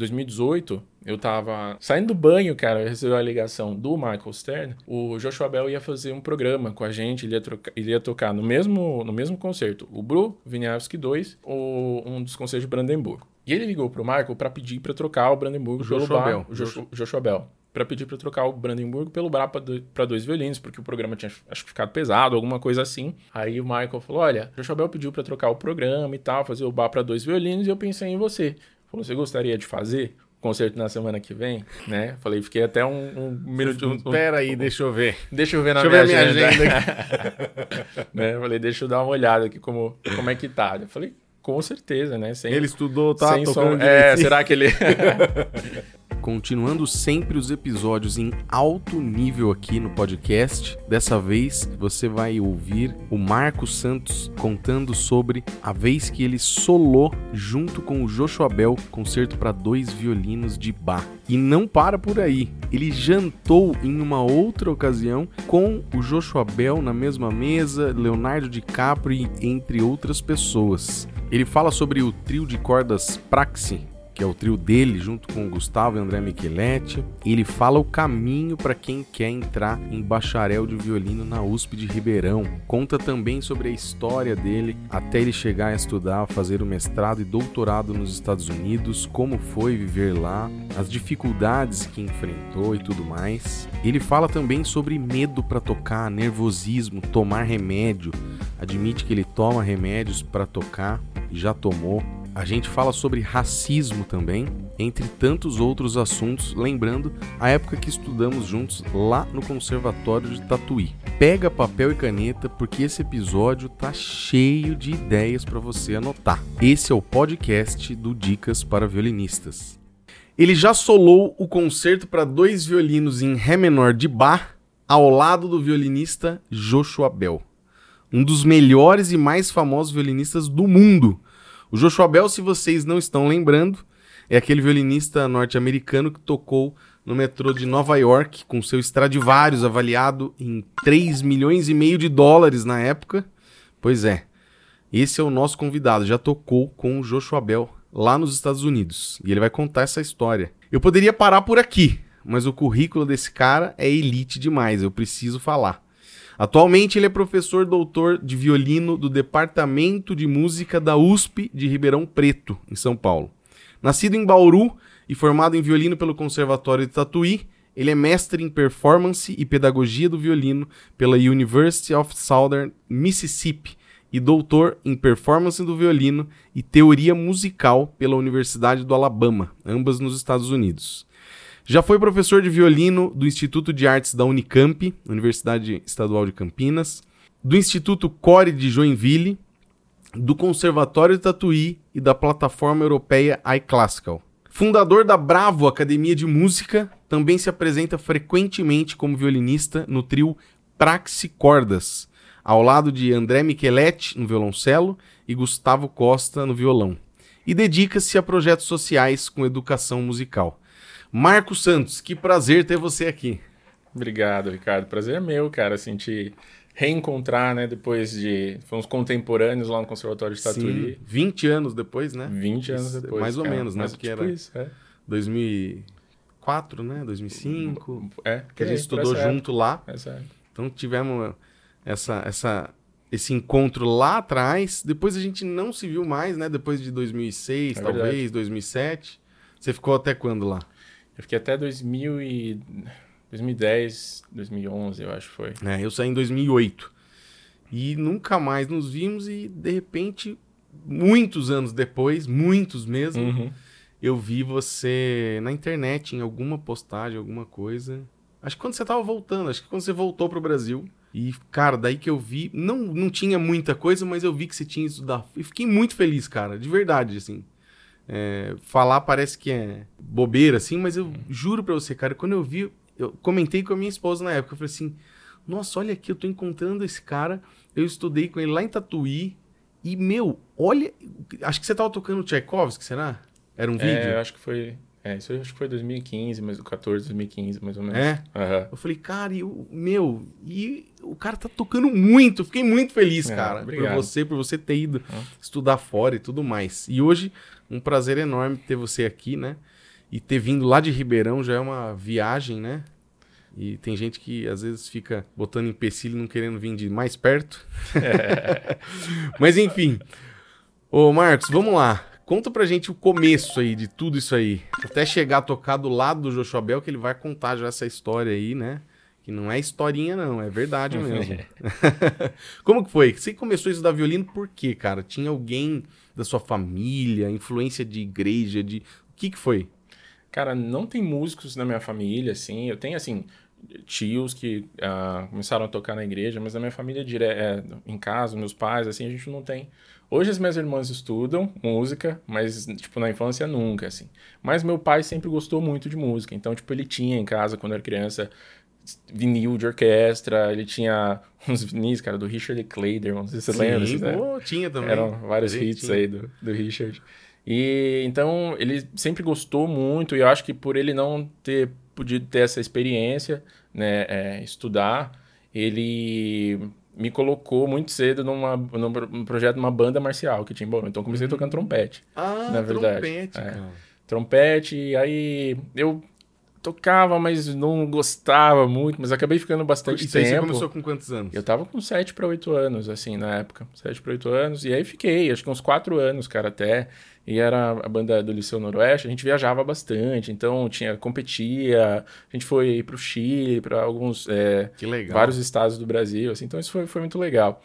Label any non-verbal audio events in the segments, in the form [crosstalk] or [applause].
2018, eu tava saindo do banho, cara, eu recebi uma ligação do Michael Stern. O Joshua Bell ia fazer um programa com a gente, ele ia, troca, ele ia tocar no mesmo, no mesmo concerto, o Bru Winiarski 2, o, um dos concertos de Brandenburgo. E ele ligou pro Michael para pedir para trocar o Brandenburgo o pelo Joshua bar, Bell. o Joshua, Joshua Bell para pedir para trocar o Brandenburg pelo Bar para dois violinos, porque o programa tinha acho que ficado pesado, alguma coisa assim. Aí o Michael falou: "Olha, Joshua Bell pediu para trocar o programa e tal, fazer o Bar para dois violinos, e eu pensei em você. Falou: "Você gostaria de fazer?" concerto na semana que vem, né? Falei, fiquei até um, um minuto. Um, Pera aí, um, deixa eu ver. Deixa eu ver na deixa minha, ver agenda. Minha agenda [laughs] né? Falei, deixa eu dar uma olhada aqui como, como é que tá. Eu falei, com certeza, né? Sem, ele estudou, tá? Sem som. É, será que ele. [laughs] Continuando sempre os episódios em alto nível aqui no podcast. Dessa vez você vai ouvir o Marcos Santos contando sobre a vez que ele solou junto com o Joshua Bell concerto para dois violinos de Bach. E não para por aí. Ele jantou em uma outra ocasião com o Joshua Bell na mesma mesa, Leonardo DiCaprio entre outras pessoas. Ele fala sobre o trio de cordas Praxi, que é o trio dele, junto com o Gustavo e André Micheletti. Ele fala o caminho para quem quer entrar em bacharel de violino na USP de Ribeirão. Conta também sobre a história dele até ele chegar a estudar, fazer o mestrado e doutorado nos Estados Unidos, como foi viver lá, as dificuldades que enfrentou e tudo mais. Ele fala também sobre medo para tocar, nervosismo, tomar remédio. Admite que ele toma remédios para tocar, já tomou a gente fala sobre racismo também, entre tantos outros assuntos, lembrando a época que estudamos juntos lá no Conservatório de Tatuí. Pega papel e caneta porque esse episódio tá cheio de ideias para você anotar. Esse é o podcast do Dicas para Violinistas. Ele já solou o concerto para dois violinos em Ré menor de Bach ao lado do violinista Joshua Bell, um dos melhores e mais famosos violinistas do mundo o Joshua Bell, se vocês não estão lembrando, é aquele violinista norte-americano que tocou no metrô de Nova York com seu Stradivarius avaliado em 3 milhões e meio de dólares na época. Pois é, esse é o nosso convidado, já tocou com o Joshua Bell lá nos Estados Unidos e ele vai contar essa história. Eu poderia parar por aqui, mas o currículo desse cara é elite demais, eu preciso falar. Atualmente ele é professor doutor de violino do Departamento de Música da USP de Ribeirão Preto, em São Paulo. Nascido em Bauru e formado em violino pelo Conservatório de Tatuí, ele é mestre em performance e pedagogia do violino pela University of Southern Mississippi e doutor em performance do violino e teoria musical pela Universidade do Alabama, ambas nos Estados Unidos. Já foi professor de violino do Instituto de Artes da Unicamp, Universidade Estadual de Campinas, do Instituto Core de Joinville, do Conservatório de Tatuí e da plataforma europeia iClassical. Fundador da Bravo Academia de Música, também se apresenta frequentemente como violinista no trio Praxi Cordas, ao lado de André Micheletti no violoncelo e Gustavo Costa no violão. E dedica-se a projetos sociais com educação musical. Marcos Santos, que prazer ter você aqui. Obrigado, Ricardo. Prazer é meu, cara, assim, te reencontrar, né, depois de... Fomos contemporâneos lá no Conservatório de Tatuí. Sim, 20 anos depois, né? 20 anos depois. Mais ou cara. menos, né? Porque tipo era isso, é. 2004, né? 2005. É. Que a gente estudou junto lá. É certo. Então tivemos essa, essa, esse encontro lá atrás. Depois a gente não se viu mais, né? Depois de 2006, é talvez, verdade. 2007. Você ficou até quando lá? Eu fiquei até 2000 e... 2010, 2011, eu acho que foi. É, eu saí em 2008. E nunca mais nos vimos e, de repente, muitos anos depois, muitos mesmo, uhum. eu vi você na internet, em alguma postagem, alguma coisa. Acho que quando você tava voltando, acho que quando você voltou pro Brasil. E, cara, daí que eu vi, não, não tinha muita coisa, mas eu vi que você tinha estudado. E fiquei muito feliz, cara, de verdade, assim. É, falar parece que é bobeira, assim, mas eu juro pra você, cara, quando eu vi, eu comentei com a minha esposa na época, eu falei assim, nossa, olha aqui, eu tô encontrando esse cara, eu estudei com ele lá em Tatuí, e, meu, olha, acho que você tava tocando Tchaikovsky, será? Era um é, vídeo? É, acho que foi... É, isso acho que foi 2015, mas 14, 2015, mais ou menos. É? Uhum. Eu falei, cara, e o meu, e o cara tá tocando muito. Fiquei muito feliz, é, cara, obrigado. por você, por você ter ido uhum. estudar fora e tudo mais. E hoje um prazer enorme ter você aqui, né? E ter vindo lá de Ribeirão já é uma viagem, né? E tem gente que às vezes fica botando empecilho não querendo vir de mais perto. É. [laughs] Mas enfim. Ô Marcos, vamos lá. Conta pra gente o começo aí de tudo isso aí. Até chegar a tocar do lado do Joshua Bell, que ele vai contar já essa história aí, né? Que não é historinha, não, é verdade mesmo. [laughs] [laughs] Como que foi? Você começou a estudar violino por quê, cara? Tinha alguém da sua família, influência de igreja, de. O que que foi? Cara, não tem músicos na minha família, assim. Eu tenho, assim, tios que uh, começaram a tocar na igreja, mas na minha família, dire... É, em casa, meus pais, assim, a gente não tem. Hoje as minhas irmãs estudam música, mas, tipo, na infância nunca, assim. Mas meu pai sempre gostou muito de música, então, tipo, ele tinha em casa, quando era criança, vinil de orquestra, ele tinha uns vinis, cara, do Richard Clayder, não sei se você Sim, lembra. Sim, né? tinha também. Eram vários hits tinha. aí do, do Richard. E então ele sempre gostou muito, e eu acho que por ele não ter podido ter essa experiência, né, é, estudar, ele me colocou muito cedo numa, num projeto de uma banda marcial que tinha em Então comecei hum. tocando trompete. Ah, na verdade. trompete, é. Trompete, e aí eu tocava, mas não gostava muito, mas acabei ficando bastante e tempo. E você começou com quantos anos? Eu tava com 7 para 8 anos, assim, na época. 7 para 8 anos, e aí fiquei, acho que uns 4 anos, cara, até. E era a banda do Liceu Noroeste, a gente viajava bastante, então tinha, competia, a gente foi pro Chile, para alguns, é, vários estados do Brasil, assim, então isso foi, foi muito legal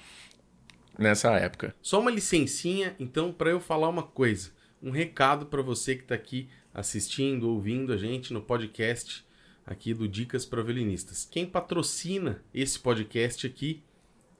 nessa época. Só uma licencinha, então, para eu falar uma coisa, um recado para você que tá aqui assistindo, ouvindo a gente no podcast aqui do Dicas para Violinistas. Quem patrocina esse podcast aqui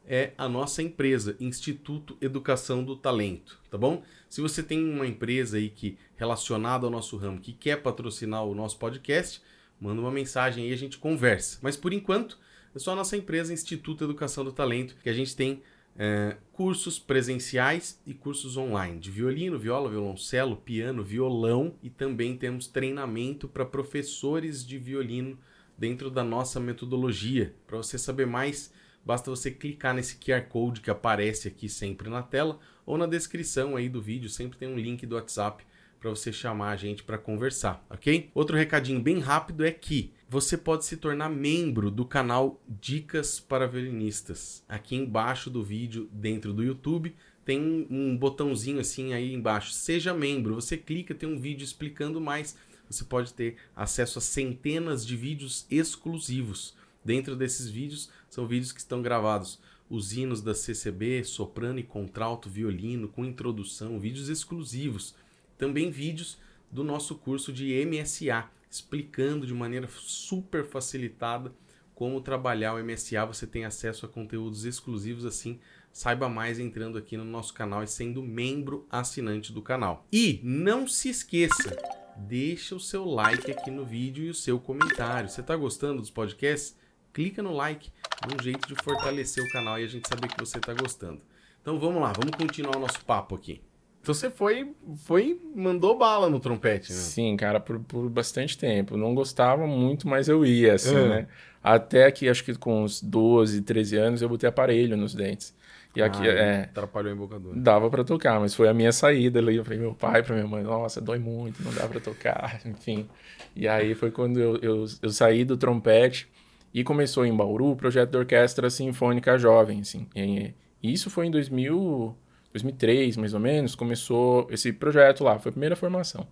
é a nossa empresa, Instituto Educação do Talento, tá bom? Se você tem uma empresa aí que relacionada ao nosso ramo que quer patrocinar o nosso podcast, manda uma mensagem aí a gente conversa. Mas por enquanto, é só a nossa empresa Instituto Educação do Talento que a gente tem é, cursos presenciais e cursos online de violino, viola, violoncelo, piano, violão e também temos treinamento para professores de violino dentro da nossa metodologia. Para você saber mais, basta você clicar nesse QR Code que aparece aqui sempre na tela ou na descrição aí do vídeo, sempre tem um link do WhatsApp para você chamar a gente para conversar, ok? Outro recadinho bem rápido é que você pode se tornar membro do canal Dicas para Violinistas. Aqui embaixo do vídeo, dentro do YouTube, tem um, botãozinho assim aí embaixo. Seja membro. Você clica, tem um vídeo explicando mais. Você pode ter acesso a centenas de vídeos exclusivos. Dentro desses vídeos, são vídeos que estão gravados os hinos da CCB, soprano e contralto, violino, com introdução, vídeos exclusivos. Também vídeos do nosso curso de MSA, explicando de maneira super facilitada como trabalhar o MSA. Você tem acesso a conteúdos exclusivos assim. Saiba mais entrando aqui no nosso canal e sendo membro assinante do canal. E não se esqueça, deixa o seu like aqui no vídeo e o seu comentário. Você está gostando dos podcasts? Clica no like, é um jeito de fortalecer o canal e a gente saber que você está gostando. Então vamos lá, vamos continuar o nosso papo aqui. Então você foi, foi mandou bala no trompete, né? Sim, cara, por, por bastante tempo. Não gostava muito, mas eu ia, assim, é. né? Até que, acho que com uns 12, 13 anos, eu botei aparelho nos dentes. E aqui, ah, é... Atrapalhou o embocador. Dava para tocar, mas foi a minha saída ali. Eu falei, meu pai, para minha mãe, nossa, dói muito, não dá para tocar, [laughs] enfim. E aí foi quando eu, eu, eu saí do trompete e começou em Bauru o projeto da Orquestra Sinfônica Jovem, assim. E isso foi em 2000... 2003, mais ou menos, começou esse projeto lá, foi a primeira formação.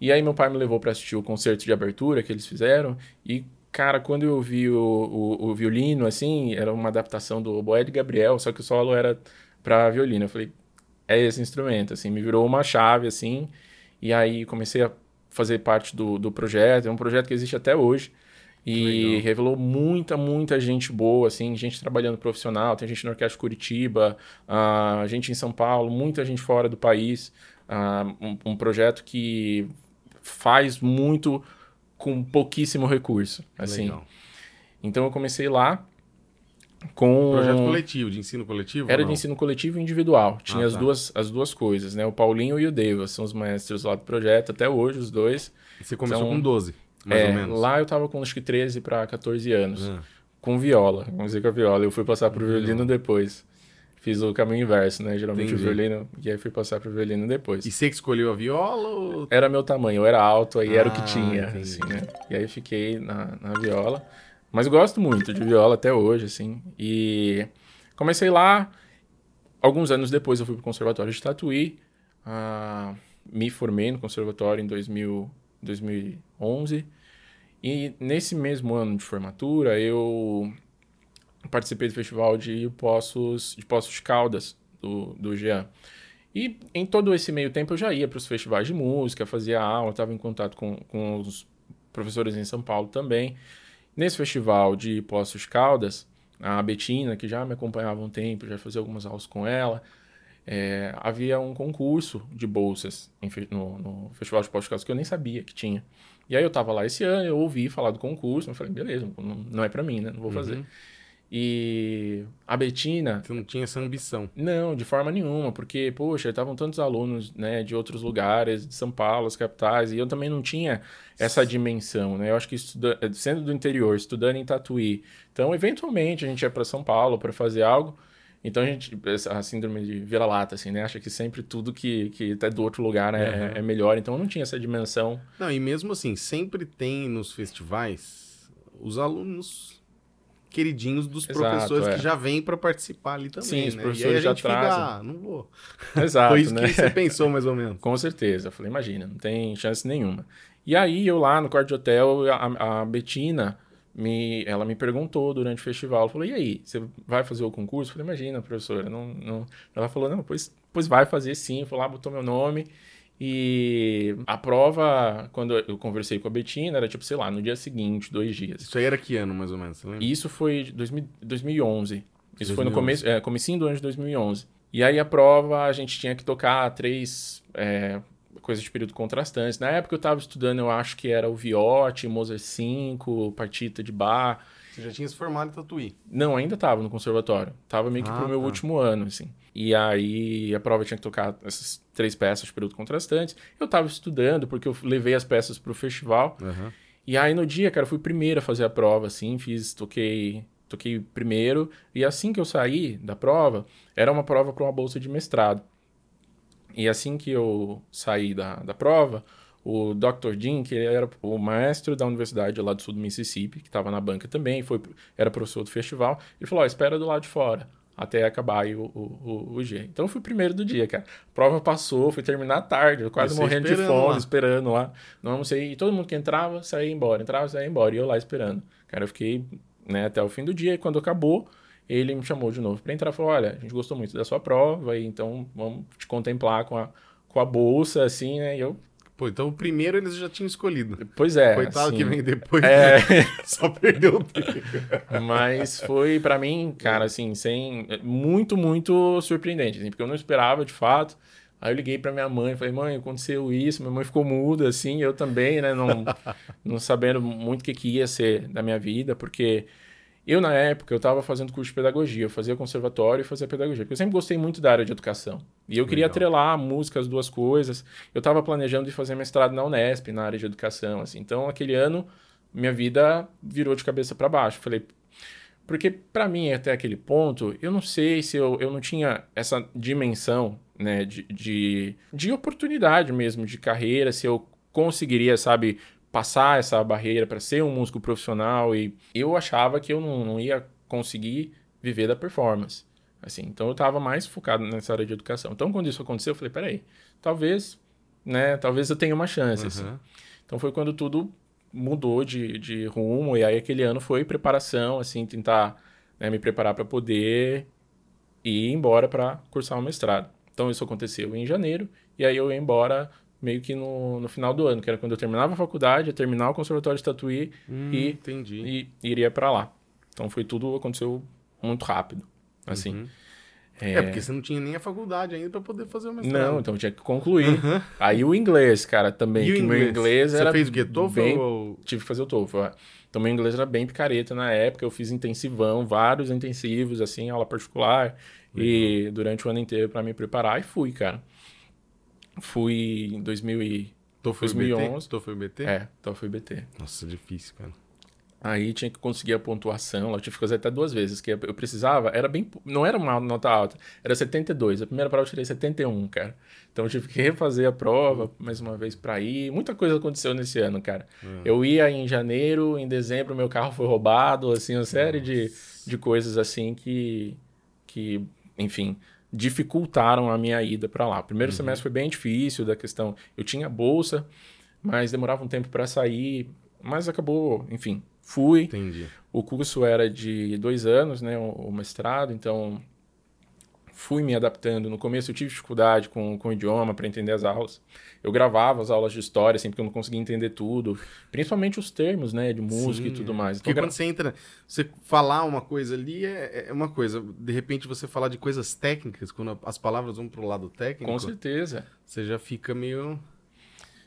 E aí meu pai me levou para assistir o concerto de abertura que eles fizeram e cara, quando eu vi o, o, o, violino, assim, era uma adaptação do Boé de Gabriel, só que o solo era para violino. Eu falei, é esse instrumento, assim, me virou uma chave, assim, e aí comecei a fazer parte do, do projeto. É um projeto que existe até hoje. E Legal. revelou muita, muita gente boa, assim, gente trabalhando profissional, tem gente no Orquestra Curitiba, uh, gente em São Paulo, muita gente fora do país. Uh, um, um, projeto que faz muito com pouquíssimo recurso, assim. Legal. Então eu comecei lá com... Projeto coletivo, de ensino coletivo? Era de ensino coletivo e individual. Tinha ah, as, tá. duas, as duas coisas, né? O Paulinho e o Davis são os mestres lá do projeto, até hoje os dois. E você começou então, com 12? Mais é, ou menos. Lá eu tava com acho que 13 para 14 anos. Ah. Com viola, música viola. Eu fui passar pro violino depois. Fiz o caminho inverso, né? Geralmente Entendi. o violino, e aí fui passar pro violino depois. E você que escolheu a viola ou... Era meu tamanho, eu era alto, aí era o Ah, que tinha, entendi. assim, né? E aí fiquei na, na viola. Mas gosto muito de viola até hoje, assim. E comecei lá, alguns anos depois eu fui pro Conservatório de Tatuí. ah, me formei no conservatório em 2000, 2011. E nesse mesmo ano de formatura, eu participei do festival de Poços de, Poços Caldas, do, do Jean. E em todo esse meio tempo eu já ia para os festivais de música, fazia aula, estava em contato com, com os professores em São Paulo também. Nesse festival de Poços Caldas, a Betina, que já me acompanhava um tempo, já fazia algumas aulas com ela, é, havia um concurso de bolsas no, no Festival de Caldas que eu nem sabia que tinha. E aí eu tava lá esse ano, eu ouvi falar do concurso, eu falei, beleza, não, não é para mim, né? Não vou fazer. Uhum. E a Betina, Você não tinha essa ambição. não, de forma nenhuma, porque, poxa, estavam tantos alunos, né, de outros lugares, de São Paulo, as capitais, e eu também não tinha essa dimensão, né? Eu acho que estuda- sendo do interior, estudando em Tatuí, então, eventualmente, a gente ia para São Paulo para fazer algo, então a gente, a síndrome de vira-lata, assim, né? Acha que sempre tudo que, que tá do outro lugar é, Uhum. é melhor, então eu não tinha essa dimensão. Não, e mesmo assim, sempre tem nos festivais os alunos queridinhos dos Exato, professores é. que já vêm para participar ali também, Sim, os né? professores e já gente fica, trazem. ah, não vou. Exato, Foi isso né? que você pensou mais ou menos. [laughs] Com certeza. Eu falei, imagina, não tem chance nenhuma. E aí, eu lá no quarto de hotel, a, a Betina, me, ela me perguntou durante o festival, ela falou, e aí, você vai fazer o concurso? Eu falei, imagina, professora, não, não... Ela falou, não, pois, pois vai fazer sim. Foi lá, botou meu nome. E a prova, quando eu conversei com a Betina, era tipo, sei lá, no dia seguinte, dois dias. Isso aí era que ano, mais ou menos, você lembra? Isso foi de 2000 2011. Isso foi no 2011. começo, é, comecinho do ano de 2011. E aí a prova, a gente tinha que tocar três é, coisas de período contrastantes. Na época eu estava estudando, eu acho que era o Viotti, Mozart 5, Partita de Bach. Você já tinha se formado em Tatuí. Não, ainda estava no conservatório. Tava meio que Ah, pro meu tá. último ano, assim. E aí a prova tinha que tocar essas três peças de período contrastantes. Eu estava estudando, porque eu levei as peças pro festival. Aham. E aí no dia, cara, eu fui primeiro a fazer a prova, assim, fiz, toquei, toquei primeiro. E assim que eu saí da prova, era uma prova para uma bolsa de mestrado. E assim que eu saí da, da prova, o Dr. Dean, que ele era o maestro da universidade lá do sul do Mississippi, que estava na banca também, foi, era professor do festival, ele falou, ó, espera do lado de fora, até acabar aí o, o, o, o G. Então eu fui primeiro do dia, cara. A prova passou, fui terminar tarde, quase morrendo de fome, lá. esperando lá. Não almocei, e todo mundo que entrava, saía embora, entrava, saía embora, e eu lá esperando. Cara, eu fiquei né, até o fim do dia, e quando acabou, ele me chamou de novo para entrar e falou, olha, a gente gostou muito da sua prova, e então vamos te contemplar com a, com a bolsa, assim, né, e eu, Pô, então o primeiro eles já tinham escolhido. pois é. Coitado assim, que vem depois. É, [laughs] Só perdeu o tempo. mas foi pra mim, cara, assim, sem muito, muito surpreendente, assim, porque eu não esperava de fato. Aí eu liguei pra minha mãe, falei: "Mãe, aconteceu isso". Minha mãe ficou muda assim, eu também, né, não não sabendo muito o que que ia ser da minha vida, porque eu na época eu estava fazendo curso de pedagogia, eu fazia conservatório e fazia pedagogia, porque eu sempre gostei muito da área de educação. E eu queria Legal. atrelar a música as duas coisas. Eu estava planejando de fazer mestrado na Unesp, na área de educação, assim. Então, aquele ano minha vida virou de cabeça para baixo. Falei, porque para mim, até aquele ponto, eu não sei se eu, eu não tinha essa dimensão, né, de, de, de oportunidade mesmo, de carreira, se eu conseguiria, sabe, passar essa barreira para ser um músico profissional. E eu achava que eu não, não ia conseguir viver da performance. Assim, então eu estava mais focado nessa área de educação. Então, quando isso aconteceu, eu falei, peraí, talvez, né, talvez eu tenha uma chance, assim. Uhum. Então foi quando tudo mudou de, de rumo, e aí aquele ano foi preparação, assim, tentar né, me preparar para poder ir embora para cursar o mestrado. Então isso aconteceu em janeiro, e aí eu ia embora meio que no, no final do ano, que era quando eu terminava a faculdade, ia terminar o conservatório de Tatuí Hum, E- entendi. e iria para lá. Então foi tudo, aconteceu muito rápido, assim. Uhum. É... porque você não tinha nem a faculdade ainda pra poder fazer o mestrado. Não, então tinha que concluir. Aí o inglês, cara, também, E o que meu inglês Você era fez o quê? TOEFL bem ou... tive que fazer o TOEFL. é. Então, meu inglês era bem picareta na época. Eu fiz intensivão, vários intensivos, assim, aula particular. E durante o ano inteiro para me preparar. E fui, cara. Fui em 2000 e... TOEFL 2011. BT? BT? É, TOEFL e BT. Nossa, difícil, cara. Aí tinha que conseguir a pontuação, eu tive que fazer até duas vezes, que eu precisava, era bem, não era uma nota alta, era 72. A primeira prova eu tirei 71, cara. Então eu tive que refazer a prova mais uma vez para ir. Muita coisa aconteceu nesse ano, cara. Uhum. Eu ia em janeiro, em dezembro meu carro foi roubado, assim, uma série de, de coisas assim que, que, enfim, dificultaram a minha ida para lá. O primeiro uhum. semestre foi bem difícil da questão, eu tinha bolsa, mas demorava um tempo para sair, mas acabou, enfim, Fui. Entendi. O curso era de dois anos, né? O, o, mestrado, então fui me adaptando. No começo eu tive dificuldade com, com o idioma para entender as aulas. Eu gravava as aulas de história, assim, porque eu não conseguia entender tudo. Principalmente os termos, né? De música Sim, e tudo mais. Então, porque quando você entra, você falar uma coisa ali é, é, uma coisa. De repente você falar de coisas técnicas, quando as palavras vão para o lado técnico. Com certeza. Você já fica meio.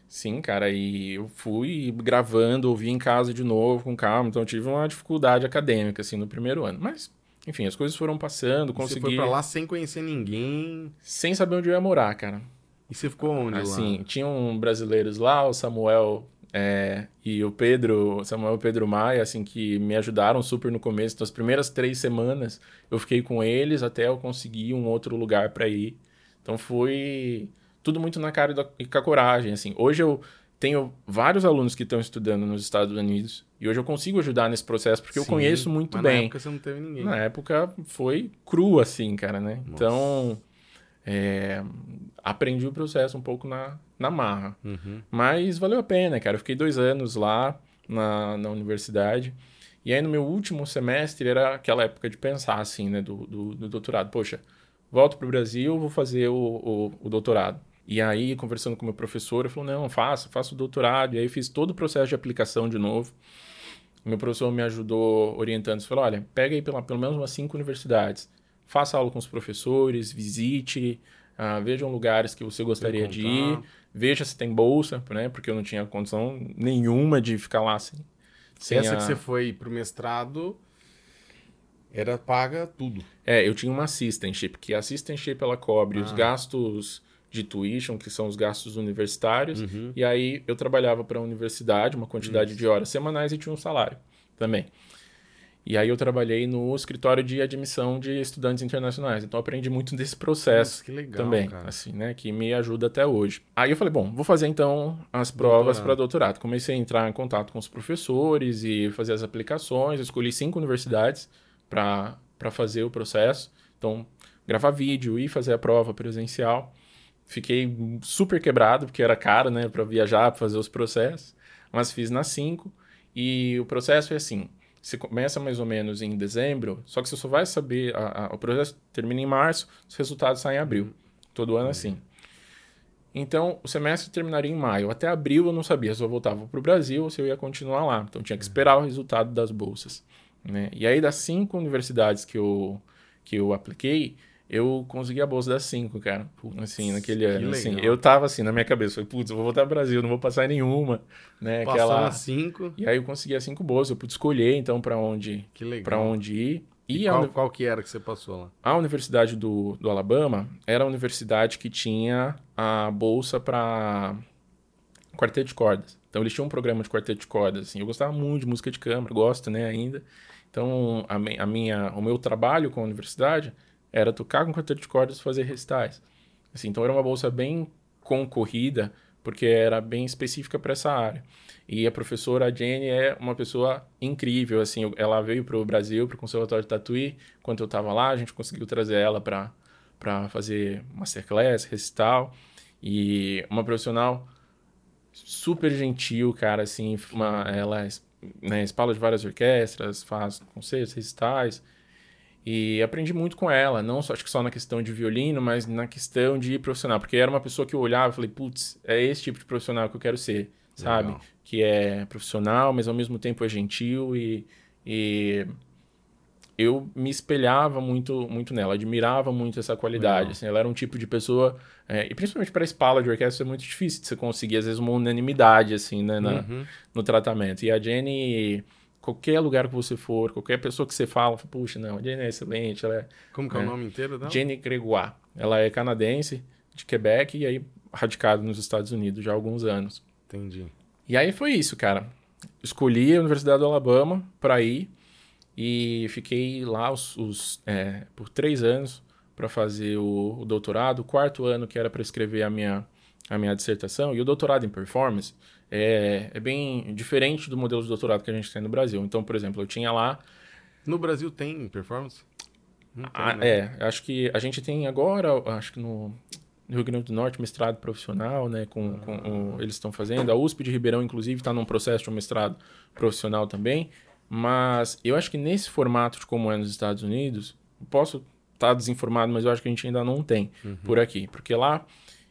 Sim, cara, e eu fui gravando, ouvi em casa de novo, com calma, então eu tive uma dificuldade acadêmica, assim, no primeiro ano. Mas, enfim, as coisas foram passando, consegui... Você foi pra lá sem conhecer ninguém? Sem saber onde eu ia morar, cara. E você ficou onde assim, lá? tinham brasileiros lá, o Samuel é, e o Pedro, Samuel e Pedro Maia, assim, que me ajudaram super no começo. Então, as primeiras três semanas eu fiquei com eles até eu conseguir um outro lugar para ir. Então, foi tudo muito na cara e com a coragem, assim. Hoje eu tenho vários alunos que estão estudando nos Estados Unidos e hoje eu consigo ajudar nesse processo porque Sim, eu conheço muito bem. Na época você não teve ninguém. Na época foi cru, assim, cara, né? Nossa. Então, é, aprendi o processo um pouco na, na marra. Uhum. Mas valeu a pena, cara. Eu fiquei dois anos lá na, na universidade. E aí, no meu último semestre, era aquela época de pensar, assim, né, do, do, do doutorado. Poxa, volto para o Brasil, vou fazer o, o, o doutorado. E aí, conversando com o meu professor, ele falou: não, faça, faça o doutorado. E aí, fiz todo o processo de aplicação de novo. Meu professor me ajudou orientando. Falou: olha, pega aí pela, pelo menos umas cinco universidades, faça aula com os professores, visite, uh, vejam lugares que você gostaria de ir, veja se tem bolsa, né? Porque eu não tinha condição nenhuma de ficar lá assim. Sem Essa a... que você foi para o mestrado era paga tudo. É, eu tinha uma assistantship, que a assistantship ela cobre ah. os gastos de tuition, que são os gastos universitários, uhum. e aí eu trabalhava para a universidade, uma quantidade Isso. de horas semanais e tinha um salário também. E aí eu trabalhei no escritório de admissão de estudantes internacionais. Então aprendi muito desse processo Nossa, legal, também, cara. assim, né, que me ajuda até hoje. Aí eu falei, bom, vou fazer então as provas para doutorado. Comecei a entrar em contato com os professores e fazer as aplicações. Eu escolhi cinco universidades para fazer o processo. Então, gravar vídeo e fazer a prova presencial. Fiquei super quebrado, porque era caro, né, para viajar, para fazer os processos. Mas fiz na 5 e o processo é assim: você começa mais ou menos em dezembro, só que você só vai saber. A, a, o processo termina em março, os resultados saem em abril. Todo ano assim. Então, o semestre terminaria em maio. Até abril eu não sabia se eu voltava para o Brasil ou se eu ia continuar lá. Então, tinha que esperar o resultado das bolsas. Né? E aí, das cinco universidades que eu, que eu apliquei, eu consegui a bolsa das cinco, cara. Assim, naquele ano. Assim, eu tava assim, na minha cabeça, falei, putz, eu vou voltar ao Brasil, não vou passar em nenhuma. Né? Passou Aquela... cinco. E aí eu consegui as cinco bolsas, eu pude escolher, então, para onde, que legal. Pra onde ir. E, e qual, a... qual que era que você passou lá? A Universidade do, do Alabama era a universidade que tinha a bolsa para quarteto de cordas. Então, eles tinham um programa de quarteto de cordas, assim. Eu gostava muito de música de câmara, gosto, né, ainda. Então, a, a minha, o meu trabalho com a universidade era tocar com quarteto de cordas e fazer recitais. Assim, então era uma bolsa bem concorrida, porque era bem específica para essa área. E a professora Jenny é uma pessoa incrível, assim, ela veio para o Brasil, para o Conservatório de Tatuí, quando eu estava lá, a gente conseguiu trazer ela para fazer masterclass, recital, e uma profissional super gentil, cara, assim, uma, ela né, espala de várias orquestras, faz concertos, recitais, e aprendi muito com ela, não só acho que só na questão de violino, mas na questão de profissional, porque era uma pessoa que eu olhava e falei, putz, é esse tipo de profissional que eu quero ser, sabe? Legal. Que é profissional, mas ao mesmo tempo é gentil e, e eu me espelhava muito muito nela, admirava muito essa qualidade. Assim, ela era um tipo de pessoa, é, e principalmente para espala de orquestra é muito difícil de você conseguir, às vezes, uma unanimidade assim, né, na, uhum. no tratamento. E a Jenny qualquer lugar que você for, qualquer pessoa que você fala, puxa, não, a Jenny é excelente, ela é... Como que é, o nome inteiro dela? Jenny Gregoire. Ela é canadense, de Quebec, e aí radicado nos Estados Unidos já há alguns anos. Entendi. E aí foi isso, cara. escolhi a Universidade do Alabama para ir e fiquei lá os, os é, por três anos para fazer o, o, doutorado. O quarto ano que era para escrever a minha, a minha dissertação. E o doutorado em performance é, é bem diferente do modelo de doutorado que a gente tem no Brasil. Então, por exemplo, eu tinha lá... No Brasil tem performance? Ah, né? É, acho que a gente tem agora, acho que no, no Rio Grande do Norte, mestrado profissional, né? Com, com o, eles estão fazendo. A USP de Ribeirão, inclusive, está num processo de um mestrado profissional também. Mas eu acho que nesse formato de como é nos Estados Unidos, posso estar tá desinformado, mas eu acho que a gente ainda não tem uhum. por aqui. Porque lá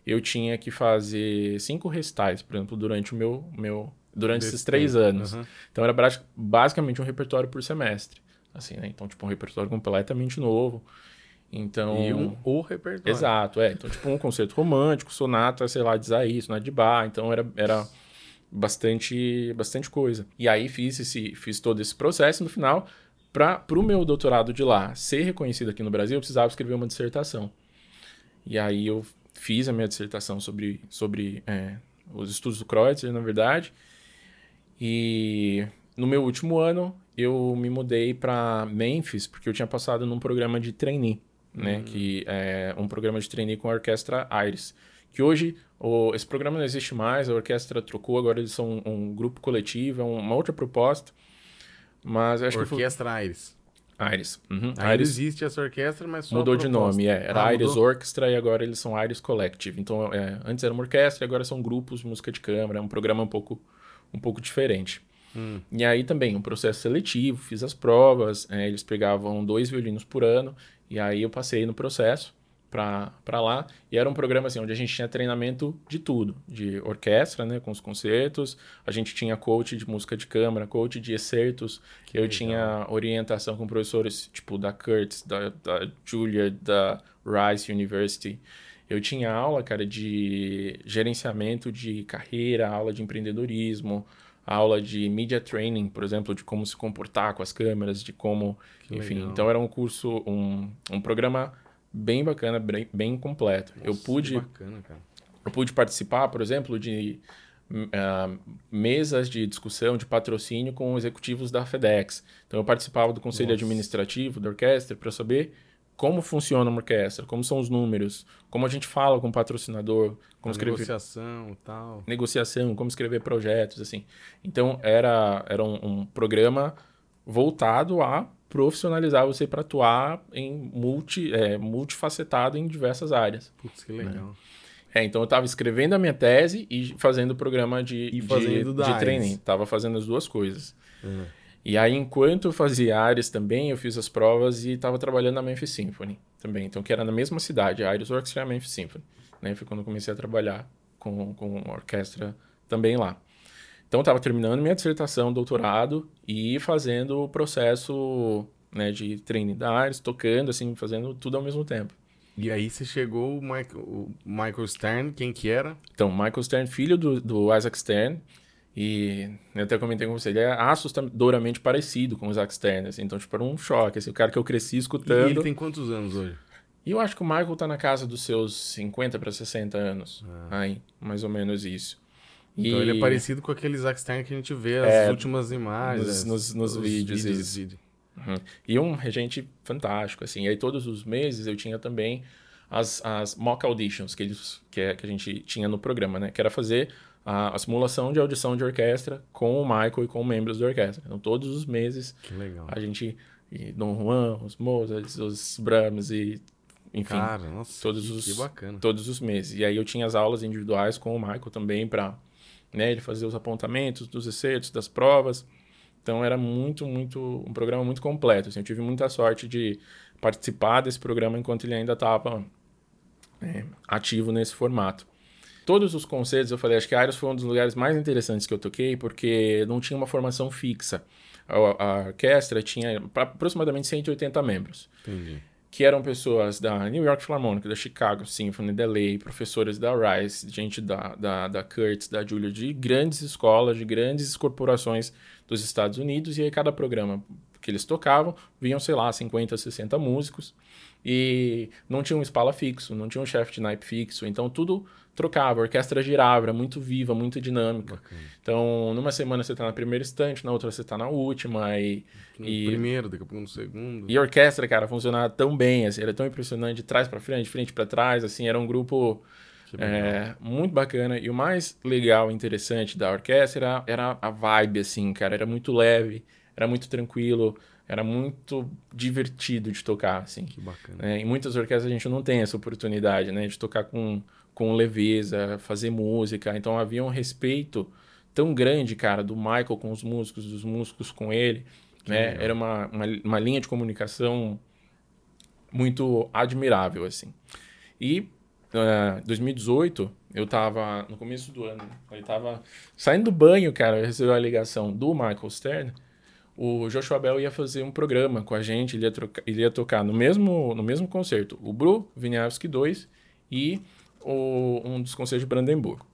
eu tinha que fazer cinco recitais, por exemplo, durante o meu. meu durante Desse esses três tempo. anos. Uhum. Então era basicamente um repertório por semestre assim, né? Então, tipo, um repertório completamente novo. Então, e um, o repertório. Exato, é. Então, tipo, um concerto romântico, sonata, sei lá, de Isaí, sonata de Bar. Então, era, era bastante, bastante coisa. E aí, fiz, esse, fiz todo esse processo. no final, para o meu doutorado de lá ser reconhecido aqui no Brasil, eu precisava escrever uma dissertação. E aí, eu fiz a minha dissertação sobre, sobre é, os estudos do Kreutzer, na verdade. E no meu último ano, eu me mudei para Memphis porque eu tinha passado num programa de trainee, né? Uhum. Que é um programa de trainee com a orquestra Iris. Que hoje o, esse programa não existe mais, a orquestra trocou, agora eles são um, um grupo coletivo, é uma outra proposta. Mas acho orquestra que foi... Iris. Iris. Uhum. Ainda Iris existe essa orquestra, mas só Mudou de nome, é. Era ah, mudou? Orchestra e agora eles são Iris Collective. Então, é, antes era uma orquestra e agora são grupos de música de câmara. É um programa um pouco, um pouco diferente. Hum. E aí também um processo seletivo, fiz as provas, é, eles pegavam dois violinos por ano, e aí eu passei no processo para lá. E era um programa assim, onde a gente tinha treinamento de tudo, de orquestra, né, com os concertos, a gente tinha coach de música de câmara, coach de excertos, que eu legal. tinha orientação com professores tipo da Curtis, da, da Julia, da Rice University. Eu tinha aula, cara, de gerenciamento de carreira, aula de empreendedorismo, aula de media training, por exemplo, de como se comportar com as câmeras, de como, que enfim. Legal. Então era um curso, um, um programa bem bacana, bem, bem completo. Nossa, eu pude, bacana, eu pude participar, por exemplo, de uh, mesas de discussão de patrocínio com executivos da FedEx. Então eu participava do conselho Nossa. administrativo da orquestra para saber como funciona uma orquestra, como são os números, como a gente fala com o patrocinador, como a escrever negociação, tal, negociação, como escrever projetos, assim. Então era era um, um programa voltado a profissionalizar você para atuar em multi, é, multifacetado em diversas áreas. Putz, que legal. Né? É, então eu estava escrevendo a minha tese e fazendo o programa de, e fazendo de, de training. Tava fazendo as duas coisas. Uhum. E aí, enquanto eu fazia Ares também, eu fiz as provas e estava trabalhando na Memphis Symphony também. Então, que era na mesma cidade, a Ares Orchestra e a Memphis Symphony. Né? Foi quando eu comecei a trabalhar com, com orquestra também lá. Então, estava terminando minha dissertação, doutorado e fazendo o processo né, de treino da Ares, tocando, assim, fazendo tudo ao mesmo tempo. E aí você chegou o Michael, o Michael Stern, quem que era? Então, Michael Stern, filho do, do Isaac Stern, e eu até comentei com você, ele é assustadoramente parecido com o Zack Stern, assim, então, tipo, era um choque, assim, o cara que eu cresci escutando. E ele tem quantos anos hoje? E eu acho que o Michael tá na casa dos seus 50 para 60 anos. Ah. Aí, mais ou menos isso. Então e... ele é parecido com aquele Zack Stern que a gente vê as é, últimas imagens. Nos, nos, nos vídeos. vídeos vídeo. uhum. E um regente fantástico, assim. E aí todos os meses eu tinha também as, as mock auditions que, eles, que, é, que a gente tinha no programa, né? Que era fazer a, a, simulação de audição de orquestra com o Michael e com membros da orquestra. Então, todos os meses, a gente... E Dom Juan, os Mozart, os Brahms e... Enfim, Cara, nossa, todos, os, que bacana. todos os meses. E aí eu tinha as aulas individuais com o Michael também para né, ele fazer os apontamentos dos excertos, das provas. Então era muito, muito... Um programa muito completo. Assim, eu tive muita sorte de participar desse programa enquanto ele ainda estava é, ativo nesse formato todos os concertos, eu falei, acho que a Aros foi um dos lugares mais interessantes que eu toquei, porque não tinha uma formação fixa. A, a orquestra tinha aproximadamente 180 membros. Entendi. Que eram pessoas da New York Philharmonic, da Chicago Symphony, da LA, professores da Rice, gente da, da, da Curtis, da Julia, de grandes escolas, de grandes corporações dos Estados Unidos, e aí cada programa que eles tocavam, vinham, sei lá, 50, 60 músicos e não tinha um espala fixo, não tinha um chefe de naipe fixo, então tudo trocava, a orquestra girava, era muito viva, muito dinâmica. Bacana. Então, numa semana você tá na primeira estante, na outra você tá na última e... No e primeiro, daqui a pouco no segundo. E a orquestra, cara, funcionava tão bem, assim, era tão impressionante, de trás para frente, de frente para trás, assim, era um grupo... É, muito bacana. E o mais legal e interessante da orquestra era, era a vibe, assim, cara. Era muito leve, era muito tranquilo era muito divertido de tocar, assim. Que bacana. É, em muitas orquestras a gente não tem essa oportunidade, né? De tocar com, com leveza, fazer música. Então havia um respeito tão grande, cara, do Michael com os músicos, dos músicos com ele, que né? Legal. Era uma, uma, uma, linha de comunicação muito admirável, assim. E uh, 2018, eu tava, no começo do ano, eu tava saindo do banho, cara, eu recebi a ligação do Michael Stern, o Joshua Bell ia fazer um programa com a gente, ele ia, trocar, ele ia tocar no mesmo, no mesmo concerto, o Bru Winiarski 2 e o, um dos concertos de Brandenburgo.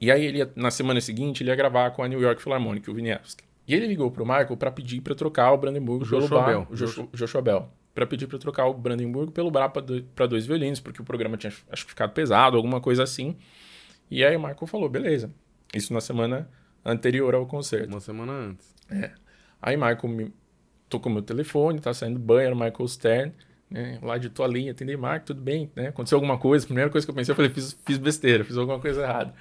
E aí ele ia, na semana seguinte ele ia gravar com a New York Philharmonic, o Winiarski. E ele ligou pro Michael para pedir para trocar o Brandenburgo o pelo Joshua Bell. o Joshua, Joshua Bell, para pedir para trocar o Brandenburgo pelo bar para dois violinos, porque o programa tinha acho ficado pesado, alguma coisa assim. E aí o Michael falou, beleza. Isso na semana anterior ao concerto. Uma semana antes. É. Aí Michael me tocou meu telefone, tá saindo do banho, Michael Stern, né? Lá de toalhinha, atendei, Marco, tudo bem, né? Aconteceu alguma coisa, primeira coisa que eu pensei, eu falei, fiz, fiz besteira, fiz alguma coisa errada.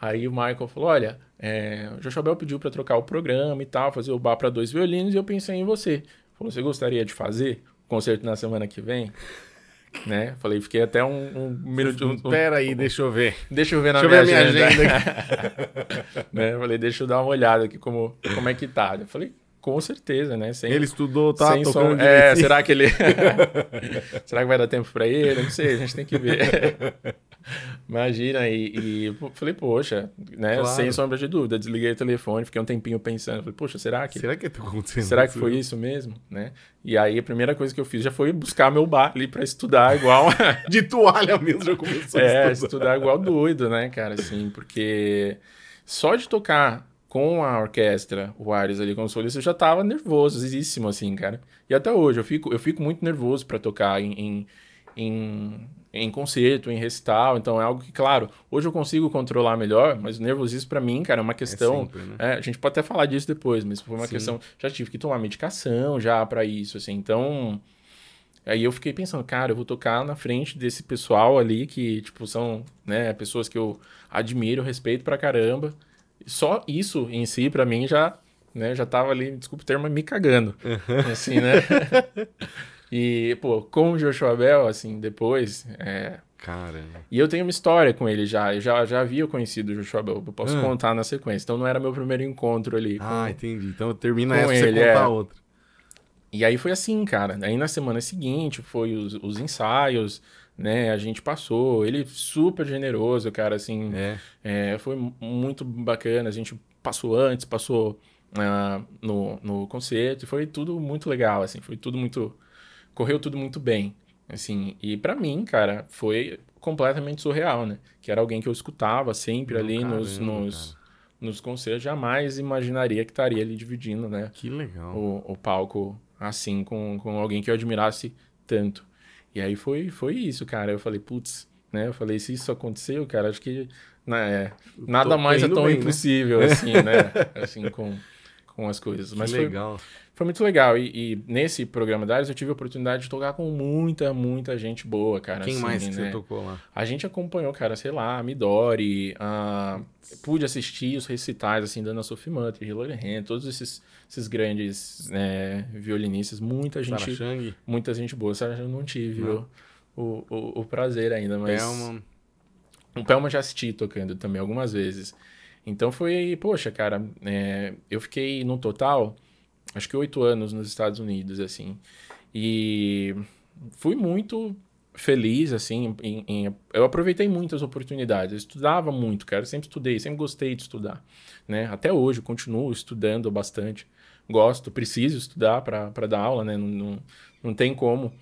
Aí o Michael falou, olha, é, o Joshua Bell pediu para trocar o programa e tal, fazer o bar para dois violinos, e eu pensei em você. Falou, você gostaria de fazer o concerto na semana que vem? Né? Falei, fiquei até um, um minuto. Um, Espera aí, um, deixa eu ver. Deixa eu ver na deixa minha, ver agenda. minha agenda. [laughs] né? Falei, deixa eu dar uma olhada aqui como, como é que tá. Eu falei, com certeza, né? Sem, ele estudou, tá? Sem som... É, será que ele. [laughs] [laughs] será que vai dar tempo para ele? Não sei, a gente tem que ver. [laughs] Imagina, e, e, falei, poxa, né? Claro. Sem sombra de dúvida. Desliguei o telefone, fiquei um tempinho pensando. Falei, poxa, será que. Será que tá acontecendo? Será que foi isso mesmo? Né? E aí a primeira coisa que eu fiz já foi buscar meu bar ali pra estudar igual. de toalha mesmo, já começou é, a estudar. estudar igual doido, né, cara? Assim, porque só de tocar com a orquestra, o Ares ali como solista, eu já tava nervosíssimo, assim, cara. E até hoje, eu fico, eu fico muito nervoso para tocar em, em, em em concerto, em recital. Então é algo que, claro, hoje eu consigo controlar melhor, mas o nervosismo para mim, cara, é uma questão. É sempre, né? é, a gente pode até falar disso depois, mas foi uma Sim. questão. Já tive que tomar medicação já para isso, assim. Então. Aí eu fiquei pensando, cara, eu vou tocar na frente desse pessoal ali que, tipo, são, né, pessoas que eu admiro, respeito pra caramba. Só isso em si, para mim, já, né, já tava ali, desculpa o termo, me cagando. Uhum. Assim, né? [laughs] E, pô, com o Joshua Bell, assim, depois. É... Cara. E eu tenho uma história com ele já. Eu já, já havia conhecido o Joshua Bell. Eu posso ah. contar na sequência. Então não era meu primeiro encontro ali. Com... Ah, entendi. Então termina com essa ele, você contar é. outra. E aí foi assim, cara. Aí na semana seguinte foi os, os ensaios, né? A gente passou. Ele super generoso, cara, assim. É. é foi muito bacana. A gente passou antes, passou uh, no, no concerto. Foi tudo muito legal, assim. Foi tudo muito correu tudo muito bem, assim. E para mim, cara, foi completamente surreal, né? Que era alguém que eu escutava sempre Não, ali nos, nos, nos concertos. Jamais imaginaria que estaria ali dividindo, né? Que legal. O, o palco assim com, com alguém que eu admirasse tanto. E aí foi, foi isso, cara. Eu falei, putz, né? Eu falei, se isso aconteceu, cara, acho que né, nada mais é tão bem, né? impossível, né? assim, né? [laughs] Assim, com, com as coisas. Mas que legal. Foi, foi muito legal. E, e, nesse programa da Ares eu tive a oportunidade de tocar com muita, muita gente boa, cara. Quem assim, mais que né? você tocou lá? A gente acompanhou, cara, sei lá, a Midori, a... pude assistir os recitais, assim, da Ana Sophie Mantra, Hilary Hand, todos esses, esses grandes né, violinistas. Muita gente. Sarah muita gente boa. Sarah eu não tive não. O, o, o, prazer ainda, mas. Pelman. O Pelman já assisti tocando também algumas vezes. Então foi, poxa, cara, é, eu fiquei no total acho que oito anos nos Estados Unidos, assim. E fui muito feliz, assim, em, em, eu aproveitei muitas oportunidades, eu estudava muito, cara, sempre estudei, sempre gostei de estudar, né? Até hoje, continuo estudando bastante, gosto, preciso estudar para dar aula, né? Não, não, não tem como.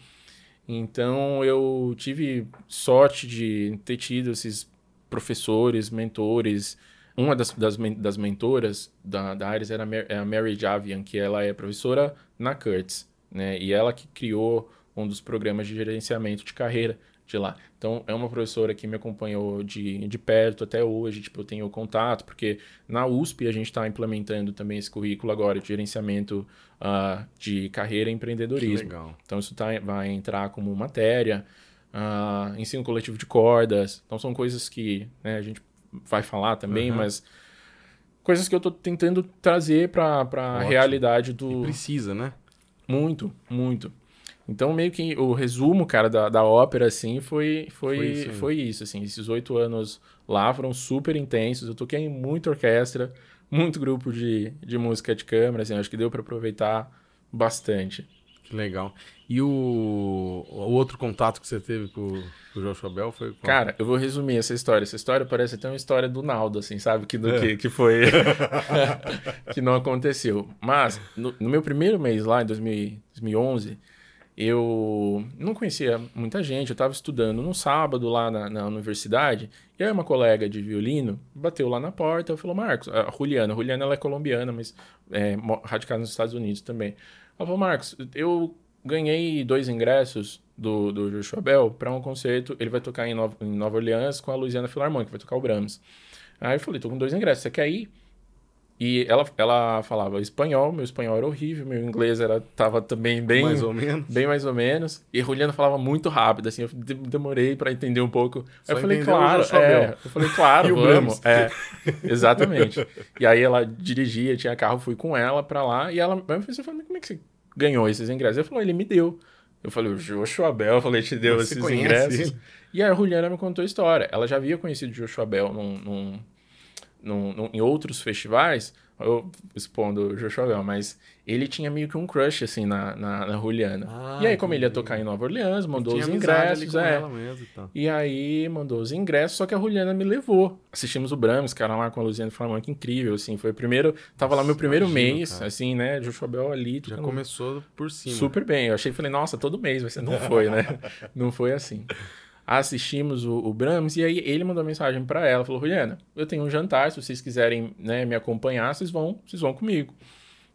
Então, eu tive sorte de ter tido esses professores, mentores, uma das, das, das mentoras da, da Ares era a Mary Javian, que ela é professora na Curtis, né? E ela que criou um dos programas de gerenciamento de carreira de lá. Então, é uma professora que me acompanhou de, de perto até hoje, tipo, eu tenho contato, porque na USP a gente está implementando também esse currículo agora de gerenciamento uh, de carreira e empreendedorismo. Então, isso tá, vai entrar como matéria, uh, ensino coletivo de cordas, então são coisas que né, a gente vai falar também, uhum. mas coisas que eu estou tentando trazer para a realidade do... E precisa, né? Muito, muito. Então, meio que o resumo, cara, da, da ópera, assim, foi, foi, foi, isso, foi isso, assim. Esses oito anos lá foram super intensos. Eu toquei em muita orquestra, muito grupo de, de música de câmara, assim. Acho que deu para aproveitar bastante. Que legal. E o, o outro contato que você teve com, com o Joshua Bell foi... Qual? Cara, eu vou resumir essa história.Essa história parece até uma história do Naldo, assim, sabe? Que, do, é. que, que foi... [laughs] [laughs] que não aconteceu. Mas, no, no meu primeiro mês lá, em 2000, 2011 eu não conhecia muita gente, eu estava estudando no sábado lá na, na, universidade, e aí uma colega de violino bateu lá na porta e falou, Marcos, a Juliana, a Juliana ela é colombiana, mas é, radicada nos Estados Unidos também. Ela falou, Marcos, eu ganhei dois ingressos do, do Joshua Bell para um concerto, ele vai tocar em Nova, em Nova Orleans com a Louisiana Philharmonic, vai tocar o Brahms. Aí eu falei, tô com dois ingressos, você quer ir? E ela, ela falava espanhol, meu espanhol era horrível, meu inglês era tava também bem mais ou menos, bem mais ou menos. E a Juliana falava muito rápido, assim, eu demorei para entender um pouco. Só aí eu falei, claro, é, eu falei, claro, vamos. É, exatamente. e aí ela dirigia, tinha carro, fui com ela para lá e ela, você falou, como é que você ganhou esses ingressos? Eu falei, ele me deu. Eu falei, o Joshua Bell, eu falei, te deu você esses ingressos. Ele? E aí a Juliana me contou a história. Ela já havia conhecido o Joshua Bell num, num num, num, em outros festivais, eu expondo o Joshua mas ele tinha meio que um crush, assim, na, na, na Juliana. Ah, e aí, como ele ia tocar em Nova Orleans, mandou os ingressos, é. E, e, aí, mandou os ingressos, só que a Juliana me levou. Assistimos o Brahms, cara, lá com a Luciana Flamand, que incrível, assim, foi o primeiro, tava Nossa, lá meu primeiro imagino, mês, cara. assim, né, Joshua Bell ali. Já começou por cima. Super bem, eu achei, falei, nossa, todo mês ser, não foi, né, [laughs] não foi assim assistimos o, o Brahms, e aí ele mandou mensagem para ela, falou, Juliana, eu tenho um jantar, se vocês quiserem né, me acompanhar, vocês vão, vocês vão comigo.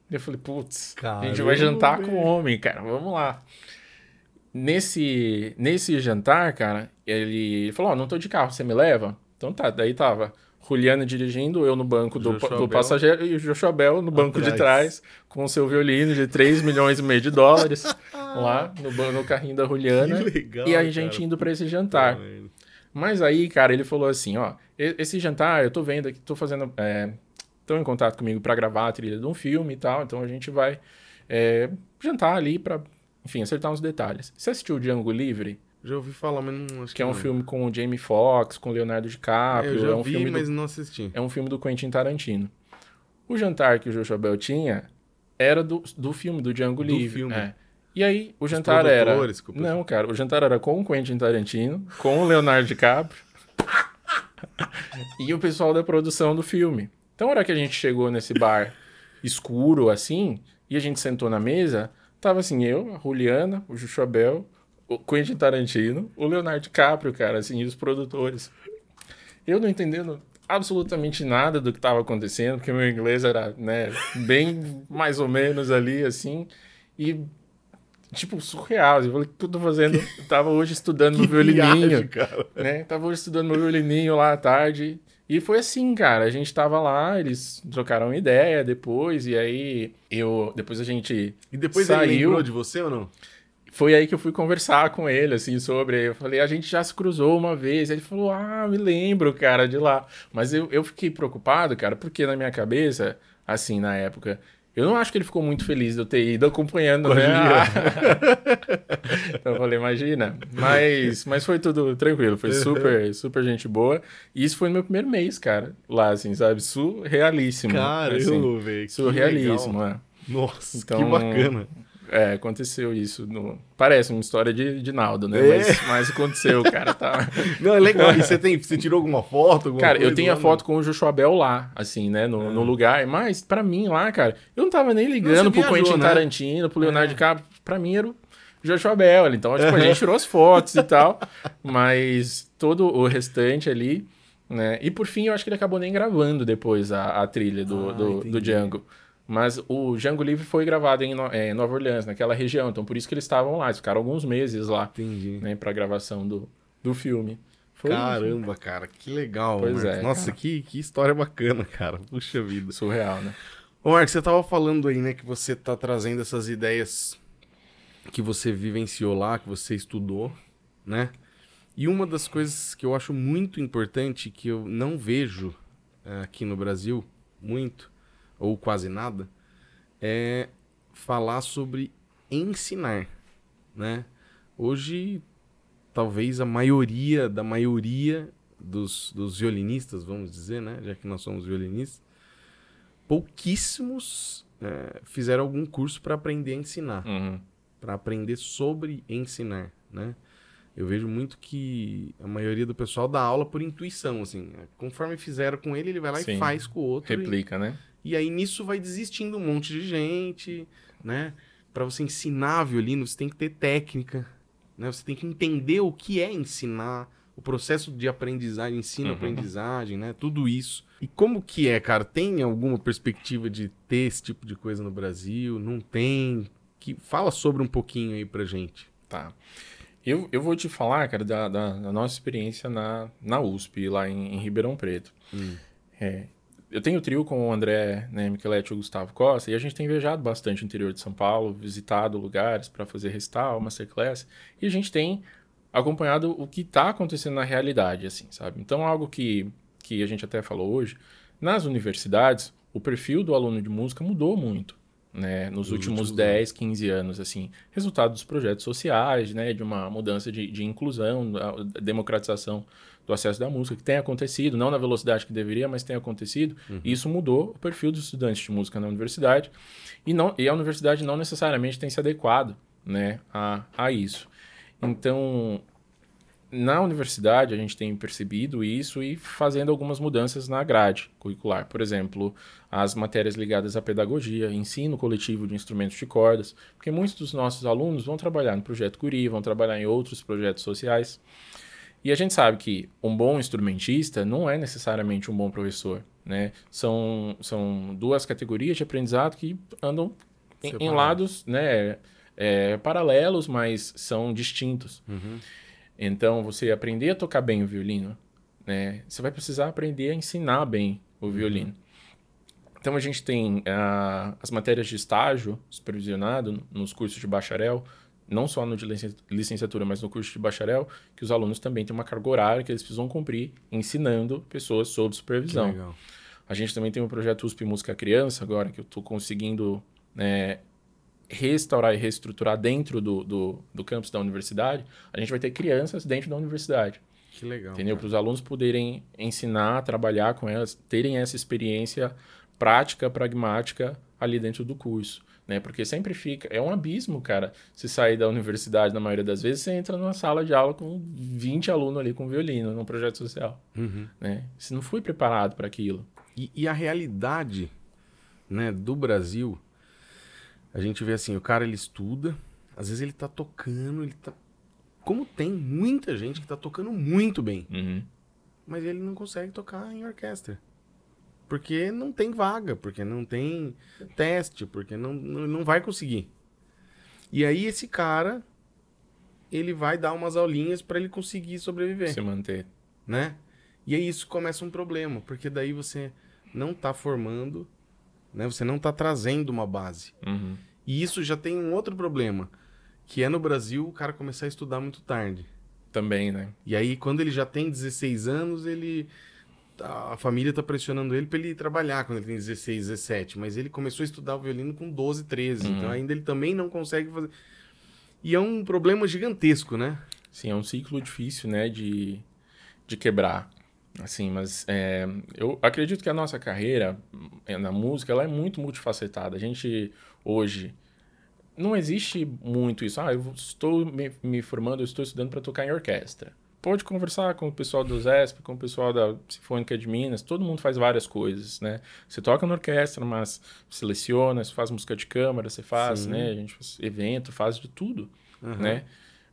Eu falei, putz, a gente vai jantar com o homem, cara, vamos lá. Nesse, nesse jantar, cara, ele falou, ó, oh, não tô de carro, você me leva? Então tá, daí tava Juliana dirigindo, eu no banco do, do passageiro e o Joshua Bell no banco Atrás. de trás, com o seu violino de 3 milhões e meio de dólares, [laughs] lá no, no carrinho da Juliana. Legal, e a gente cara. indo para esse jantar. Mas aí, cara, ele falou assim: ó, esse jantar, eu tô vendo aqui, tô fazendo. É, estão em contato comigo para gravar a trilha de um filme e tal, então a gente vai é, jantar ali para, enfim, acertar uns detalhes. Você assistiu o Django Livre? Já ouvi falar, mas não acho que, que é um filme com o Jamie Foxx, com o Leonardo DiCaprio. É, eu já é um vi, filme mas do, não assisti. É um filme do Quentin Tarantino. O jantar que o Joshua Bell tinha era do, do filme, do Django do Livre. Filme. É. E aí, o Os jantar era... Não, cara, o jantar era com o Quentin Tarantino, com o Leonardo DiCaprio [laughs] e o pessoal da produção do filme. Então, a hora que a gente chegou nesse bar [laughs] escuro, assim, e a gente sentou na mesa, tava assim, eu, a Juliana, o Joshua Bell o Quentin Tarantino, o Leonardo DiCaprio, cara, assim, e os produtores. Eu não entendendo absolutamente nada do que estava acontecendo, porque meu inglês era, né, bem mais ou menos ali, assim, e tipo, surreal. Eu falei, o que eu tô fazendo? Eu tava hoje estudando meu violininho, viagem, cara. né? Tava hoje estudando meu violininho lá à tarde. E foi assim, cara. A gente tava lá, eles trocaram ideia depois, e aí eu. Depois a gente. E depois saiu. ele lembrou de você ou não? Foi aí que eu fui conversar com ele, assim, sobre. Eu falei, a gente já se cruzou uma vez. Ele falou, ah, me lembro, cara, de lá. Mas eu, eu fiquei preocupado, cara, porque na minha cabeça, assim, na época, eu não acho que ele ficou muito feliz de eu ter ido acompanhando, né? [laughs] então eu falei, imagina. Mas, mas foi tudo tranquilo, foi super, [laughs] super gente boa. E isso foi no meu primeiro mês, cara, lá, assim, sabe? Surrealíssimo. Caramba, assim, velho. Surrealíssimo, é. Nossa, então, que bacana. É, aconteceu isso. No... Parece uma história de, de Naldo, né? É. Mas, mas aconteceu, cara. Tá... [laughs] Não, é legal. E você, tem, você tirou alguma foto? Alguma cara, eu tenho a foto com o Joshua Bell lá, assim, né? No, é. no lugar. Mas, para mim, lá, cara, eu não tava nem ligando não, pro viajou, Quentin né? Tarantino, pro Leonardo é. DiCaprio. Pra mim era o Joshua Bell. Então, tipo, a gente tirou as fotos e tal. [laughs] Mas todo o restante ali Né? E por fim, eu acho que ele acabou nem gravando depois a, a trilha do, Ah, do, do Django. Mas o Django Livre foi gravado em, eh, Nova Orleans, naquela região. Então por isso que eles estavam lá. Eles ficaram alguns meses lá, Entendi. né? Pra gravação do, do filme. Foi Caramba, cara, que legal. Pois Marcos. é, Nossa, cara. que, que história bacana, cara. Puxa vida. surreal, né? Ô, Marcos, você tava falando aí, né, que você tá trazendo essas ideias que você vivenciou lá, que você estudou, né? E uma das coisas que eu acho muito importante, que eu não vejo eh, aqui no Brasil, muito, ou quase nada, é falar sobre ensinar, né? Hoje, talvez a maioria da maioria dos, dos violinistas, vamos dizer, né? Já que nós somos violinistas, pouquíssimos eh, fizeram algum curso para aprender a ensinar, Uhum. para aprender sobre ensinar, né? Eu vejo muito que a maioria do pessoal dá aula por intuição, assim. Conforme fizeram com ele, ele vai lá Sim. e faz com o outro. e- Replica, né? E aí nisso vai desistindo um monte de gente, né? Para você ensinar violino, você tem que ter técnica, né? Você tem que entender o que é ensinar, o processo de aprendizagem, ensino-aprendizagem, né? Tudo isso. E como que é, cara? Tem alguma perspectiva de ter esse tipo de coisa no Brasil? Não tem? Que fala sobre um pouquinho aí pra gente. Tá. Eu, eu vou te falar, cara, da, da, da nossa experiência na, na USP, lá em, em Ribeirão Preto. Hum. É, eu tenho trio com o André né, Micheletti e o Gustavo Costa, e a gente tem viajado bastante o interior de São Paulo, visitado lugares para fazer recital, masterclass, e a gente tem acompanhado o que está acontecendo na realidade, assim, sabe? Então, algo que, que a gente até falou hoje, nas universidades, o perfil do aluno de música mudou muito, né? Nos Nos últimos últimos 10, 15 anos, assim. Resultado dos projetos sociais, né? De uma mudança de, de inclusão, democratização do acesso da música, que tem acontecido, não na velocidade que deveria, mas tem acontecido. E isso mudou o perfil dos estudantes de música na universidade. E, não, e a universidade não necessariamente tem se adequado né, a, a isso. Então, na universidade, a gente tem percebido isso e fazendo algumas mudanças na grade curricular. Por exemplo, as matérias ligadas à pedagogia, ensino coletivo de instrumentos de cordas, porque muitos dos nossos alunos vão trabalhar no projeto Curi, vão trabalhar em outros projetos sociais. E a gente sabe que um bom instrumentista não é necessariamente um bom professor, né? São, são duas categorias de aprendizado que andam em, em lados né, é, paralelos, mas são distintos. Então, você aprender a tocar bem o violino, né? Você vai precisar aprender a ensinar bem o violino. Então, a gente tem ah, as matérias de estágio supervisionado nos cursos de bacharel, não só no de licen- licenciatura, mas no curso de bacharel, que os alunos também têm uma carga horária que eles precisam cumprir ensinando pessoas sob supervisão. A gente também tem o projeto USP Música Criança, agora que eu estou conseguindo né, restaurar e reestruturar dentro do, do, do campus da universidade. A gente vai ter crianças dentro da universidade, Que legal. entendeu? Para os alunos poderem ensinar, trabalhar com elas, terem essa experiência prática, pragmática ali dentro do curso. Né? Porque sempre fica. É um abismo, cara. Se sair da universidade, na maioria das vezes, você entra numa sala de aula com 20 alunos ali com violino, num projeto social. Uhum. Né? Você não foi preparado para aquilo. E, e a realidade né, do Brasil, a gente vê assim, o cara ele estuda, às vezes ele tá tocando, ele tá. Como tem muita gente que tá tocando muito bem, Uhum. mas ele não consegue tocar em orquestra. Porque não tem vaga, porque não tem teste, porque não, não, não vai conseguir. E aí esse cara, ele vai dar umas aulinhas para ele conseguir sobreviver Se manter. né? E aí isso começa um problema, porque daí você não tá formando, né? Você não tá trazendo uma base. Uhum. E isso já tem um outro problema, que é no Brasil o cara começar a estudar muito tarde. Também, né? E aí quando ele já tem 16 anos, ele a família tá pressionando ele para ele trabalhar quando ele tem 16, 17, mas ele começou a estudar o violino com 12, 13, Uhum. então ainda ele também não consegue fazer. E é um problema gigantesco, né? Sim, é um ciclo difícil, né, de, de quebrar. Assim, mas é, eu acredito que a nossa carreira é, na música ela é muito multifacetada. A gente hoje não existe muito isso. Ah, eu estou me, me formando, eu estou estudando para tocar em orquestra. Pode conversar com o pessoal do ZESP, com o pessoal da Sinfônica de Minas, todo mundo faz várias coisas, né? Você toca na orquestra, mas seleciona, você faz música de câmara, você faz, Sim. né? A gente faz evento, faz de tudo Aham. né?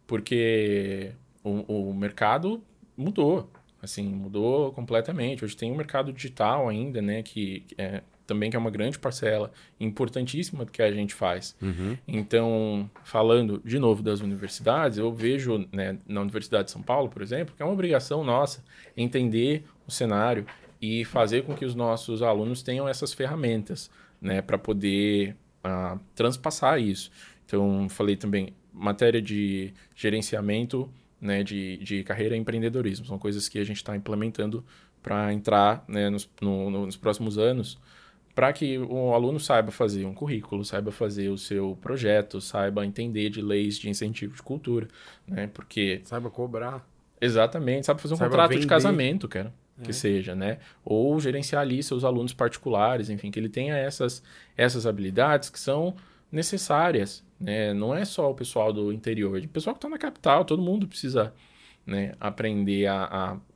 Porque o, o mercado mudou, Assim, mudou completamente. Hoje tem o um mercado digital ainda, né? Que é, também que é uma grande parcela importantíssima do que a gente faz. Uhum. Então, falando de novo das universidades, eu vejo né, na Universidade de São Paulo, por exemplo, que é uma obrigação nossa entender o cenário e fazer com que os nossos alunos tenham essas ferramentas né, para poder uh, transpassar isso. Então, falei também, matéria de gerenciamento né, de, de carreira e empreendedorismo. São coisas que a gente está implementando para entrar né, nos, no, nos próximos anos para que o aluno saiba fazer um currículo, saiba fazer o seu projeto, saiba entender de leis de incentivo de cultura, né? Porque saiba cobrar. Exatamente, sabe fazer um saiba contrato vender. de casamento, cara, é. que seja, né? Ou gerenciar ali seus alunos particulares, enfim, que ele tenha essas essas habilidades que são necessárias, né? Não é só o pessoal do interior, o pessoal que está na capital, todo mundo precisa, né, aprender a,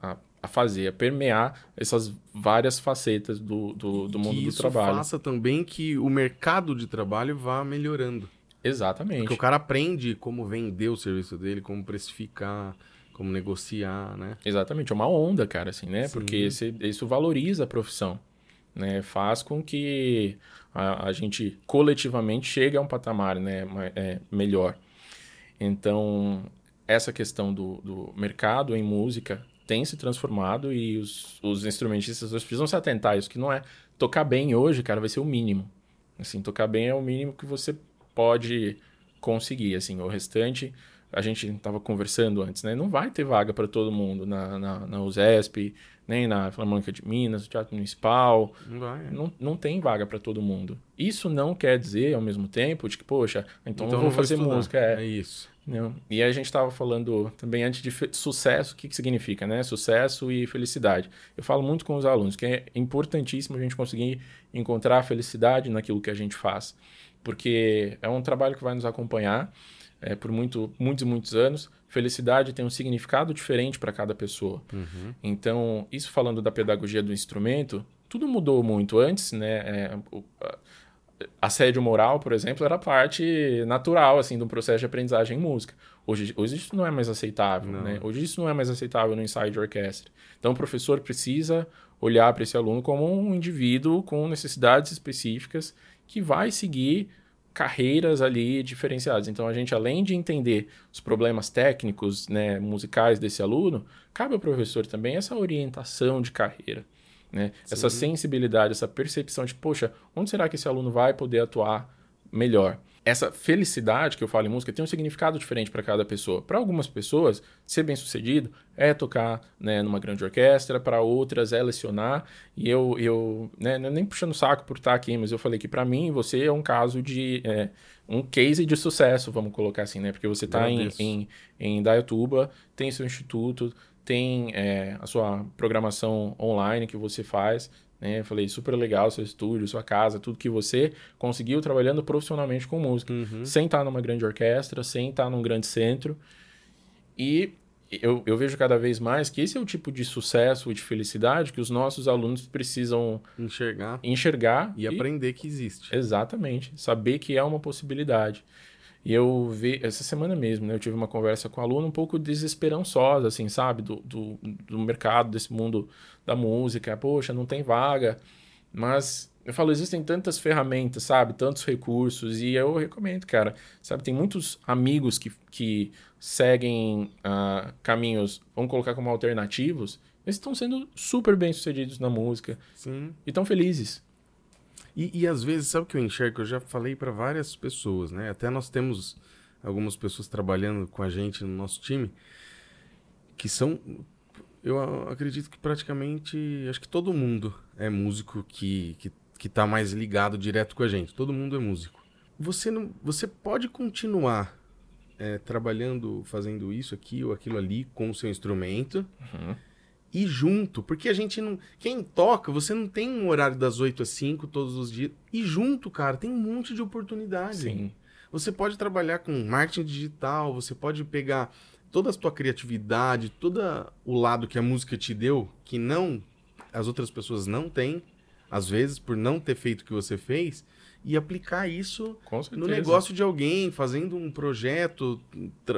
a, a a fazer, a permear essas várias facetas do, do, do mundo do trabalho. Isso faça também que o mercado de trabalho vá melhorando. Exatamente. Porque o cara aprende como vender o serviço dele, como precificar, como negociar, né? Exatamente. É uma onda, cara, assim, né? Sim. Porque esse, isso valoriza a profissão. Né? Faz com que a, a gente coletivamente chegue a um patamar né? É, melhor. Então, essa questão do, do mercado em música tem se transformado e os, os instrumentistas precisam se atentar a isso, que não é tocar bem hoje, cara, vai ser o mínimo. Assim, tocar bem é o mínimo que você pode conseguir, assim, o restante, a gente estava conversando antes, né, não vai ter vaga para todo mundo na, na, na USESP, nem na Filarmônica de Minas, no Teatro Municipal, não, vai, é. não, não tem vaga para todo mundo. Isso não quer dizer, ao mesmo tempo, de que, poxa, então, então não vou fazer vou música. É, é isso. Não. E a gente estava falando também antes de sucesso, o que, que significa, né? Sucesso e felicidade. Eu falo muito com os alunos que é importantíssimo a gente conseguir encontrar felicidade naquilo que a gente faz, porque é um trabalho que vai nos acompanhar é, por muito, muitos e muitos anos. Felicidade tem um significado diferente para cada pessoa. Uhum. Então, isso falando da pedagogia do instrumento, tudo mudou muito antes, né? É, o, assédio moral, por exemplo, era parte natural assim um processo de aprendizagem em música. Hoje, hoje isso não é mais aceitável, não. né? Hoje isso não é mais aceitável no ensaio de orquestra. Então o professor precisa olhar para esse aluno como um indivíduo com necessidades específicas que vai seguir carreiras ali diferenciadas. Então a gente além de entender os problemas técnicos, né, musicais desse aluno, cabe ao professor também essa orientação de carreira. Né? Essa sensibilidade, essa percepção de, poxa, onde será que esse aluno vai poder atuar melhor? Essa felicidade que eu falo em música tem um significado diferente para cada pessoa. Para algumas pessoas, ser bem sucedido é tocar né, numa grande orquestra, para outras é lecionar. E eu, eu né, é nem puxando o saco por estar aqui, mas eu falei que para mim você é um caso de. É, um case de sucesso, vamos colocar assim, né? Porque você está em, em, em Dayatuba, tem seu instituto, tem é, a sua programação online que você faz. Né? Eu falei, super legal seu estúdio, sua casa, tudo que você conseguiu trabalhando profissionalmente com música. Uhum. Sem estar numa grande orquestra, sem estar num grande centro. E eu, eu vejo cada vez mais que esse é o tipo de sucesso e de felicidade que os nossos alunos precisam enxergar, enxergar e, e aprender que existe. Exatamente. Saber que é uma possibilidade. E eu vi, essa semana mesmo, né, eu tive uma conversa com um aluno um pouco desesperançosa, assim, sabe, do, do, do mercado, desse mundo da música. Poxa, não tem vaga. Mas eu falo, existem tantas ferramentas, sabe, tantos recursos, e eu recomendo, cara, sabe, tem muitos amigos que, que seguem uh, caminhos, vamos colocar como alternativos, eles estão sendo super bem sucedidos na música. Sim. E estão felizes. E, e às vezes, sabe o que eu enxergo? Eu já falei para várias pessoas, né? Até nós temos algumas pessoas trabalhando com a gente no nosso time que são. Eu acredito que praticamente. Acho que todo mundo é músico que, que, que tá mais ligado direto com a gente. Todo mundo é músico. Você, não, você pode continuar é, trabalhando, fazendo isso aqui ou aquilo ali com o seu instrumento. Uhum ir junto, porque a gente não. Quem toca, você não tem um horário das 8 às 5 todos os dias. E junto, cara, tem um monte de oportunidade. Sim. Você pode trabalhar com marketing digital, você pode pegar toda a sua criatividade, todo o lado que a música te deu, que não as outras pessoas não têm, às vezes por não ter feito o que você fez, e aplicar isso no negócio de alguém, fazendo um projeto,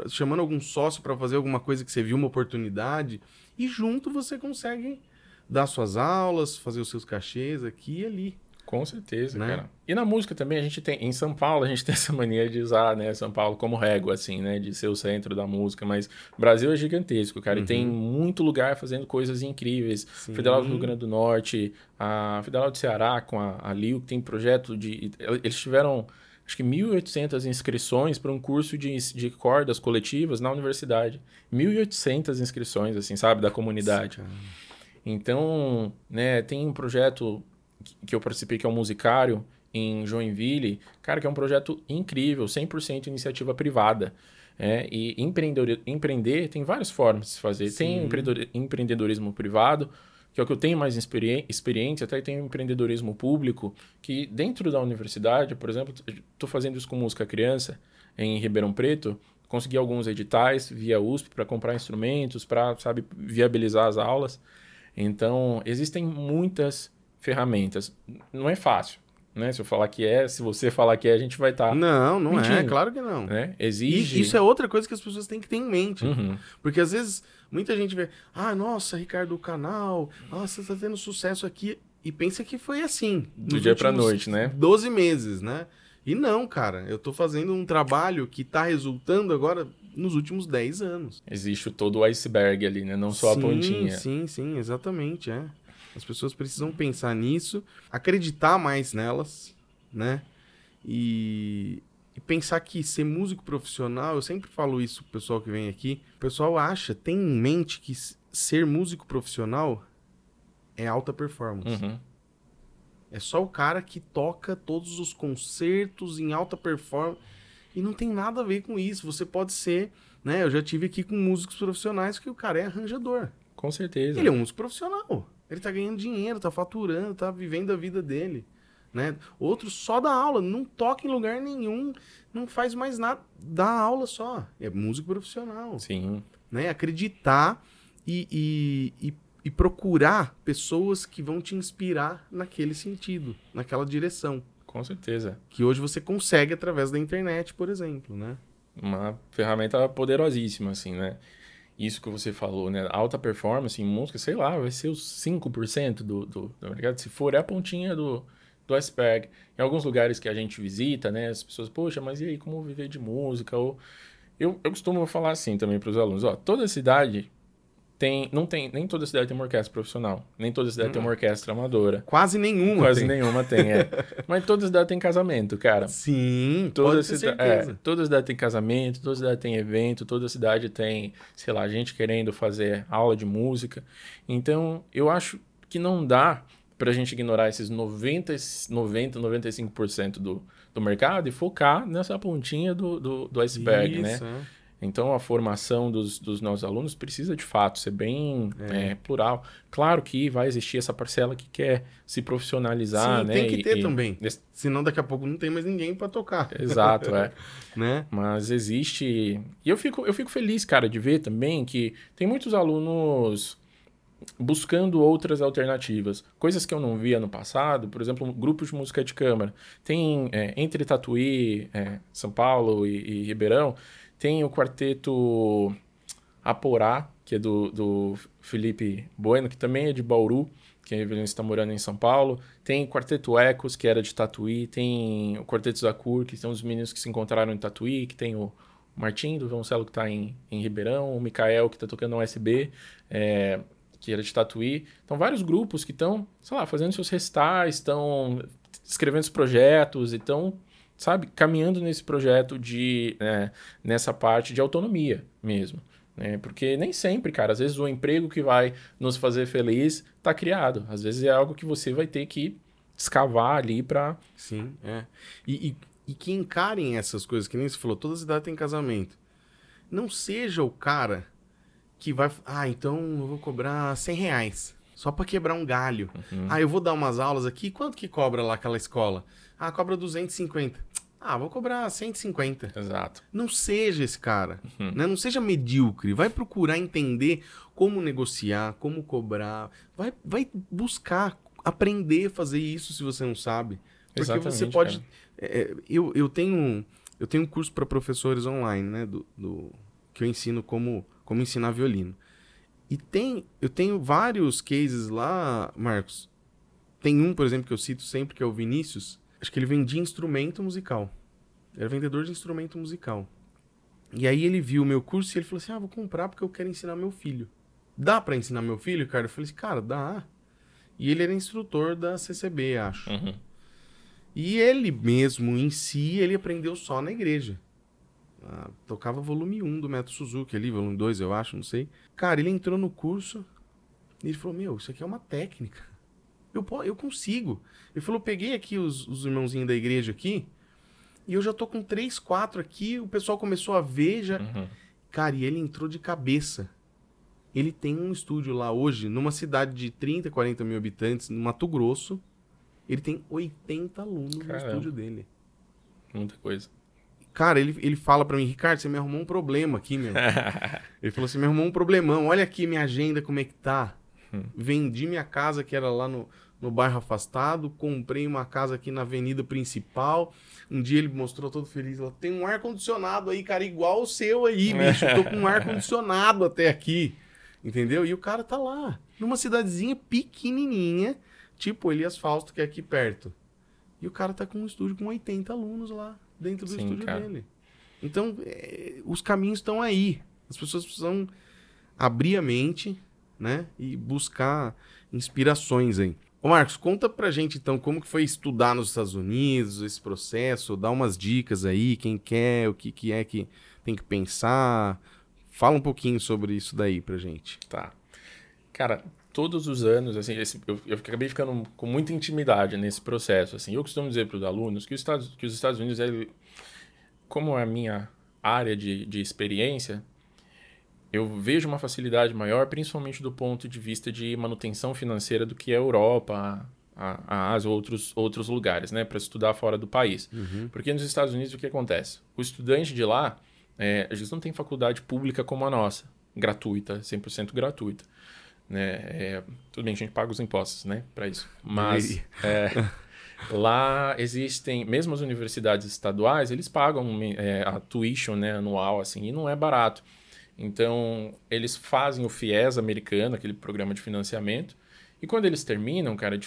chamando algum sócio para fazer alguma coisa que você viu uma oportunidade E junto você consegue dar suas aulas, fazer os seus cachês aqui e ali. Com certeza, Né? cara. E na música também a gente tem, em São Paulo a gente tem [laughs] essa mania de usar, né, São Paulo como régua assim, né, de ser o centro da música, mas o Brasil é gigantesco, cara, e tem muito lugar fazendo coisas incríveis. Sim. Federal do Rio Grande do Norte, a Federal do Ceará com a, a Liu, que tem projeto de eles tiveram acho que 1.800 inscrições para um curso de, de cordas coletivas na universidade. 1.800 inscrições, assim, sabe, da comunidade. Então, né, tem um projeto que- eu participei que é o Musicário em Joinville, cara, que é um projeto incrível, 100% iniciativa privada. É, e empreendedor, empreender tem várias formas de se fazer. Tem Sim. empreendedor- empreendedorismo privado, que é o que eu tenho mais experi- experiência, até tem o empreendedorismo público, que dentro da universidade, por exemplo, estou fazendo isso com música criança em Ribeirão Preto, consegui alguns editais via USP para comprar instrumentos, para, sabe, viabilizar as aulas. Então, existem muitas ferramentas. Não é fácil, né? Se eu falar que é, se você falar que é, a gente vai estar, Não, não é, Mentindo. claro que não. né? E Exige... isso é outra coisa que as pessoas têm que ter em mente. Uhum. Porque às vezes muita gente vê, ah, nossa, Ricardo, o canal, nossa, você tá tendo sucesso aqui. E pensa que foi assim. Do dia pra noite, né? 12 meses, né? E não, cara, eu tô fazendo um trabalho que tá resultando agora nos últimos 10 anos. Existe todo o iceberg ali, né? Não só a Sim, pontinha. Sim, sim, exatamente, é. As pessoas precisam pensar nisso, acreditar mais nelas, né? E, e pensar que ser músico profissional, eu sempre falo isso pro pessoal que vem aqui, o pessoal acha, tem em mente que ser músico profissional é alta performance. Uhum. É só o cara que toca todos os concertos em alta performance. E não tem nada a ver com isso. Você pode ser, né? Eu já tive aqui com músicos profissionais que o cara é arranjador. Com certeza. Ele é um músico profissional. Ele tá ganhando dinheiro, tá faturando, tá vivendo a vida dele. Né? Outro só dá aula, não toca em lugar nenhum, não faz mais nada, dá aula só. É músico profissional. Sim. Né? Acreditar e, e, e, e procurar pessoas que vão te inspirar naquele sentido, naquela direção. Com certeza. Que hoje você consegue através da internet, por exemplo, né? Uma ferramenta poderosíssima, assim, né? Isso que você falou, né? Alta performance em música, sei lá, vai ser os 5% do, do, do mercado. Se for, é a pontinha do, do iceberg. Em alguns lugares que a gente visita, né? As pessoas, poxa, mas e aí, como viver de música? Ou... Eu, eu costumo falar assim também para os alunos, ó, toda cidade tem, não tem, nem toda cidade tem uma orquestra profissional, nem toda cidade tem uma orquestra amadora. Quase nenhuma. Quase tem. nenhuma tem, é. [laughs] Mas toda cidade tem casamento, cara. Sim, Toda cidade, é, toda cidade tem casamento, toda cidade tem evento, toda cidade tem, sei lá, gente querendo fazer aula de música. Então, eu acho que não dá pra gente ignorar esses 90, 90 95% do, do mercado e focar nessa pontinha do, do, do iceberg, né? Isso, é. Então, a formação dos, dos nossos alunos precisa, de fato, ser bem é, plural. Claro que vai existir essa parcela que quer se profissionalizar, Sim, né? tem que e- ter e- também. Senão daqui a pouco não tem mais ninguém pra tocar, Exato, é. [laughs] né? Mas existe. E eu fico, eu fico feliz, cara, de ver também que tem muitos alunos buscando outras alternativas. Coisas que eu não via no passado, por exemplo, grupos de música de câmara. Tem, é, entre Tatuí, é, São Paulo e, e Ribeirão, tem o quarteto Aporá, que é do, do Felipe Bueno, que também é de Bauru, que ele está morando em São Paulo. Tem o Quarteto Ecos, que era de Tatuí. Tem o Quarteto Zacur, que são os meninos que se encontraram em Tatuí. Que tem o Martim do Violoncelo, que está em, em Ribeirão. O Mikael, que está tocando USB, é, que era de Tatuí. Então, vários grupos que estão, sei lá, fazendo seus recitais, estão escrevendo os projetos e estão, sabe, caminhando nesse projeto de... é, nessa parte de autonomia mesmo. né? porque nem sempre, cara, às vezes o emprego que vai nos fazer feliz tá criado. Às vezes é algo que você vai ter que escavar ali para Sim, é. E, e, e que encarem essas coisas, que nem você falou, toda cidade tem casamento. Não seja o cara que vai. Ah, então eu vou cobrar 100 reais. Só pra quebrar um galho. Ah, eu vou dar umas aulas aqui. Quanto que cobra lá aquela escola? Ah, cobra 250. Ah, vou cobrar 150. Exato. Não seja esse cara. Né? Não seja medíocre. Vai procurar entender como negociar, como cobrar. Vai, vai buscar aprender a fazer isso se você não sabe. Porque Exatamente, você pode. cara. é, eu, eu tenho eu tenho um curso para professores online, né? Do, do- que eu ensino como, como ensinar violino. E tem, eu tenho vários cases lá, Marcos. Tem um, por exemplo, que eu cito sempre, que é o Vinícius. Acho que ele vendia instrumento musical. Era vendedor de instrumento musical. E aí ele viu o meu curso e ele falou assim: Ah, vou comprar porque eu quero ensinar meu filho. Dá para ensinar meu filho, cara? Eu falei assim, cara, dá. E ele era instrutor da CCB, acho. Uhum. E ele mesmo, em si, ele aprendeu só na igreja. Ah, tocava volume 1 do Método Suzuki ali, volume 2, eu acho, não sei. Cara, ele entrou no curso e ele falou: Meu, isso aqui é uma técnica. Eu, eu consigo. Ele falou: Peguei aqui os, os irmãozinhos da igreja aqui e eu já tô com 3, 4 aqui. O pessoal começou a ver já. Uhum. Cara, e ele entrou de cabeça. Ele tem um estúdio lá hoje, numa cidade de 30, 40 mil habitantes, no Mato Grosso. Ele tem 80 alunos Caramba. no estúdio dele. Muita coisa. Cara, ele, ele fala pra mim, Ricardo, você me arrumou um problema aqui, meu. [laughs] ele falou assim, me arrumou um problemão. Olha aqui minha agenda, como é que tá. Vendi minha casa, que era lá no, no bairro afastado. Comprei uma casa aqui na avenida principal. Um dia ele mostrou todo feliz. Lá, tem um ar-condicionado aí, cara, igual o seu aí, [laughs] bicho. Eu tô com um ar-condicionado até aqui. Entendeu? E o cara tá lá, numa cidadezinha pequenininha, tipo Elias Fausto, que é aqui perto. E o cara tá com um estúdio com 80 alunos lá, dentro do Sim, estúdio cara. dele. Então, é, os caminhos estão aí. As pessoas precisam abrir a mente, né? E buscar inspirações aí. Ô Marcos, conta pra gente então como que foi estudar nos Estados Unidos, esse processo, dá umas dicas aí, quem quer, o que, que é que tem que pensar. Fala um pouquinho sobre isso daí pra gente. Tá. Cara, todos os anos, assim, esse- eu, eu acabei ficando com muita intimidade nesse processo, assim. Eu costumo dizer para os alunos que os Estados, que os Estados Unidos, ele, como é a minha área de, de experiência, eu vejo uma facilidade maior, principalmente do ponto de vista de manutenção financeira do que a Europa, a, a Ásia ou outros, outros lugares, né, para estudar fora do país. Porque nos Estados Unidos o que acontece? O estudante de lá, é, eles não têm faculdade pública como a nossa, gratuita, 100% gratuita. Né? É, tudo bem, a gente paga os impostos, né, para isso. Mas é, lá existem, mesmo as universidades estaduais, eles pagam é, a tuition né, anual, assim, e não é barato. Então, eles fazem o FIES americano, aquele programa de financiamento, e quando eles terminam, cara,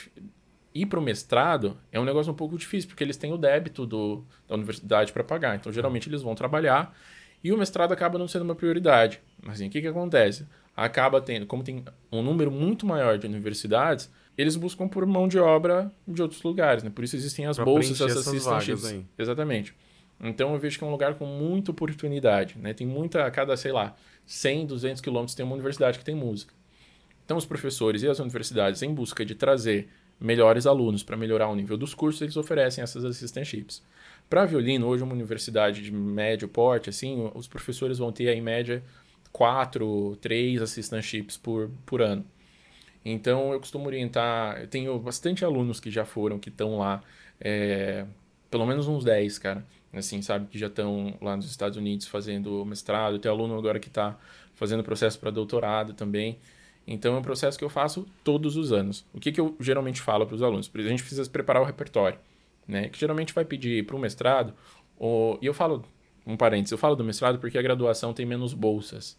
ir para o mestrado é um negócio um pouco difícil, porque eles têm o débito do, da universidade para pagar. Então, geralmente, eles vão trabalhar e o mestrado acaba não sendo uma prioridade. Mas assim, o que, que acontece? Acaba tendo, como tem um número muito maior de universidades, eles buscam por mão de obra de outros lugares, né? Por isso existem as Pra bolsas, as assistantships. aí. Exatamente. Então eu vejo que é um lugar com muita oportunidade, né? Tem muita, a cada, sei lá, 100, 200 quilômetros tem uma universidade que tem música. Então os professores e as universidades, em busca de trazer melhores alunos para melhorar o nível dos cursos, eles oferecem essas assistantships. Para violino, hoje uma universidade de médio porte, assim, os professores vão ter, em média, quatro, três assistantships por, por ano. Então, eu costumo orientar. Eu tenho bastante alunos que já foram, que estão lá, é, pelo menos uns 10, cara. Assim, sabe, que já estão lá nos Estados Unidos fazendo mestrado. Tem aluno agora que está fazendo processo para doutorado também. Então, é um processo que eu faço todos os anos. O que, que eu geralmente falo para os alunos? A gente precisa preparar o repertório, né? Que geralmente vai pedir para o mestrado. Ou, e eu falo, um parênteses, eu falo do mestrado porque a graduação tem menos bolsas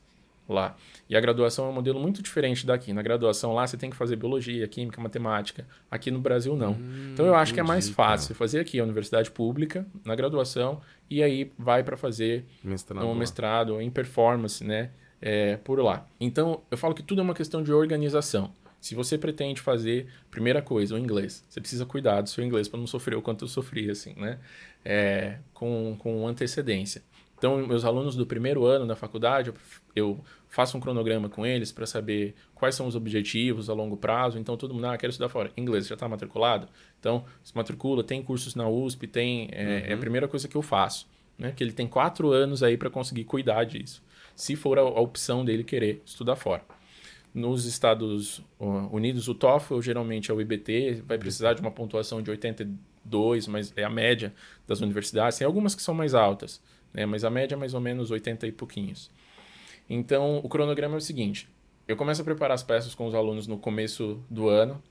lá. E a graduação é um modelo muito diferente daqui. Na graduação lá você tem que fazer biologia, química, matemática. Aqui no Brasil não. então eu acho que é mais entendi, fácil você fazer aqui a universidade pública, na graduação, e aí vai para fazer Mestrado. um lá. mestrado em performance, né? é, por lá. Então, eu falo que tudo é uma questão de organização. Se você pretende fazer, primeira coisa, o inglês. Você precisa cuidar do seu inglês para não sofrer o quanto eu sofri, assim, né? É, com, com antecedência. Então, meus alunos do primeiro ano da faculdade, eu, eu faço um cronograma com eles para saber quais são os objetivos a longo prazo. Então, todo mundo, ah, quero estudar fora. Inglês, já está matriculado? Então, se matricula, tem cursos na USP, tem... É, é a primeira coisa que eu faço. Né? Que ele tem quatro anos aí para conseguir cuidar disso. Se for a, a opção dele querer estudar fora. Nos Estados Unidos, o TOEFL geralmente é o IBT, vai precisar de uma pontuação de 82, mas é a média das universidades. Tem algumas que são mais altas, né? mas a média é mais ou menos 80 e pouquinhos. Então, o cronograma é o seguinte: eu começo a preparar as peças com os alunos no começo do ano,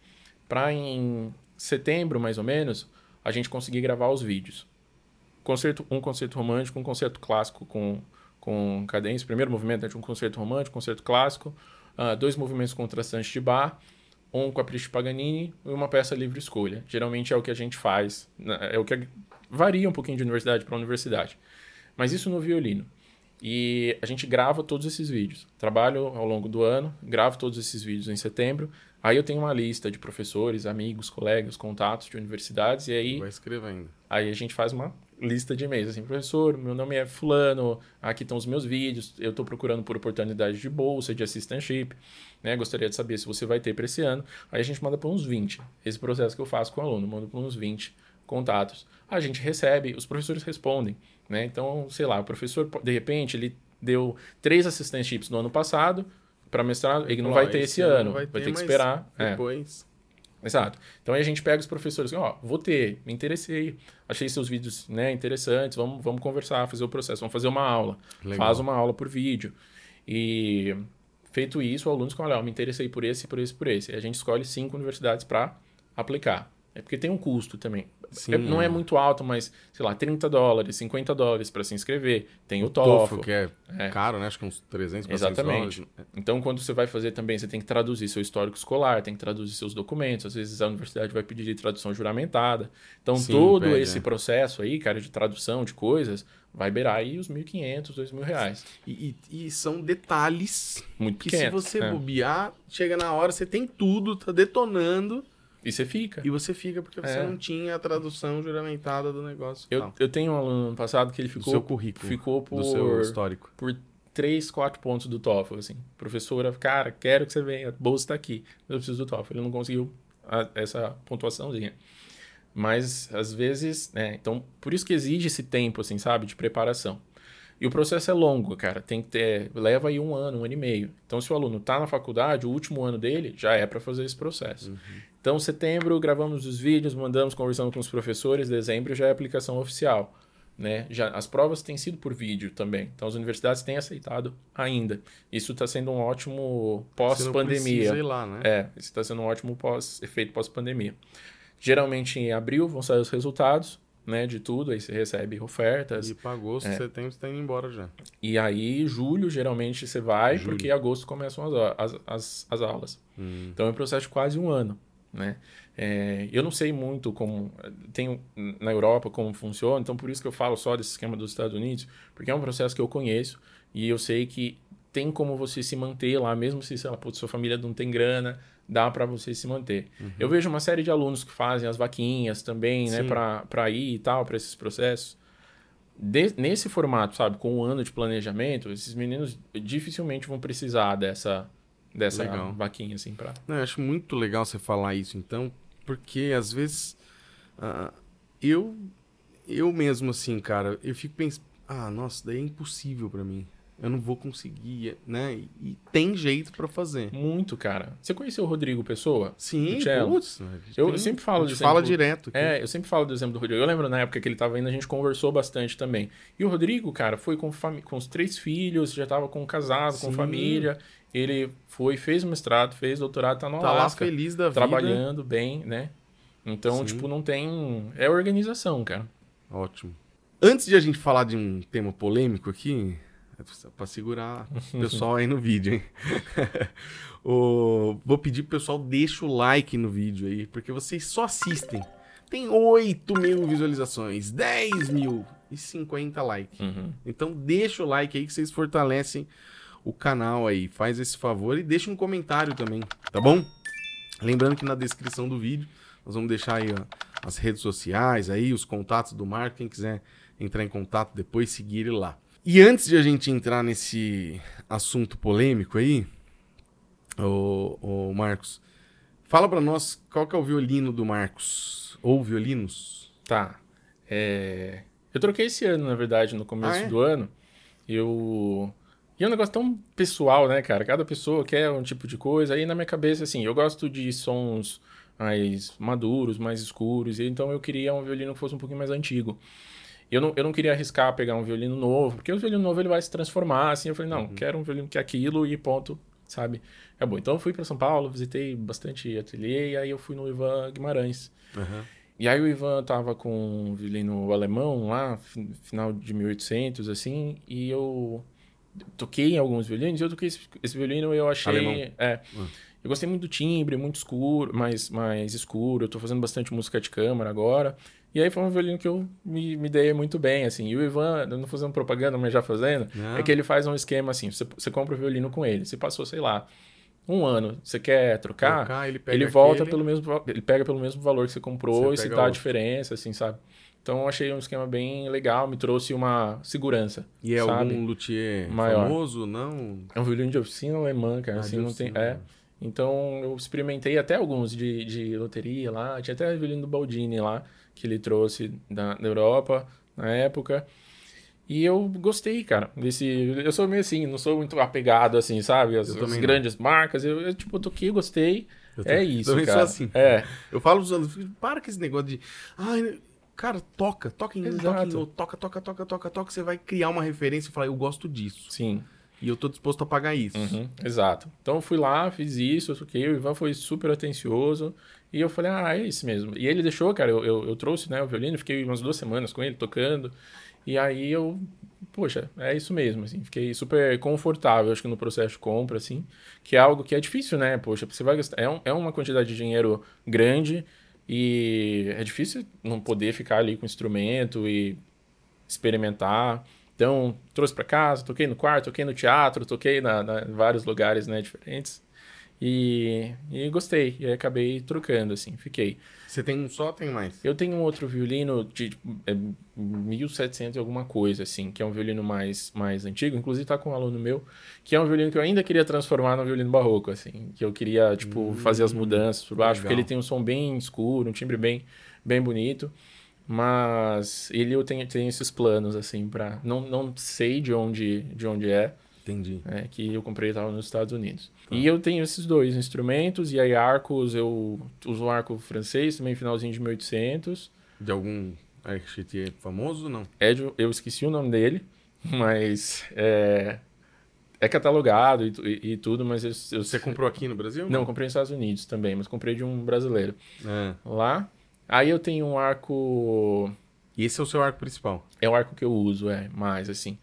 para em setembro, mais ou menos, a gente conseguir gravar os vídeos. Concerto, um concerto romântico, um concerto clássico com, com cadência. Primeiro movimento é de um concerto romântico, concerto clássico. uh, dois movimentos contrastantes de bar, um capricho Paganini e uma peça livre escolha. Geralmente é o que a gente faz, né, é o que varia um pouquinho de universidade para universidade. Mas isso no violino. E a gente grava todos esses vídeos. Trabalho ao longo do ano, gravo todos esses vídeos em setembro. Aí eu tenho uma lista de professores, amigos, colegas, contatos de universidades e aí vai escrevendo. Aí a gente faz uma lista de e-mails assim, professor, meu nome é fulano, aqui estão os meus vídeos, eu estou procurando por oportunidade de bolsa, de assistantship, né? Gostaria de saber se você vai ter para esse ano. Aí a gente manda para uns 20. Esse processo que eu faço com o aluno, mando para uns 20 contatos. A gente recebe, os professores respondem, né? Então, sei lá, o professor, de repente, ele deu três assistantships no ano passado para mestrado, ele não vai ter esse, ano, vai ter, vai ter que esperar. É. Depois. É. Exato. Então aí a gente pega os professores, ó, vou ter, me interessei, achei seus vídeos né, interessantes, vamos, vamos conversar, fazer o processo, vamos fazer uma aula. Legal. Faz uma aula por vídeo. E feito isso, o aluno escolhe, ó, me interessei por esse, por esse, por esse. E a gente escolhe cinco universidades para aplicar. É porque tem um custo também. É, não é muito alto, mas, sei lá, 30 dólares, 50 dólares para se inscrever. Tem o, o TOEFL. TOEFL que é, é, caro, né? Acho que uns 300, Exatamente. Dólares. Então, quando você vai fazer também, você tem que traduzir seu histórico escolar, tem que traduzir seus documentos. Às vezes a universidade vai pedir de tradução juramentada. Então, Sim, todo pede, esse é. processo aí, cara, de tradução de coisas, vai beirar aí os 1.500, 2.000 reais. E, e, e, são detalhes Muito que se você é. bobear, chega na hora, você tem tudo, tá detonando e você fica. E você fica porque você é. não tinha a tradução juramentada do negócio. Eu, eu tenho um aluno no passado que ele ficou. Do seu currículo. Ficou por. Do seu histórico. Por 3, 4 pontos do TOEFL, assim. Professora, cara, quero que você venha, a bolsa está aqui. Eu preciso do TOEFL. Ele não conseguiu a, essa pontuaçãozinha. Mas, às vezes, né? Então, por isso que exige esse tempo, assim, sabe? De preparação. E o processo é longo, cara. Tem que ter. Leva aí um ano, um ano e meio. Então, se o aluno está na faculdade, o último ano dele já é para fazer esse processo. Uhum. Então, setembro, gravamos os vídeos, mandamos, conversando com os professores. Dezembro já é aplicação oficial. Né? Já, as provas têm sido por vídeo também. Então, as universidades têm aceitado ainda. Isso está sendo um ótimo pós-pandemia. Né? É, isso está sendo um ótimo pós, efeito pós-pandemia. Geralmente, em abril, vão sair os resultados né, de tudo, aí você recebe ofertas. E para agosto, é. setembro, você tá indo embora já. E aí, julho, geralmente você vai, julho. porque em agosto começam as, as, as, as aulas. Hum. Então é um processo de quase um ano, né? É, eu não sei muito como tem na Europa como funciona, então por isso que eu falo só desse esquema dos Estados Unidos, porque é um processo que eu conheço e eu sei que tem como você se manter lá, mesmo se, sei lá, sua família não tem grana, dá para você se manter. Uhum. Eu vejo uma série de alunos que fazem as vaquinhas também, né, Sim. né, para ir e tal, para esses processos. De, nesse formato, sabe, com um ano de planejamento, esses meninos dificilmente vão precisar dessa dessa legal. vaquinha assim para. Eu acho muito legal você falar isso, então, porque às vezes uh, eu eu mesmo assim, cara, eu fico pensando, ah, nossa, daí é impossível para mim eu não vou conseguir, né? E tem jeito para fazer. Muito, cara. Você conheceu o Rodrigo Pessoa? Sim, putz, eu, eu sempre falo gente fala direto. Aqui. É, eu sempre falo do exemplo do Rodrigo. Eu lembro na época que ele tava indo, a gente conversou bastante também. E o Rodrigo, cara, foi com, com os três filhos, já tava com casado, Sim. com família. Ele foi, fez mestrado, fez doutorado, tá no tá Alasca. lá feliz da trabalhando vida. bem, né? Então, Sim. tipo, não tem... É organização, cara. Ótimo. Antes de a gente falar de um tema polêmico aqui, é para segurar o pessoal aí no vídeo, hein? [laughs] o... Vou pedir pro pessoal deixa o like no vídeo aí, porque vocês só assistem. Tem 8 mil visualizações, 10 mil e 50 likes. Uhum. Então deixa o like aí que vocês fortalecem o canal aí. Faz esse favor e deixa um comentário também, tá bom? Lembrando que na descrição do vídeo nós vamos deixar aí ó, as redes sociais aí, os contatos do Marco, quem quiser entrar em contato depois, seguir ele lá. E antes de a gente entrar nesse assunto polêmico aí, o, Marcos, fala para nós qual que é o violino do Marcos, ou violinos. Tá. É... Eu troquei esse ano, na verdade, no começo ah, é? do ano. Eu... E é um negócio tão pessoal, né, cara? Cada pessoa quer um tipo de coisa. Aí na minha cabeça, assim, eu gosto de sons mais maduros, mais escuros. Então eu queria um violino que fosse um pouquinho mais antigo eu não, eu não queria arriscar pegar um violino novo, porque o violino novo ele vai se transformar, assim. Eu falei, não, uhum. quero um violino que é aquilo e ponto, sabe? É bom. Então eu fui para São Paulo, visitei bastante ateliê e aí eu fui no Ivan Guimarães. Uhum. E aí o Ivan tava com um violino alemão lá, final de 1800, assim, e eu toquei em alguns violinos e eu toquei esse, esse violino eu achei. Alemão. É. Hum. Eu gostei muito do timbre, muito escuro, mais, mais escuro. Eu tô fazendo bastante música de câmara agora. E aí foi um violino que eu me, me dei muito bem, assim. E o Ivan, não fazendo propaganda, mas já fazendo, Não. é que ele faz um esquema assim: você, você compra o violino com ele. Você passou, sei lá, um ano, você quer trocar, Trocar, ele ele volta aquele- pelo mesmo, ele pega pelo mesmo valor que você comprou Você e se dá a outro. diferença, assim, sabe? Então eu achei um esquema bem legal, me trouxe uma segurança. E é sabe? algum luthier Maior. famoso? Não. É um violino de oficina alemã, cara, Ah, assim, não tem... É. Então eu experimentei até alguns de, de loteria lá, tinha até o violino do Baldini lá, que ele trouxe da, da Europa na época. E eu gostei, cara, desse... Eu sou meio assim, não sou muito apegado, assim, sabe? As, Eu as grandes marcas, eu, eu, tipo, toquei, gostei, Eu é isso, também sou cara. assim. É, Eu falo pros alunos, para com esse negócio de. Ai, cara, toca, toca em um, toca em Exato. toca, toca, toca, toca, toca. Você vai criar uma referência e falar, eu gosto disso. sim. E eu tô disposto a pagar isso. Uhum, exato. Então eu fui lá, fiz isso, toquei, o Ivan foi super atencioso. E eu falei, ah, é isso mesmo. E ele deixou, cara, eu, eu, eu trouxe né, o violino, fiquei umas duas semanas com ele tocando. E aí eu, poxa, é isso mesmo, assim. Fiquei super confortável, acho que no processo de compra, assim. Que é algo que é difícil, né? Poxa, você vai gastar. É, um- é uma quantidade de dinheiro grande e é difícil não poder ficar ali com o instrumento e experimentar. Então, trouxe para casa, toquei no quarto, toquei no teatro, toquei na, na- em vários lugares né, diferentes. E, e gostei. E acabei trocando, assim, fiquei. Você tem um só, tem mais? Eu tenho um outro violino de é, 1700 e alguma coisa, assim, que é um violino mais, mais antigo. Inclusive tá com um aluno meu, que é um violino que eu ainda queria transformar num violino barroco, assim. Que eu queria, tipo, fazer as mudanças por baixo, porque legal. ele tem um som bem escuro, um timbre bem, bem bonito. Mas ele eu tenho, tenho esses planos, assim, pra... Não, não sei de onde, de onde é, Entendi. é, que eu comprei tava nos Estados Unidos. Tá. E eu tenho esses dois instrumentos, e aí arcos, eu uso um arco francês, também finalzinho de 1800. De algum arquiteto famoso, não? É eu esqueci o nome dele, [laughs] mas é, é catalogado e, e- e tudo, mas eu, eu Você comprou aqui no Brasil? Não, comprei nos Estados Unidos também, mas comprei de um brasileiro É. lá. Aí eu tenho um arco E esse é o seu arco principal? É o arco que eu uso, é, mais assim.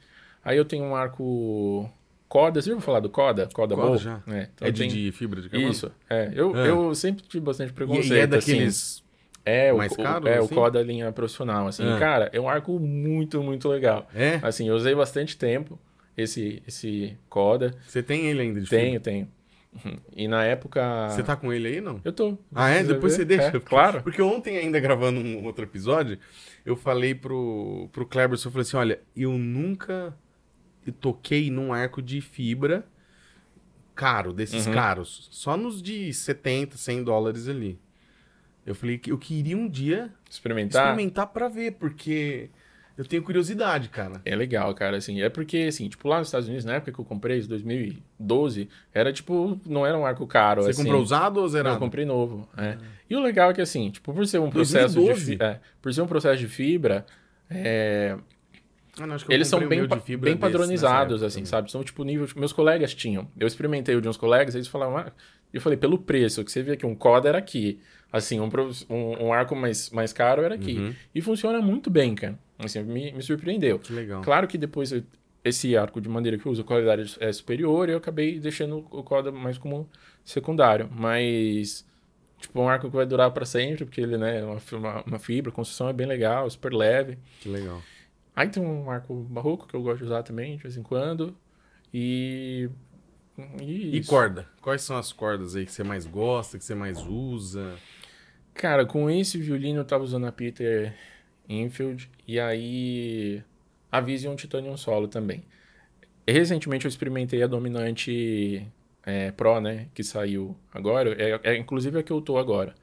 Aí eu tenho um arco Coda, você já ouviu falar do Coda? Coda, Coda já. É, então é de, tenho- de fibra de carbono? Isso, é. Eu, Ah. eu sempre tive bastante E, preconceito, e é assim. daqueles... É, o, mais o- caros, é, o assim? Coda linha profissional, assim. Ah. Cara, é um arco muito, muito legal. É? Assim, eu usei bastante tempo esse, esse Coda. Você tem ele ainda de Tenho, tenho. Uhum. [laughs] E na época... fibra? Você tá com ele aí, não? Eu tô. Ah, é? Depois ver? você deixa. É, claro. Porque ontem, ainda gravando um outro episódio, eu falei pro, pro Kleberson, eu falei assim, olha, eu nunca toquei num arco de fibra caro, desses Uhum. caros. Só nos de 70, 100 dólares ali. Eu falei que eu queria um dia Experimentar. experimentar pra ver, porque eu tenho curiosidade, cara. É legal, cara, assim, é porque, assim, tipo, lá nos Estados Unidos, na época que eu comprei, em 2012, era, tipo, não era um arco caro, Você assim. comprou usado ou Não, zerado? eu comprei novo, é. E o legal é que, assim, tipo, por ser um processo 2012? de... É, por ser um processo de fibra, é, Ah, não, que eles são bem, pa- bem desse padronizados, assim, também. sabe? São, tipo, nível... Meus colegas tinham. Eu experimentei o de uns colegas, eles falavam... Ah, eu falei, pelo preço, que você vê que um Coda era aqui. Assim, um, um, um arco mais, mais caro era aqui. Uhum. E funciona muito bem, cara. Assim, me, me surpreendeu. Que legal. Claro que depois eu- esse arco de madeira que eu uso, a qualidade é superior, e eu acabei deixando o Coda mais como secundário. Mas, tipo, um arco que vai durar para sempre, porque ele, né, é uma, uma fibra, a construção é bem legal, super leve. Que legal. Aí tem um arco barroco que eu gosto de usar também, de vez em quando. E. E, E isso. corda? Quais são as cordas aí que você mais gosta, que você mais usa? Cara, com esse violino eu tava usando a Peter Infield e aí a Vision Titanium Solo também. Recentemente eu experimentei a Dominante é, Pro, né, que saiu agora, é, é inclusive a que eu tô agora.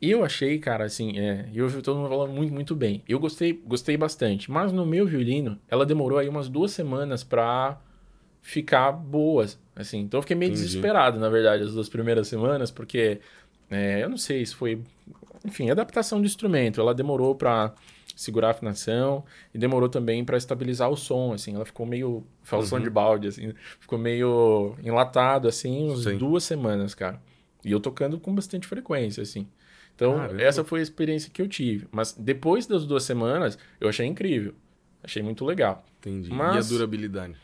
Eu achei, cara, assim, é, e eu vi todo mundo falando muito, muito bem. Eu gostei, gostei bastante, mas no meu violino, ela demorou aí umas duas semanas pra ficar boa, assim. Então eu fiquei meio Entendi. desesperado, na verdade, as duas primeiras semanas, porque é, eu não sei se foi. Enfim, adaptação do instrumento. Ela demorou pra segurar a afinação e demorou também pra estabilizar o som, assim. Ela ficou meio. Fala som Uhum. de balde, assim. Ficou meio enlatado, assim, uns Sim. duas semanas, cara. E eu tocando com bastante frequência, assim. Então, Caramba. essa foi a experiência que eu tive. Mas depois das duas semanas, eu achei incrível. Achei muito legal. Entendi. E a Mas- durabilidade?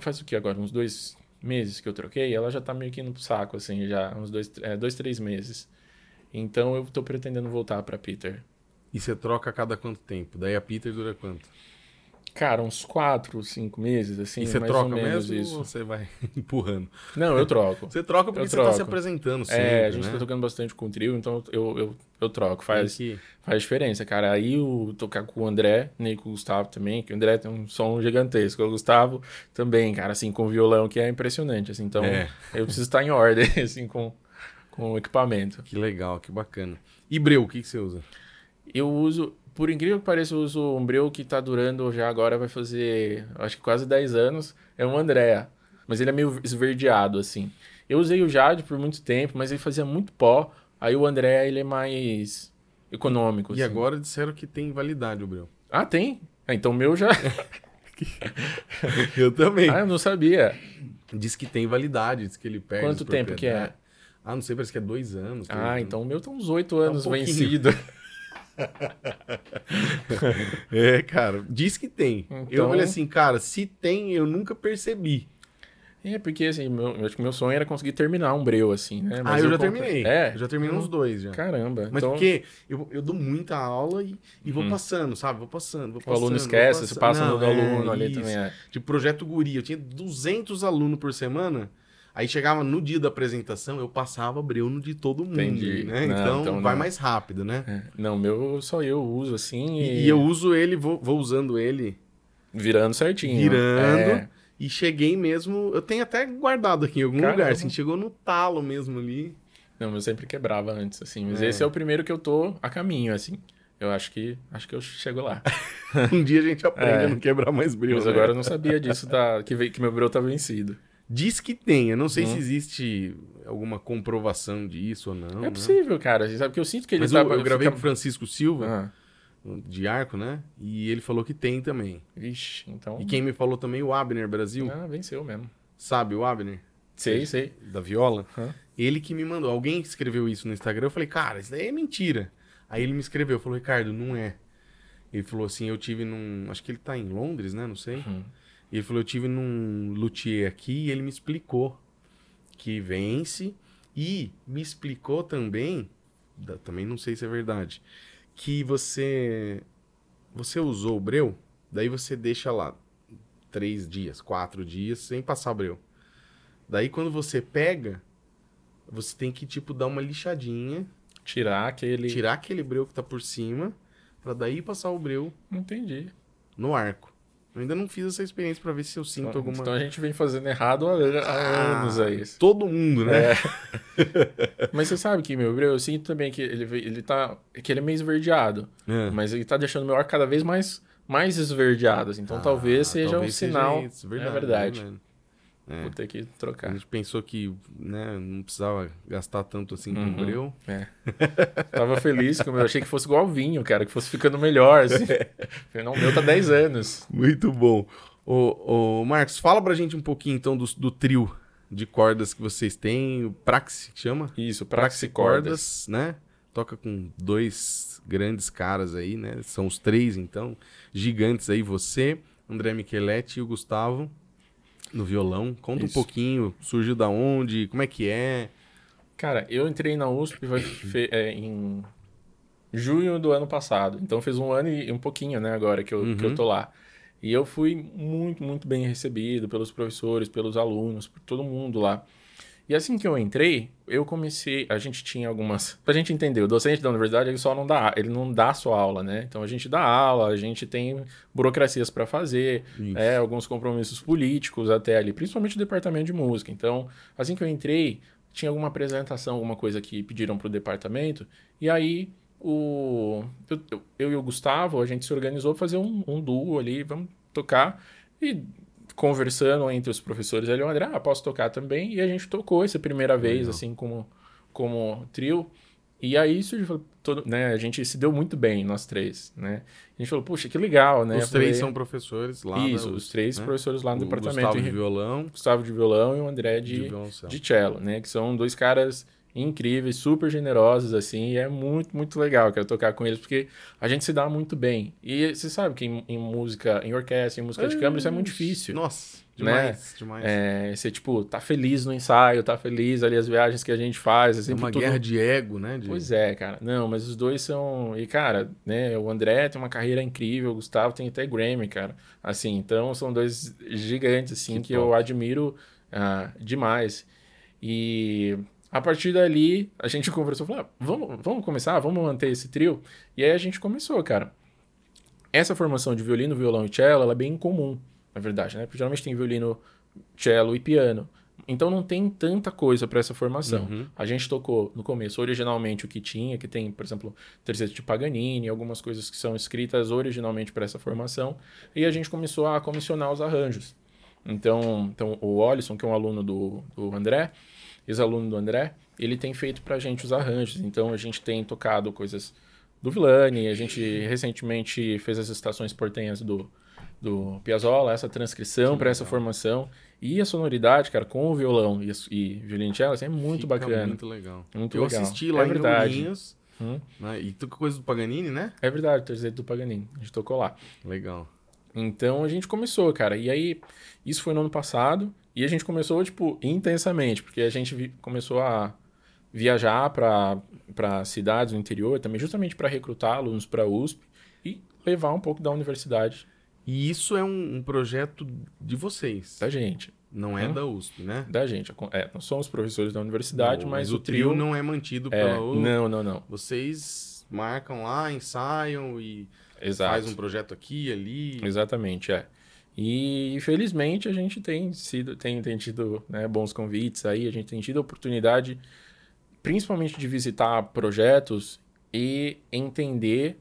faz o que agora? Uns dois meses que eu troquei, ela já tá meio que no saco, assim, já, uns dois, é, dois três meses. Então eu tô pretendendo voltar pra Peter. E você troca a cada quanto tempo? Daí a Peter dura quanto? Cara, uns quatro, cinco meses, assim, e você troca mesmo isso. ou você vai [laughs] empurrando? Não, eu troco. Você troca porque Eu você tá se troco. apresentando sempre, é, a gente né? tá tocando bastante com o trio, então eu, eu, eu troco. Faz, que- faz diferença, cara. Aí o tocar com o André, nem com o Gustavo também, que o André tem um som gigantesco. O Gustavo também, cara, assim, com violão, que é impressionante, assim. Então, É. eu preciso estar em ordem, [laughs] assim, com, com o equipamento. Que legal, que bacana. E breu, o que, que você usa? Eu uso, por incrível que pareça, eu uso um breu que tá durando já agora, vai fazer, acho que quase 10 anos. É um Andrea, mas ele é meio esverdeado, assim. Eu usei o Jade por muito tempo, mas ele fazia muito pó. Aí o Andrea, ele é mais econômico, E assim. agora disseram que tem validade o breu. Ah, tem? Ah, então o meu já... [laughs] Eu também. ah, eu não sabia. Diz que tem validade, diz que ele perde. Quanto tempo que é? Ah, não sei, parece que é dois anos. Ah, então o meu tá uns 8 anos pouquinho. vencido. [laughs] [laughs] É, cara, diz que tem. Eu Então- falei assim, cara, se tem, eu nunca percebi. É, porque assim, meu, eu acho que meu sonho era conseguir terminar um breu, assim, né? ah, eu, já comprei- terminei. É? Eu já terminei uns dois já. Caramba. Mas então... porque eu, eu dou muita aula e, e vou passando, sabe? Vou passando, vou O passando. aluno vou esquece, você passa Não, no é, aluno ali isso. também. É. Tipo, projeto Guri, eu tinha 200 alunos por semana. Aí chegava no dia da apresentação, eu passava breu de todo mundo, Entendi. né? Não, então, então vai não. mais rápido, né? É. Não, meu só eu uso assim e, E, eu uso ele, vou, vou usando ele virando certinho. virando. É. E cheguei mesmo. Eu tenho até guardado aqui em algum Caramba. lugar, assim, chegou no talo mesmo ali. Não, eu sempre quebrava antes, assim. Mas É. esse é o primeiro que eu tô a caminho, assim. Eu acho que acho que eu chego lá. [laughs] Um dia a gente aprende É. a não quebrar mais breu. Mas né? agora eu não sabia disso, da, que, ve- que meu breu tá vencido. Diz que tem, eu não sei Uhum. se existe alguma comprovação disso ou não. é né? possível, cara. Você sabe que eu sinto que ele Mas tá. eu, eu gravei fica- com o Francisco Silva, Ah, de arco, né? E ele falou que tem também. vixe, então. E quem me falou também, o Abner Brasil. Ah, venceu mesmo. Sabe o Abner? Sei, sei. Da viola. Hã? Ele que me mandou. Alguém escreveu isso no Instagram. Eu falei, cara, isso daí é mentira. Aí ele me escreveu, falou, Ricardo, não é. Ele falou assim, eu tive num. Acho que ele tá em Londres, né? Não sei. Uhum. E ele falou, eu tive num luthier aqui e ele me explicou que vence. E me explicou também, também não sei se é verdade, que você você usou o breu, daí você deixa lá três dias, quatro dias sem passar breu. Daí quando você pega, você tem que tipo dar uma lixadinha, Tirar aquele. tirar aquele breu que tá por cima, pra daí passar o breu Entendi. no arco. Eu ainda não fiz essa experiência pra ver se eu sinto Então, alguma então a gente vem fazendo errado há, há anos Ah, aí. Todo mundo, né? É. [laughs] Mas você sabe que meu eu sinto também que ele, ele tá. que ele é meio esverdeado. É. Mas ele tá deixando meu arco cada vez mais, mais esverdeado. assim. Então Ah, talvez seja talvez um sinal. seja isso, é verdade. né? É. Vou ter que A trocar. gente pensou que né, não precisava gastar tanto assim com Uhum. o breu. É. Tava feliz com o meu. Achei que fosse igual vinho, cara, que fosse ficando melhor. Assim. [laughs] Falei, não, o meu tá 10 anos. Muito bom. Ô, ô, Marcos, fala pra gente um pouquinho então do, do trio de cordas que vocês têm. O Praxi, que chama? Isso, Praxi praxicordas. Cordas, né? Toca com dois grandes caras aí, né? São os três, então. Gigantes aí, você, André Micheletti e o Gustavo no violão. Conta Isso. um pouquinho, surgiu da onde, como é que é? Cara, eu entrei na USP é, em junho do ano passado. Então fez um ano e um pouquinho, né, agora que eu, que eu tô lá. E eu fui muito, muito bem recebido pelos professores, pelos alunos, por todo mundo lá. E assim que eu entrei, eu comecei. A gente tinha algumas. Pra gente entender, o docente da universidade ele só não dá, ele não dá só aula, né? Então a gente dá aula, a gente tem burocracias para fazer, é, alguns compromissos políticos até ali, principalmente o departamento de música. Então, assim que eu entrei, tinha alguma apresentação, alguma coisa que pediram pro departamento, e aí o eu, eu- eu e o Gustavo, a gente se organizou pra fazer um, um duo ali, vamos tocar. E conversando entre os professores ali, o André, ah, posso tocar também? E a gente tocou essa primeira vez, Legal. assim, como, como trio. E aí surgiu, todo, né, a gente se deu muito bem, nós três, né? A gente falou, puxa, que legal, né? Os Eu falei, três são professores lá. Isso, os três né? professores lá no O departamento. Gustavo de violão, Gustavo de violão e o André de, de, de cello, né? Que são dois caras incríveis, super generosos, assim, e é muito, muito legal, quero tocar com eles, porque a gente se dá muito bem. E você sabe que em, em música, em orquestra, em música de câmara, isso é muito difícil. Nossa, demais, né? demais. É, você, tipo, tá feliz no ensaio, tá feliz ali as viagens que a gente faz. É, é uma tudo... guerra de ego, né? De... Pois é, cara. Não, mas os dois são... E, cara, né, o André tem uma carreira incrível, o Gustavo tem até Grammy, cara. Assim, então são dois gigantes, assim, que, que eu admiro uh, demais. E a partir dali, a gente conversou, falou, ah, vamos, vamos começar, vamos manter esse trio. E aí a gente começou, cara. Essa formação de violino, violão e cello, ela é bem comum, na verdade, né? Porque geralmente tem violino, cello e piano. Então não tem tanta coisa para essa formação. Uhum. A gente tocou no começo originalmente o que tinha, que tem, por exemplo, terceiro de Paganini, algumas coisas que são escritas originalmente para essa formação, e a gente começou a comissionar os arranjos. Então, então o Olisson, que é um aluno do, do André, ex-aluno do André, ele tem feito pra gente os arranjos. Então a gente tem tocado coisas do Villani, a gente recentemente fez as estações portenhas do, do Piazzolla, essa transcrição para essa formação. E a sonoridade, cara, com o violão e, e violoncello, assim, é muito Fica bacana. muito legal. Muito Eu legal. assisti lá é em verdade. Hum. Né? E tu coisa do Paganini, né? É verdade, terceiro do Paganini. A gente tocou lá. Legal. Então a gente começou, cara. E aí, isso foi no ano passado. E a gente começou, tipo, intensamente, porque a gente começou a viajar para cidades no interior também, justamente para recrutar alunos para a USP e levar um pouco da universidade. E isso é um, um projeto de vocês. Da gente. Não é hum? da USP, né? Da gente. É, nós somos professores da universidade, não, mas, mas, o trio, trio não é mantido é, pela USP. Não, não, não. Vocês marcam lá, ensaiam e Exato. faz um projeto aqui ali. Exatamente, é. E infelizmente a gente tem sido, tem, tem tido né, bons convites aí, a gente tem tido a oportunidade, principalmente de visitar projetos e entender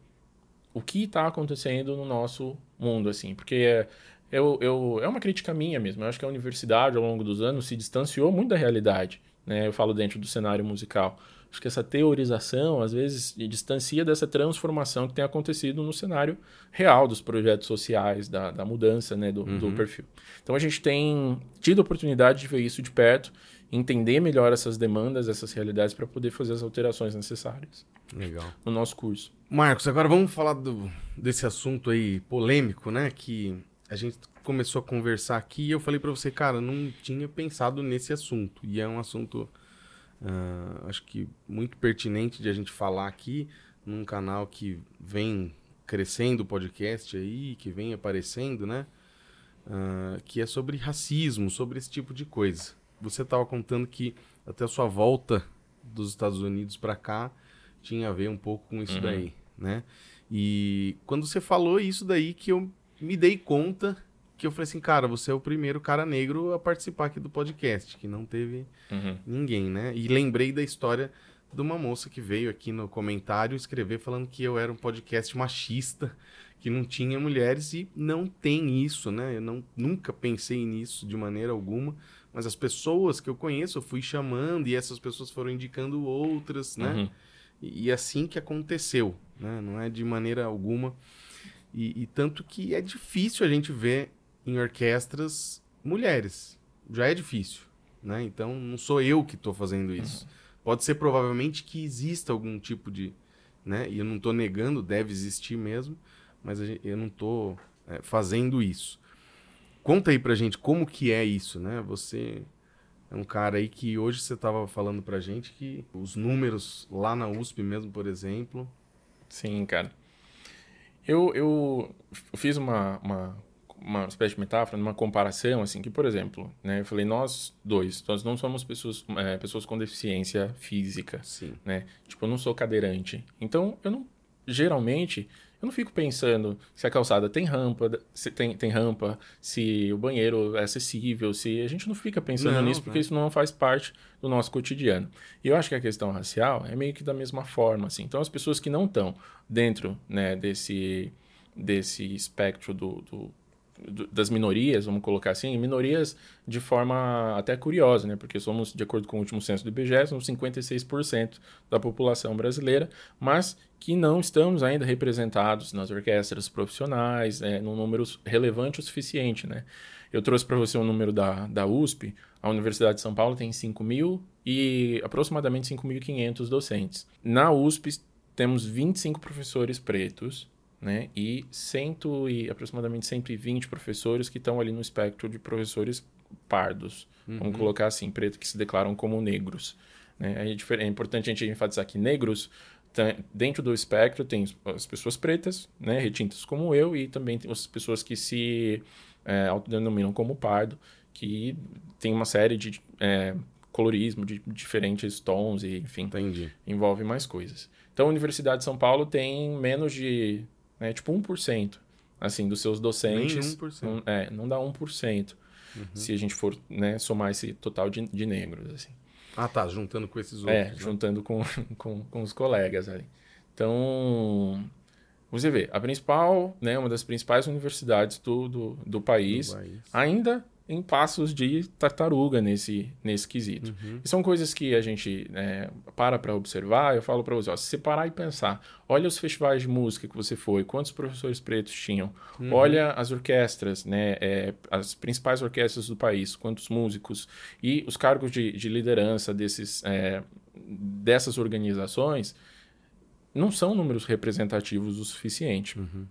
o que está acontecendo no nosso mundo, assim, porque é, eu, eu, é uma crítica minha mesmo. Eu acho que a universidade, ao longo dos anos, se distanciou muito da realidade. Né? Eu falo dentro do cenário musical. Acho que essa teorização, às vezes, distancia dessa transformação que tem acontecido no cenário real dos projetos sociais, da, da mudança né, do, uhum. do perfil. Então, a gente tem tido a oportunidade de ver isso de perto, entender melhor essas demandas, essas realidades, para poder fazer as alterações necessárias. Legal. No nosso curso. Marcos, agora vamos falar do, desse assunto aí polêmico, né? Que a gente começou a conversar aqui e eu falei para você, cara, não tinha pensado nesse assunto. E é um assunto Uh, acho que muito pertinente de a gente falar aqui num canal que vem crescendo o podcast aí, que vem aparecendo, né? Uh, que é sobre racismo, sobre esse tipo de coisa. Você estava contando que até a sua volta dos Estados Unidos para cá tinha a ver um pouco com isso uhum. daí, né? E quando você falou isso daí que eu me dei conta que eu falei assim, cara, você é o primeiro cara negro a participar aqui do podcast, que não teve uhum. ninguém, né? E lembrei da história de uma moça que veio aqui no comentário escrever falando que eu era um podcast machista, que não tinha mulheres e não tem isso, né? Eu não, nunca pensei nisso de maneira alguma, mas as pessoas que eu conheço eu fui chamando e essas pessoas foram indicando outras, né? Uhum. E, e assim que aconteceu, né? Não é de maneira alguma. E, e, tanto que é difícil a gente ver em orquestras mulheres. Já é difícil, né? Então não sou eu que estou fazendo isso. Uhum. Pode ser provavelmente que exista algum tipo de, né? E eu não estou negando, deve existir mesmo, mas eu não estou é, fazendo isso. Conta aí pra gente como que é isso, né? Você é um cara aí que hoje você estava falando pra gente que os números lá na USP mesmo, por exemplo. Sim, cara. Eu, eu fiz uma, uma uma espécie de metáfora, uma comparação, assim, que, por exemplo, né, eu falei, nós dois, nós não somos pessoas, é, pessoas com deficiência física, Sim. né? Tipo, eu não sou cadeirante. Então, eu não, geralmente, eu não fico pensando se a calçada tem rampa, se tem, tem rampa, se o banheiro é acessível, se a gente não fica pensando não, nisso, porque isso não faz parte do nosso cotidiano. E eu acho que a questão racial é meio que da mesma forma, assim. Então, as pessoas que não estão dentro, né, desse desse espectro do, do das minorias, vamos colocar assim, minorias de forma até curiosa, né? Porque somos, de acordo com o último censo do IBGE, somos 56% da população brasileira, mas que não estamos ainda representados nas orquestras profissionais, né? num número relevante o suficiente, né? Eu trouxe para você o um número da, da USP, a Universidade de São Paulo tem 5 mil e aproximadamente 5.500 docentes. Na USP temos 25 professores pretos, né? E, cento e aproximadamente 120 professores que estão ali no espectro de professores pardos, uhum. vamos colocar assim, preto que se declaram como negros. Né? É, é importante a gente enfatizar que negros dentro do espectro tem as pessoas pretas, né, retintas como eu, e também tem as pessoas que se é, autodenominam como pardo, que tem uma série de é, colorismo, de diferentes tons, e enfim, Entendi. envolve mais coisas. Então, a Universidade de São Paulo tem menos de né? Tipo 1%, assim, dos seus docentes. Nem 1%. Não, é, não dá 1%. Uhum. Se a gente for né, somar esse total de, de negros, assim. Ah, tá, juntando com esses é, outros. É, né? juntando com, [laughs] com, com os colegas ali. Então, você vê, a principal, né, uma das principais universidades do, do, do país, do país. ainda em passos de tartaruga nesse, nesse quesito. Uhum. E são coisas que a gente é, para para observar. Eu falo para você, ó, se você parar e pensar, olha os festivais de música que você foi, quantos professores pretos tinham, uhum. olha as orquestras, né, é, as principais orquestras do país, quantos músicos e os cargos de, de liderança desses, é, dessas organizações não são números representativos o suficiente. Uhum.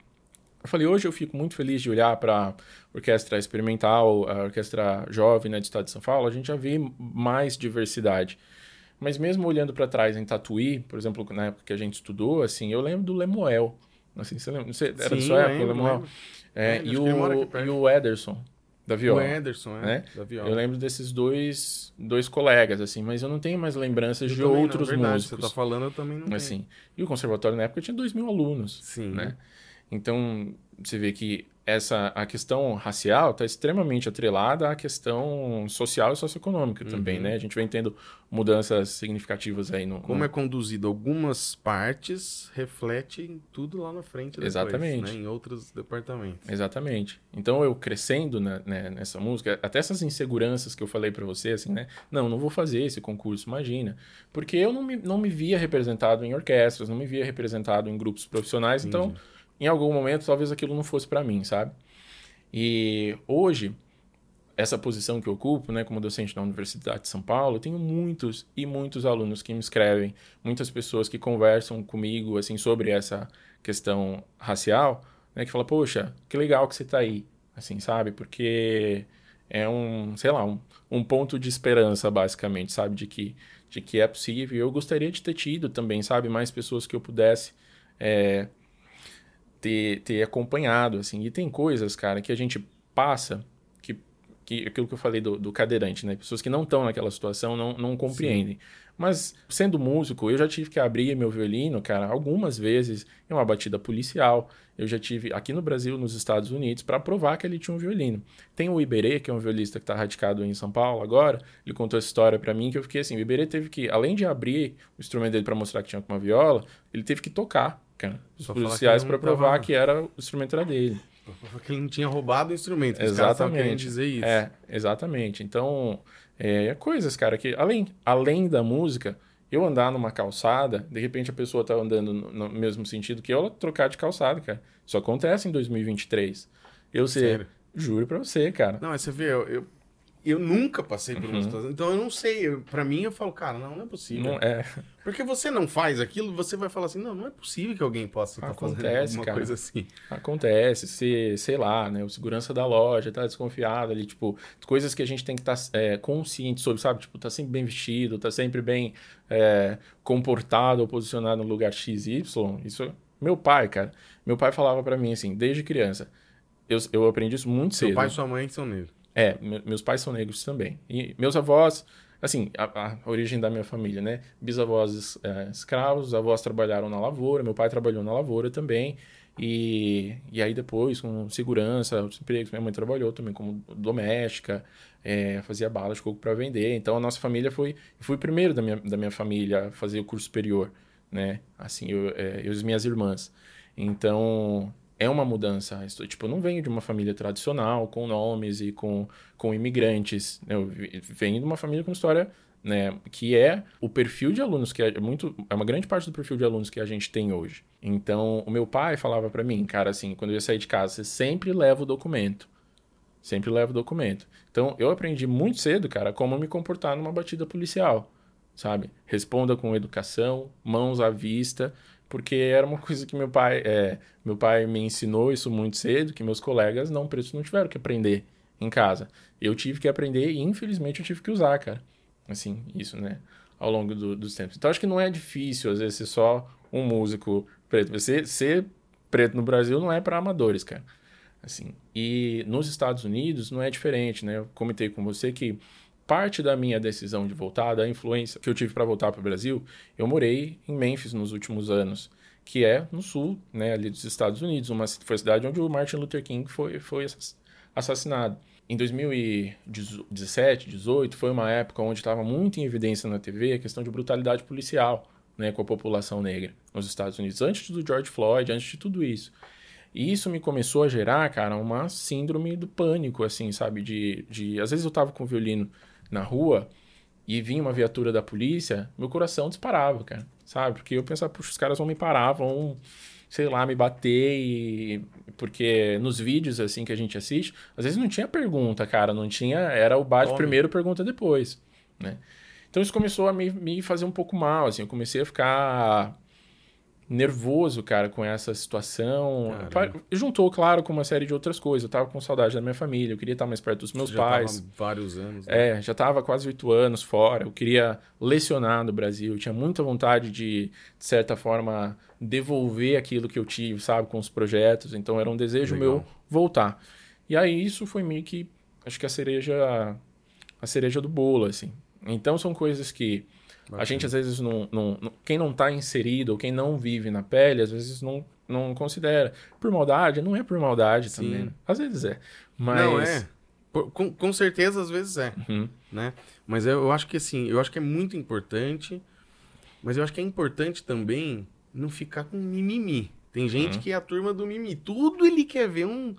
Eu falei, hoje eu fico muito feliz de olhar para a orquestra experimental, a orquestra jovem né, do estado de São Paulo, a gente já vê mais diversidade. Mas mesmo olhando para trás em Tatuí, por exemplo, na época que a gente estudou, assim, eu lembro do Lemuel. Assim, você lembra? Você, era Sim, sua época, o Lemuel? É, é, e, o, e o Ederson, da viola. O Ederson, é, né? da viola. Eu lembro desses dois, dois colegas, assim, mas eu não tenho mais lembranças eu de outros não, verdade, músicos. Você tá falando, eu também não assim, tenho. E o conservatório na época tinha dois mil alunos, Sim. né? Então, você vê que essa a questão racial está extremamente atrelada à questão social e socioeconômica uhum. também, né? A gente vem tendo mudanças significativas aí no... Como no... é conduzido algumas partes, reflete em tudo lá na frente depois, Exatamente. Né? Em outros departamentos. Exatamente. Então, eu crescendo né, nessa música, até essas inseguranças que eu falei para você, assim, né? Não, não vou fazer esse concurso, imagina. Porque eu não me, não me via representado em orquestras, não me via representado em grupos profissionais, Entendi. então em algum momento talvez aquilo não fosse para mim, sabe? E hoje, essa posição que eu ocupo, né, como docente na Universidade de São Paulo, eu tenho muitos e muitos alunos que me escrevem, muitas pessoas que conversam comigo assim sobre essa questão racial, né, que fala, poxa, que legal que você está aí, assim, sabe? Porque é um, sei lá, um, um ponto de esperança, basicamente, sabe? De que, de que é possível. Eu gostaria de ter tido também, sabe? Mais pessoas que eu pudesse é, ter, ter acompanhado, assim. E tem coisas, cara, que a gente passa, que, que aquilo que eu falei do, do cadeirante, né? Pessoas que não estão naquela situação não, não compreendem. Sim. Mas, sendo músico, eu já tive que abrir meu violino, cara, algumas vezes em uma batida policial. Eu já tive aqui no Brasil, nos Estados Unidos, para provar que ele tinha um violino. Tem o Iberê, que é um violista que está radicado em São Paulo agora. Ele contou essa história para mim que eu fiquei assim: o Iberê teve que, além de abrir o instrumento dele para mostrar que tinha uma viola, ele teve que tocar cara. Os Só policiais para provar tava... que era o instrumento era dele. Porque ele não tinha roubado o instrumento. Exatamente. dizer isso. É, exatamente. Então, é, é, coisas, cara, que além, além da música, eu andar numa calçada, de repente a pessoa tá andando no, mesmo sentido que eu, ela trocar de calçada, cara. Isso acontece em 2023. Eu sei. Sério? Juro pra você, cara. Não, você vê, eu, eu eu nunca passei por uma uhum. situação. Então eu não sei. Pra mim, eu falo, cara, não, não é possível. Não é. Porque você não faz aquilo, você vai falar assim, não, não é possível que alguém possa estar fazendo alguma cara. coisa assim. Acontece. Se, sei lá, né? O segurança da loja tá desconfiado ali, tipo, coisas que a gente tem que estar tá, é, consciente sobre, sabe? Tipo, tá sempre bem vestido, tá sempre bem é, comportado ou posicionado no lugar XY. Isso. Meu pai, cara. Meu pai falava para mim assim, desde criança. Eu, eu aprendi isso muito cedo. Seu pai e sua mãe são negros. É, meus pais são negros também. E meus avós, assim, a, a origem da minha família, né? Bisavós é, escravos, avós trabalharam na lavoura, meu pai trabalhou na lavoura também. E, e aí depois, com segurança, os empregos, minha mãe trabalhou também como doméstica, é, fazia balas de coco para vender. Então a nossa família foi, fui o primeiro da minha, da minha família a fazer o curso superior, né? Assim, eu, é, eu e as minhas irmãs. Então é uma mudança. Tipo, eu não venho de uma família tradicional, com nomes e com, com imigrantes. Eu venho de uma família com história né, que é o perfil de alunos que é muito é uma grande parte do perfil de alunos que a gente tem hoje. Então, o meu pai falava para mim, cara, assim, quando eu ia sair de casa, você sempre leva o documento. Sempre leva o documento. Então, eu aprendi muito cedo, cara, como me comportar numa batida policial, sabe? Responda com educação, mãos à vista, porque era uma coisa que meu pai, é, meu pai me ensinou isso muito cedo, que meus colegas não pretos não tiveram que aprender em casa. Eu tive que aprender e infelizmente eu tive que usar, cara. Assim, isso, né? Ao longo do, dos tempos. Então acho que não é difícil, às vezes, ser só um músico preto. Você ser preto no Brasil não é para amadores, cara. Assim, e nos Estados Unidos não é diferente, né? Eu comentei com você que parte da minha decisão de voltar, da influência que eu tive para voltar para o Brasil, eu morei em Memphis nos últimos anos, que é no sul, né, ali dos Estados Unidos, uma foi a cidade onde o Martin Luther King foi, foi assassinado. Em 2017, 18, foi uma época onde estava muito em evidência na TV a questão de brutalidade policial né, com a população negra nos Estados Unidos, antes do George Floyd, antes de tudo isso. E isso me começou a gerar, cara, uma síndrome do pânico, assim, sabe? De, de... Às vezes eu tava com o violino na rua e vinha uma viatura da polícia, meu coração disparava, cara, sabe? Porque eu pensava, puxa, os caras vão me parar, vão sei lá, me bater e... Porque nos vídeos, assim, que a gente assiste, às vezes não tinha pergunta, cara, não tinha... Era o bate primeiro, pergunta depois, né? Então isso começou a me, me fazer um pouco mal, assim, eu comecei a ficar nervoso, cara, com essa situação. Caramba. Juntou, claro, com uma série de outras coisas. Eu tava com saudade da minha família, eu queria estar mais perto dos meus Você pais. Já tava vários anos. Né? É, já tava quase oito anos fora. Eu queria lecionar no Brasil. Eu tinha muita vontade de, de certa forma, devolver aquilo que eu tive, sabe, com os projetos. Então era um desejo Legal. meu voltar. E aí isso foi meio que, acho que a cereja, a cereja do bolo, assim. Então são coisas que Bacana. A gente, às vezes, não, não, não quem não está inserido ou quem não vive na pele, às vezes não, não considera. Por maldade, não é por maldade Sim. também. Né? Às vezes é. Mas... Não é. Com, com certeza, às vezes é. Uhum. Né? Mas eu, eu acho que assim, eu acho que é muito importante. Mas eu acho que é importante também não ficar com mimimi. Tem gente uhum. que é a turma do mimimi. Tudo ele quer ver um.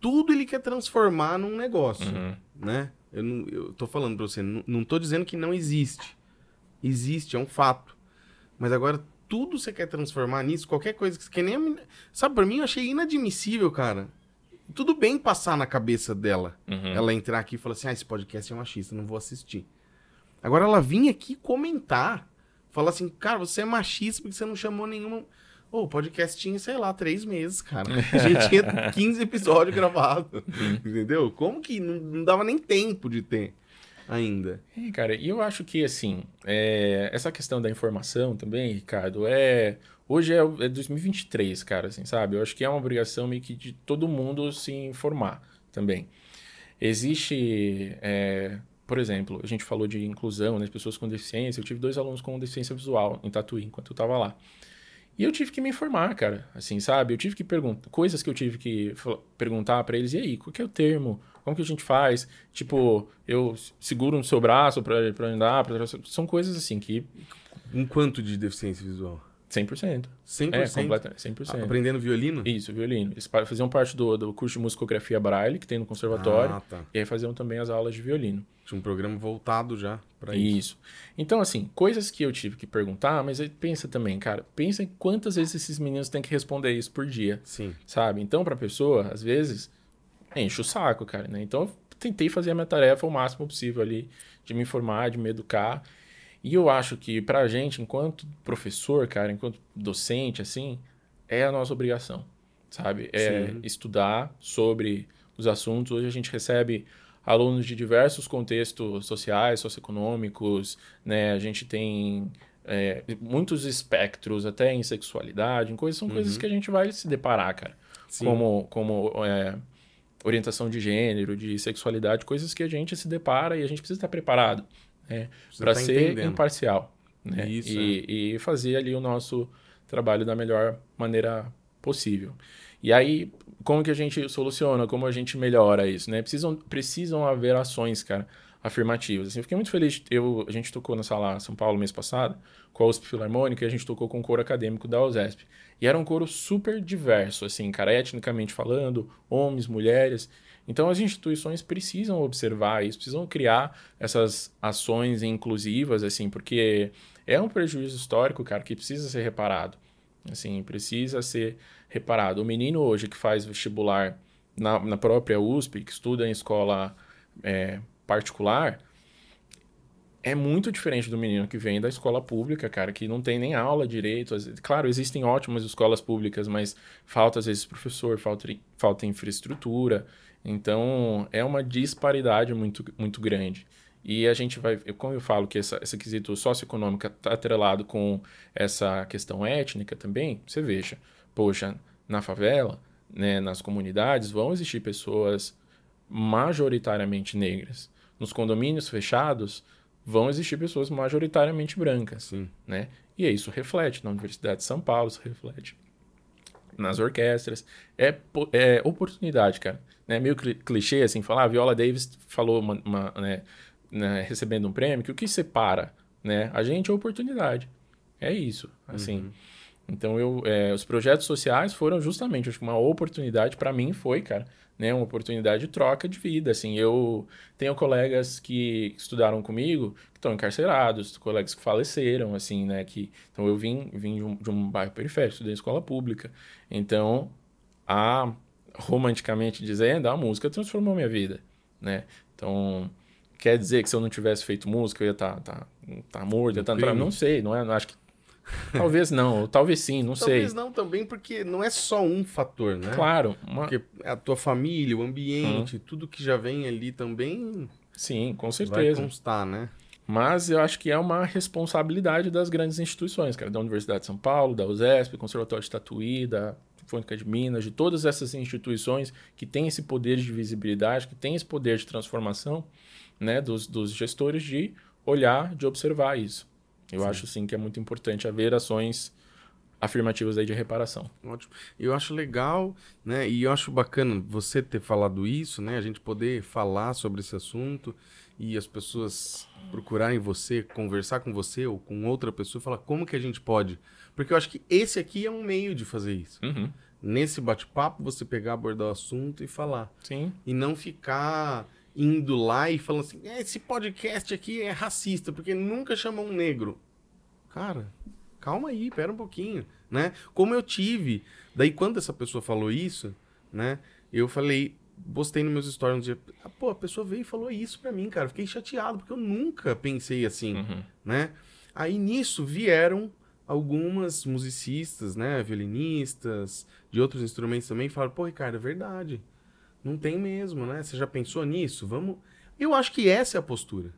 Tudo ele quer transformar num negócio. Uhum. Né? Eu, não, eu tô falando pra você, não, não tô dizendo que não existe. Existe, é um fato. Mas agora, tudo você quer transformar nisso, qualquer coisa que, que nem a Sabe, pra mim eu achei inadmissível, cara. Tudo bem passar na cabeça dela. Uhum. Ela entrar aqui e falar assim: ah, esse podcast é machista, não vou assistir. Agora ela vinha aqui comentar. Falar assim, cara, você é machista porque você não chamou nenhuma. O podcast tinha, sei lá, três meses, cara. A gente tinha [laughs] 15 episódios gravados. Uhum. Entendeu? Como que não, não dava nem tempo de ter? Ainda. É, cara, e eu acho que, assim, é, essa questão da informação também, Ricardo, é. Hoje é, é 2023, cara, assim, sabe? Eu acho que é uma obrigação meio que de todo mundo se informar também. Existe. É, por exemplo, a gente falou de inclusão, né, pessoas com deficiência. Eu tive dois alunos com deficiência visual em Tatuí, enquanto eu estava lá. E eu tive que me informar, cara, assim, sabe? Eu tive que perguntar, coisas que eu tive que perguntar para eles, e aí, qual que é o termo? Como que a gente faz? Tipo, eu seguro no seu braço para andar, pra... são coisas assim que... Um quanto de deficiência visual? 100%. 100%? É, completamente, 100%. Aprendendo violino? Isso, violino. Eles faziam parte do, do curso de musicografia Braille, que tem no conservatório, ah, tá. e aí faziam também as aulas de violino. Tinha um programa voltado já para isso. Isso. Então, assim, coisas que eu tive que perguntar, mas pensa também, cara, pensa em quantas vezes esses meninos têm que responder isso por dia. Sim. Sabe? Então, pra pessoa, às vezes, enche o saco, cara, né? Então eu tentei fazer a minha tarefa o máximo possível ali, de me informar, de me educar. E eu acho que pra gente, enquanto professor, cara, enquanto docente, assim, é a nossa obrigação, sabe? É Sim. estudar sobre os assuntos. Hoje a gente recebe alunos de diversos contextos sociais, socioeconômicos, né? A gente tem é, muitos espectros, até em sexualidade, em coisas, são uhum. coisas que a gente vai se deparar, cara. Sim. Como, como é, orientação de gênero, de sexualidade, coisas que a gente se depara e a gente precisa estar preparado né, para tá ser entendendo. imparcial né, Isso, e, é. e fazer ali o nosso trabalho da melhor maneira possível. E aí, como que a gente soluciona? Como a gente melhora isso, né? Precisam, precisam haver ações, cara. Afirmativas. Assim, eu fiquei muito feliz. Eu, a gente tocou na sala São Paulo mês passado, com a USP Filarmônica, e a gente tocou com o coro acadêmico da USESP. E era um coro super diverso, assim, cara, etnicamente falando, homens, mulheres. Então as instituições precisam observar isso, precisam criar essas ações inclusivas, assim, porque é um prejuízo histórico, cara, que precisa ser reparado. Assim, precisa ser reparado. O menino hoje que faz vestibular na, na própria USP, que estuda em escola é, particular, é muito diferente do menino que vem da escola pública, cara, que não tem nem aula direito. Claro, existem ótimas escolas públicas, mas falta às vezes professor, falta, falta infraestrutura. Então, é uma disparidade muito, muito grande. E a gente vai, como eu falo que essa, esse quesito socioeconômico está atrelado com essa questão étnica também, você veja, poxa, na favela, né, nas comunidades, vão existir pessoas majoritariamente negras. Nos condomínios fechados, vão existir pessoas majoritariamente brancas, Sim. né? E isso reflete na Universidade de São Paulo, isso reflete nas orquestras. É, é oportunidade, cara. É meio clichê, assim, falar, a Viola Davis falou, uma, uma, né, né, recebendo um prêmio, que o que separa né, a gente é oportunidade. É isso, assim. Uhum. Então, eu, é, os projetos sociais foram justamente acho que uma oportunidade para mim foi, cara, né, uma oportunidade de troca de vida, assim. Eu tenho colegas que estudaram comigo que estão encarcerados, colegas que faleceram, assim, né, que então eu vim vim de um, de um bairro periférico, estudei em escola pública. Então, a romanticamente dizendo, a música transformou minha vida, né? Então, quer dizer que se eu não tivesse feito música eu ia estar tá, tá, tá morto, ia estar tá, não sei, não é, acho que Talvez não, talvez sim, não talvez sei. Talvez não também, porque não é só um fator, né? Claro. Uma... Porque a tua família, o ambiente, hum. tudo que já vem ali também. Sim, com certeza. Vai constar, né? Mas eu acho que é uma responsabilidade das grandes instituições, cara, da Universidade de São Paulo, da USESP, Conservatório de Tatuí, da Fônica de Minas, de todas essas instituições que têm esse poder de visibilidade, que têm esse poder de transformação, né, dos, dos gestores de olhar, de observar isso. Eu sim. acho sim que é muito importante haver ações afirmativas aí de reparação. Ótimo. Eu acho legal, né? E eu acho bacana você ter falado isso, né? A gente poder falar sobre esse assunto e as pessoas procurarem você, conversar com você ou com outra pessoa, falar como que a gente pode. Porque eu acho que esse aqui é um meio de fazer isso. Uhum. Nesse bate-papo, você pegar, abordar o assunto e falar. Sim. E não ficar indo lá e falando assim: é, esse podcast aqui é racista, porque nunca chamam um negro. Cara, calma aí, pera um pouquinho, né? Como eu tive. Daí, quando essa pessoa falou isso, né? Eu falei, postei nos meus stories um dia, ah, pô, a pessoa veio e falou isso pra mim, cara. Fiquei chateado, porque eu nunca pensei assim, uhum. né? Aí nisso vieram algumas musicistas, né? Violinistas, de outros instrumentos também, falaram, pô, Ricardo, é verdade. Não tem mesmo, né? Você já pensou nisso? Vamos. Eu acho que essa é a postura.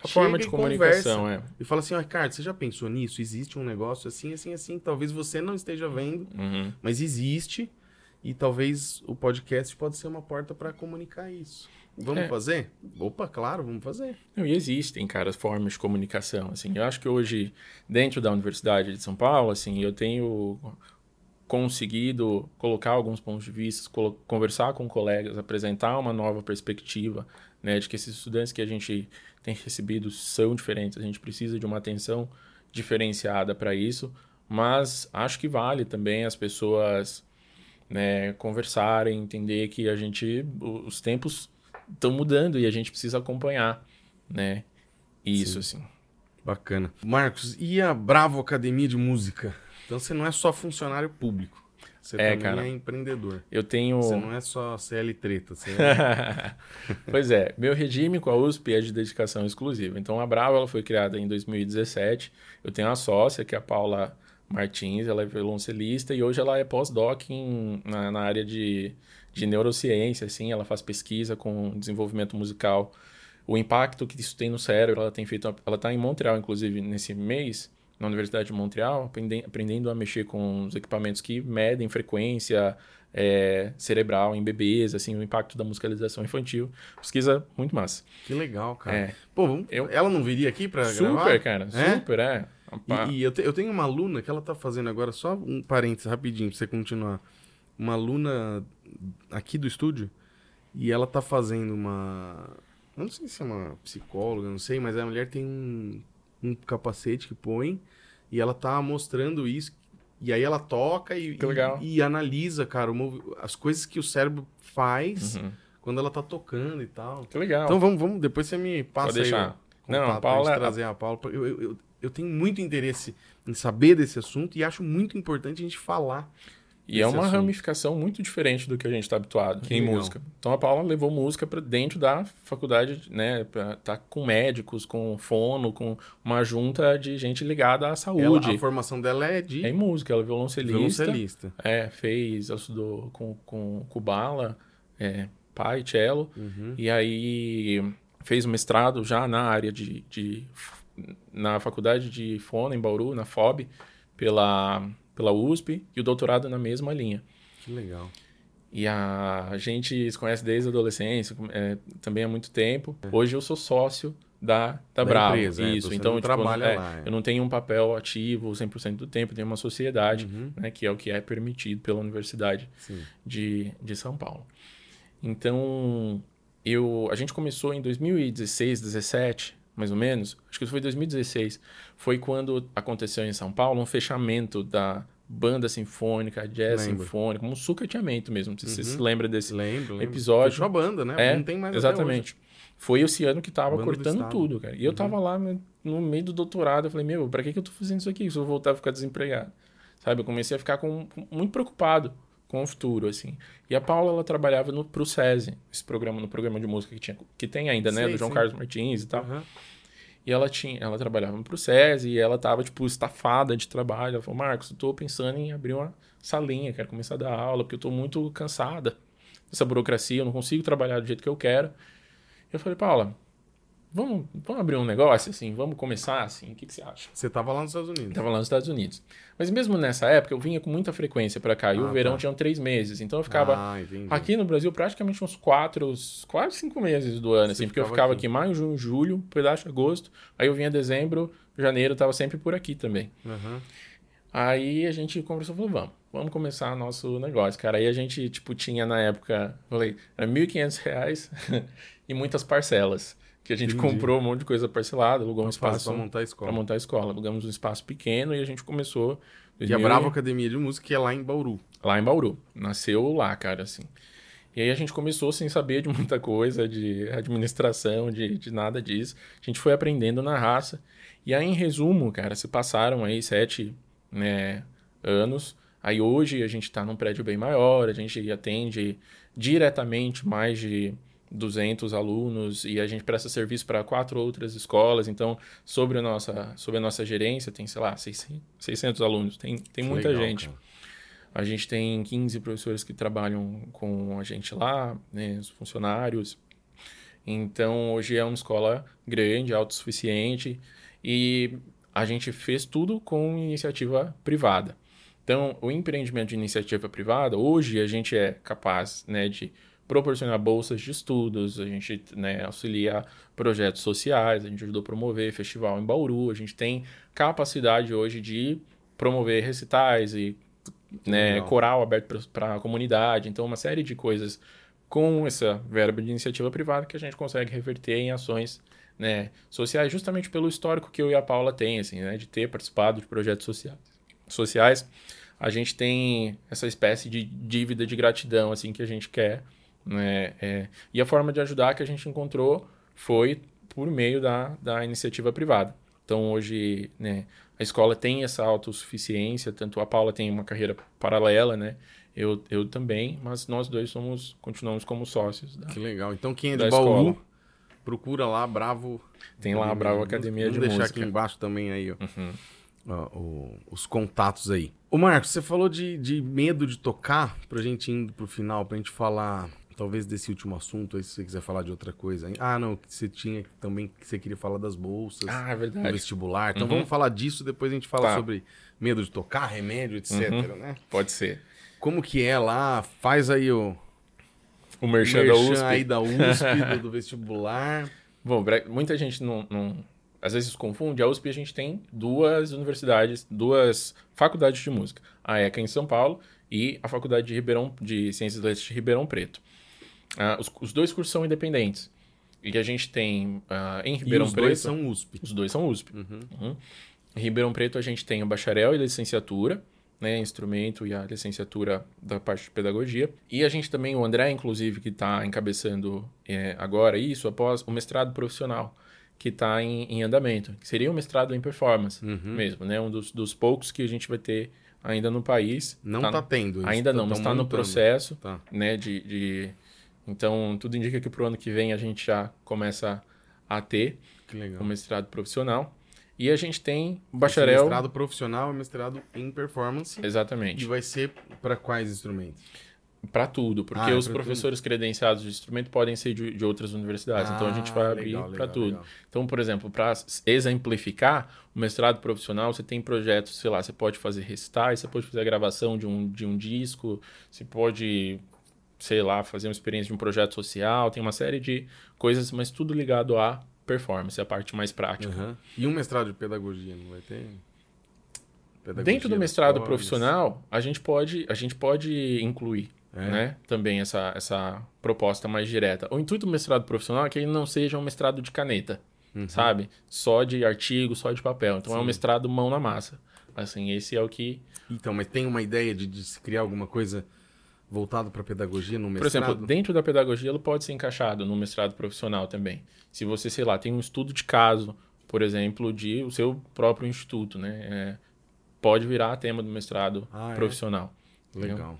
A Chega forma de comunicação, é. E fala assim, oh, Ricardo, você já pensou nisso? Existe um negócio assim, assim, assim. Talvez você não esteja vendo, uhum. mas existe. E talvez o podcast pode ser uma porta para comunicar isso. Vamos é. fazer? Opa, claro, vamos fazer. Não, e existem, cara, formas de comunicação, assim. Eu acho que hoje, dentro da Universidade de São Paulo, assim, eu tenho conseguido colocar alguns pontos de vista, conversar com colegas, apresentar uma nova perspectiva, né, de que esses estudantes que a gente tem recebido são diferentes, a gente precisa de uma atenção diferenciada para isso, mas acho que vale também as pessoas né, conversarem, entender que a gente, os tempos estão mudando e a gente precisa acompanhar, né? Isso, Sim. assim. Bacana. Marcos, e a Bravo Academia de Música? Então você não é só funcionário público. Você é, também cara, é empreendedor. Eu tenho. Você não é só CL treta. Você é... [laughs] pois é, meu regime com a USP é de dedicação exclusiva. Então a Bravo ela foi criada em 2017. Eu tenho uma sócia, que é a Paula Martins, ela é violoncelista e hoje ela é pós-doc na, na, área de, de neurociência, assim, ela faz pesquisa com desenvolvimento musical. O impacto que isso tem no cérebro, ela tem feito, ela está em Montreal, inclusive, nesse mês, na Universidade de Montreal, aprendendo a mexer com os equipamentos que medem frequência é, cerebral em bebês, assim, o impacto da musicalização infantil. Pesquisa muito massa. Que legal, cara. É. Pô, eu... ela não viria aqui para gravar? Super, cara. É? Super, é. E, e eu, te, eu, tenho uma aluna que ela tá fazendo agora, só um parênteses rapidinho pra você continuar. Uma aluna aqui do estúdio, e ela tá fazendo uma não sei se é uma psicóloga, não sei, mas a mulher tem um, um capacete que põe e ela tá mostrando isso. E aí ela toca e, Que legal. e, e analisa, cara, as coisas que o cérebro faz Uhum. quando ela tá tocando e tal. Que legal. Então vamos, vamos, depois você me passa Pode aí deixar. o Não, a Paula- pra gente trazer a Paula. Eu, eu, eu, eu tenho muito interesse em saber desse assunto e acho muito importante a gente falar. E é uma assunto. ramificação muito diferente do que a gente está habituado Que em legal. música. Então a Paula levou música para dentro da faculdade, né? Pra tá com médicos, com fono, com uma junta de gente ligada à Ela, saúde. a formação dela é de É em música, ela é violoncelista. violoncelista. É, fez, ela estudou com, com Kubala, é, pai, cello. Uhum. E aí fez o mestrado já na área de, de na faculdade de fono em Bauru, na FOB, pela pela USP e o doutorado na mesma linha. Que legal. E a gente se conhece desde a adolescência, é, também há muito tempo. Hoje eu sou sócio da, da, Da Bravo. empresa, é, Isso, então tipo, é, lá, é. eu não tenho um papel ativo 100% do tempo, tenho uma sociedade, Uhum. né, que é o que é permitido pela Universidade Sim. de, de São Paulo. Então, eu, a gente começou em 2016, 17, mais ou menos, acho que foi 2016, foi quando aconteceu em São Paulo um fechamento da banda sinfônica, jazz Lembro. sinfônica, um sucateamento mesmo, você Uhum. se lembra desse Lembro, lembro. episódio. Fechou a banda, né? É, não tem mais Exatamente. Foi esse ano que tava Banda cortando tudo, cara. E eu Uhum. tava lá no, meio do doutorado, eu falei, meu, pra que, que eu tô fazendo isso aqui se eu voltar a ficar desempregado? Sabe, eu comecei a ficar com- muito preocupado com o futuro, assim. E a Paula, ela trabalhava no, pro SESI, esse programa, no programa de música que, tinha, que tem ainda, né, Sei, do João sim. Carlos Martins e tal. Aham. E ela tinha, ela trabalhava pro SESI e ela tava, tipo, estafada de trabalho. Ela falou, Marcos, eu tô pensando em abrir uma salinha, quero começar a dar aula, porque eu tô muito cansada dessa burocracia, eu não consigo trabalhar do jeito que eu quero. Eu falei, Paula, vamos, vamos abrir um negócio, assim, vamos começar, assim, o que, que você acha? Você tava lá nos Estados Unidos. Eu tava lá nos Estados Unidos. Mas mesmo nessa época, eu vinha com muita frequência pra cá, e o Ah, verão tá. tinha três meses, então eu ficava... Ah. Aqui no Brasil, praticamente uns quatro, quase cinco meses do ano, Você assim, porque eu ficava aqui. aqui maio, junho, julho, pedaço de agosto, aí eu vinha dezembro, janeiro, eu tava sempre por aqui também. Aham. Aí a gente conversou, falou, vamos, vamos começar nosso negócio, cara. Aí a gente, tipo, tinha na época, falei, era 1.500 reais [laughs] e muitas parcelas, que a gente Entendi. comprou um monte de coisa parcelada, alugou um espaço pra montar a para escola. montar a escola. Alugamos um espaço pequeno e a gente começou... E a 2000 Bravo Academia de Música, que é lá em Bauru. lá em Bauru. Nasceu lá, cara, assim. E aí a gente começou sem saber de muita coisa, de administração, de, de nada disso. A gente foi aprendendo na raça. E aí, em resumo, cara, se passaram aí sete né, anos. Aí hoje a gente está num prédio bem maior, a gente atende diretamente mais de 200 alunos e a gente presta serviço para quatro outras escolas. Então, sobre a nossa, sobre a nossa gerência, tem, sei lá, 600, 600 alunos. Tem, tem muita legal, gente. cara. A gente tem 15 professores que trabalham com a gente lá, né, os funcionários. Então, hoje é uma escola grande, autossuficiente e a gente fez tudo com iniciativa privada. Então, o empreendimento de iniciativa privada, hoje a gente é capaz né, de proporcionar bolsas de estudos, a gente né, auxilia projetos sociais, a gente ajudou a promover festival em Bauru, a gente tem capacidade hoje de promover recitais e né, coral aberto para a comunidade. Então, uma série de coisas com essa verba de iniciativa privada que a gente consegue reverter em ações né, sociais, justamente pelo histórico que eu e a Paula tem, assim, né, de ter participado de projetos sociais. sociais. A gente tem essa espécie de dívida de gratidão, assim, que a gente quer. Né, é, e a forma de ajudar que a gente encontrou foi por meio da, da iniciativa privada. Então, hoje, né, a escola tem essa autossuficiência, tanto a Paula tem uma carreira paralela, né? Eu, eu também, mas nós dois somos, continuamos como sócios. Da, Que legal. Então, quem é de Bauru, escola. procura lá, Bravo. tem lá a Bravo Academia Vamos de deixar Música. aqui embaixo também aí, ó, Uhum. ó, o- os contatos aí. Ô, Marcos, você falou de, de medo de tocar, pra gente indo pro final, pra gente falar, talvez, desse último assunto aí, se você quiser falar de outra coisa. Ah, não, você tinha também, que você queria falar das bolsas. Ah, é do verdade. vestibular. Então Uhum. vamos falar disso, depois a gente fala Tá. sobre medo de tocar, remédio, etc, Uhum. né? Pode ser. Como que é lá? Faz aí o O merchan da merchan USP. aí da USP, do, do vestibular. [laughs] Bom, muita gente não, não- Às vezes confunde. A USP a gente tem duas universidades, duas faculdades de música. A ECA em São Paulo e a Faculdade de, Ribeirão, de Ciências e Letras de Ribeirão Preto. Ah, os, os dois cursos são independentes. E a gente tem uh, em E Ribeirão os Preto. dois são USP. Os dois são USP. Uhum. Uhum. Em Ribeirão Preto a gente tem o bacharel e licenciatura, né, instrumento e a licenciatura da parte de pedagogia. E a gente também, o André, inclusive, que está encabeçando é, agora isso, após o mestrado profissional, que está em, em andamento, que seria um mestrado em performance Uhum. mesmo, né? Um dos, dos poucos que a gente vai ter ainda no país. Não Tá tá, tendo. Ainda tão- não, mas está no processo, Tá. né? De, de... Então, tudo indica que pro ano que vem a gente já começa a ter o mestrado profissional. E a gente tem o Esse bacharel... Mestrado profissional é mestrado em performance. E Exatamente. vai ser para quais instrumentos? Para tudo, porque Ah, é os professores credenciados de instrumento podem ser de, de outras universidades. então a gente vai Ah, abrir para tudo. legal. Então, por exemplo, para exemplificar, o mestrado profissional, você tem projetos, sei lá, você pode fazer recitais, você pode fazer a gravação de um, de um disco, você pode, sei lá, fazer uma experiência de um projeto social, tem uma série de coisas, mas tudo ligado à performance, a parte mais prática. Aham. E um mestrado de pedagogia, não vai ter? Pedagogia Dentro do mestrado escolas. profissional, a gente pode, a gente pode incluir É. né, também essa, essa proposta mais direta. O intuito do mestrado profissional é que ele não seja um mestrado de caneta, sabe? Só de artigo, só de papel. Então é um Uhum. Sim. mestrado mão na massa. Assim, esse é o que... Então, mas tem uma ideia de, de se criar alguma coisa voltado para pedagogia no Por mestrado? exemplo, dentro da pedagogia, ele pode ser encaixado no mestrado profissional também. Se você, sei lá, tem um estudo de caso, por exemplo, de o seu próprio instituto, né? É, pode virar tema do mestrado Ah, é? profissional. entendeu? Legal.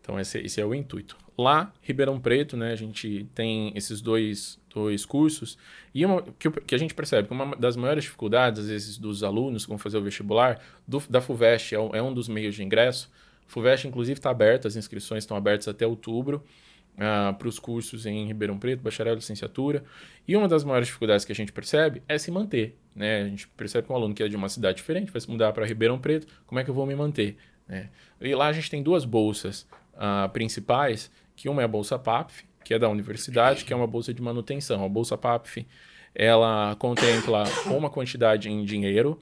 Então esse, esse é o intuito. Lá, Ribeirão Preto, né, a gente tem esses dois, dois cursos e uma, que, que a gente percebe que uma das maiores dificuldades, às vezes, dos alunos que vão fazer o vestibular, do, da FUVEST é um, é um dos meios de ingresso. FUVEST, inclusive, está aberta, as inscrições estão abertas até outubro para os cursos em Ribeirão Preto, bacharel licenciatura. E uma das maiores dificuldades que a gente percebe é se manter. Né? A gente percebe que um aluno que é de uma cidade diferente vai se mudar para Ribeirão Preto, como é que eu vou me manter? né? E lá a gente tem duas bolsas ah, principais, que uma é a Bolsa PAPF, que é da universidade, que é uma bolsa de manutenção. A Bolsa PAPF, ela contempla uma quantidade em dinheiro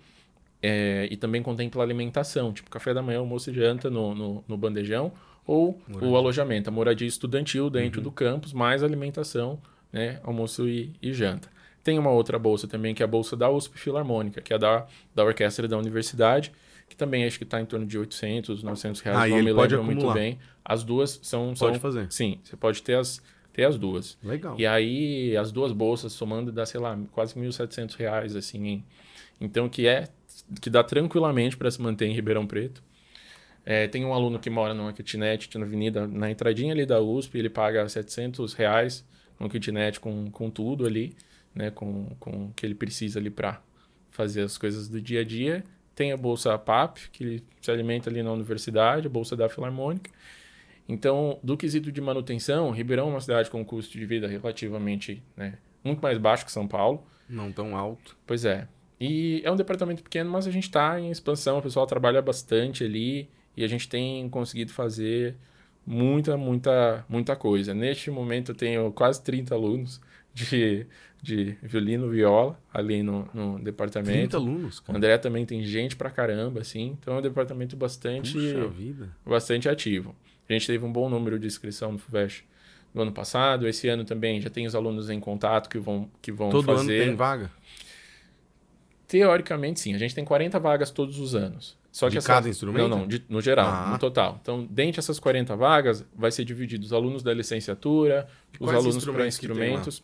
é, e também contempla alimentação, tipo café da manhã, almoço e janta no, no, no bandejão, ou o alojamento, a moradia estudantil dentro do campus, mais alimentação, né, almoço e, e janta. Tem uma outra bolsa também, que é a bolsa da USP Filarmônica, que é da, da orquestra da universidade, que também acho que está em torno de 800, 900 reais, Ah, não me pode lembro muito bem. As duas são... Pode são fazer. Sim, você pode ter as, ter as duas. Legal. E aí, as duas bolsas somando dá, sei lá, quase 1.700 reais, assim. Então, que é que dá tranquilamente para se manter em Ribeirão Preto. É, tem um aluno que mora numa kitnet na avenida, na entradinha ali da USP, ele paga 700 reais no kitnet com, com tudo ali, né? Com, com o que ele precisa ali para fazer as coisas do dia a dia. Tem a bolsa PAP, que ele se alimenta ali na universidade, a bolsa da Filarmônica. Então, do quesito de manutenção, Ribeirão é uma cidade com um custo de vida relativamente, né, muito mais baixo que São Paulo. Não tão alto. Pois é. E é um departamento pequeno, mas a gente está em expansão, o pessoal trabalha bastante ali e a gente tem conseguido fazer muita, muita, muita coisa. Neste momento eu tenho quase 30 alunos de, de violino, viola ali no, no departamento. 30 alunos, O cara. André também tem gente pra caramba, assim. Então é um departamento bastante bastante ativo. A gente teve um bom número de inscrição no FUVEST no ano passado. Esse ano também já tem os alunos em contato que vão, que vão Todo ano fazer. tem vaga? Teoricamente, sim. A gente tem 40 vagas todos os anos. Só De essa- cada instrumento? Não, não, de- no geral, Ah. no total. Então, dentre essas 40 vagas, vai ser dividido os alunos da licenciatura, os quais alunos para instrumentos.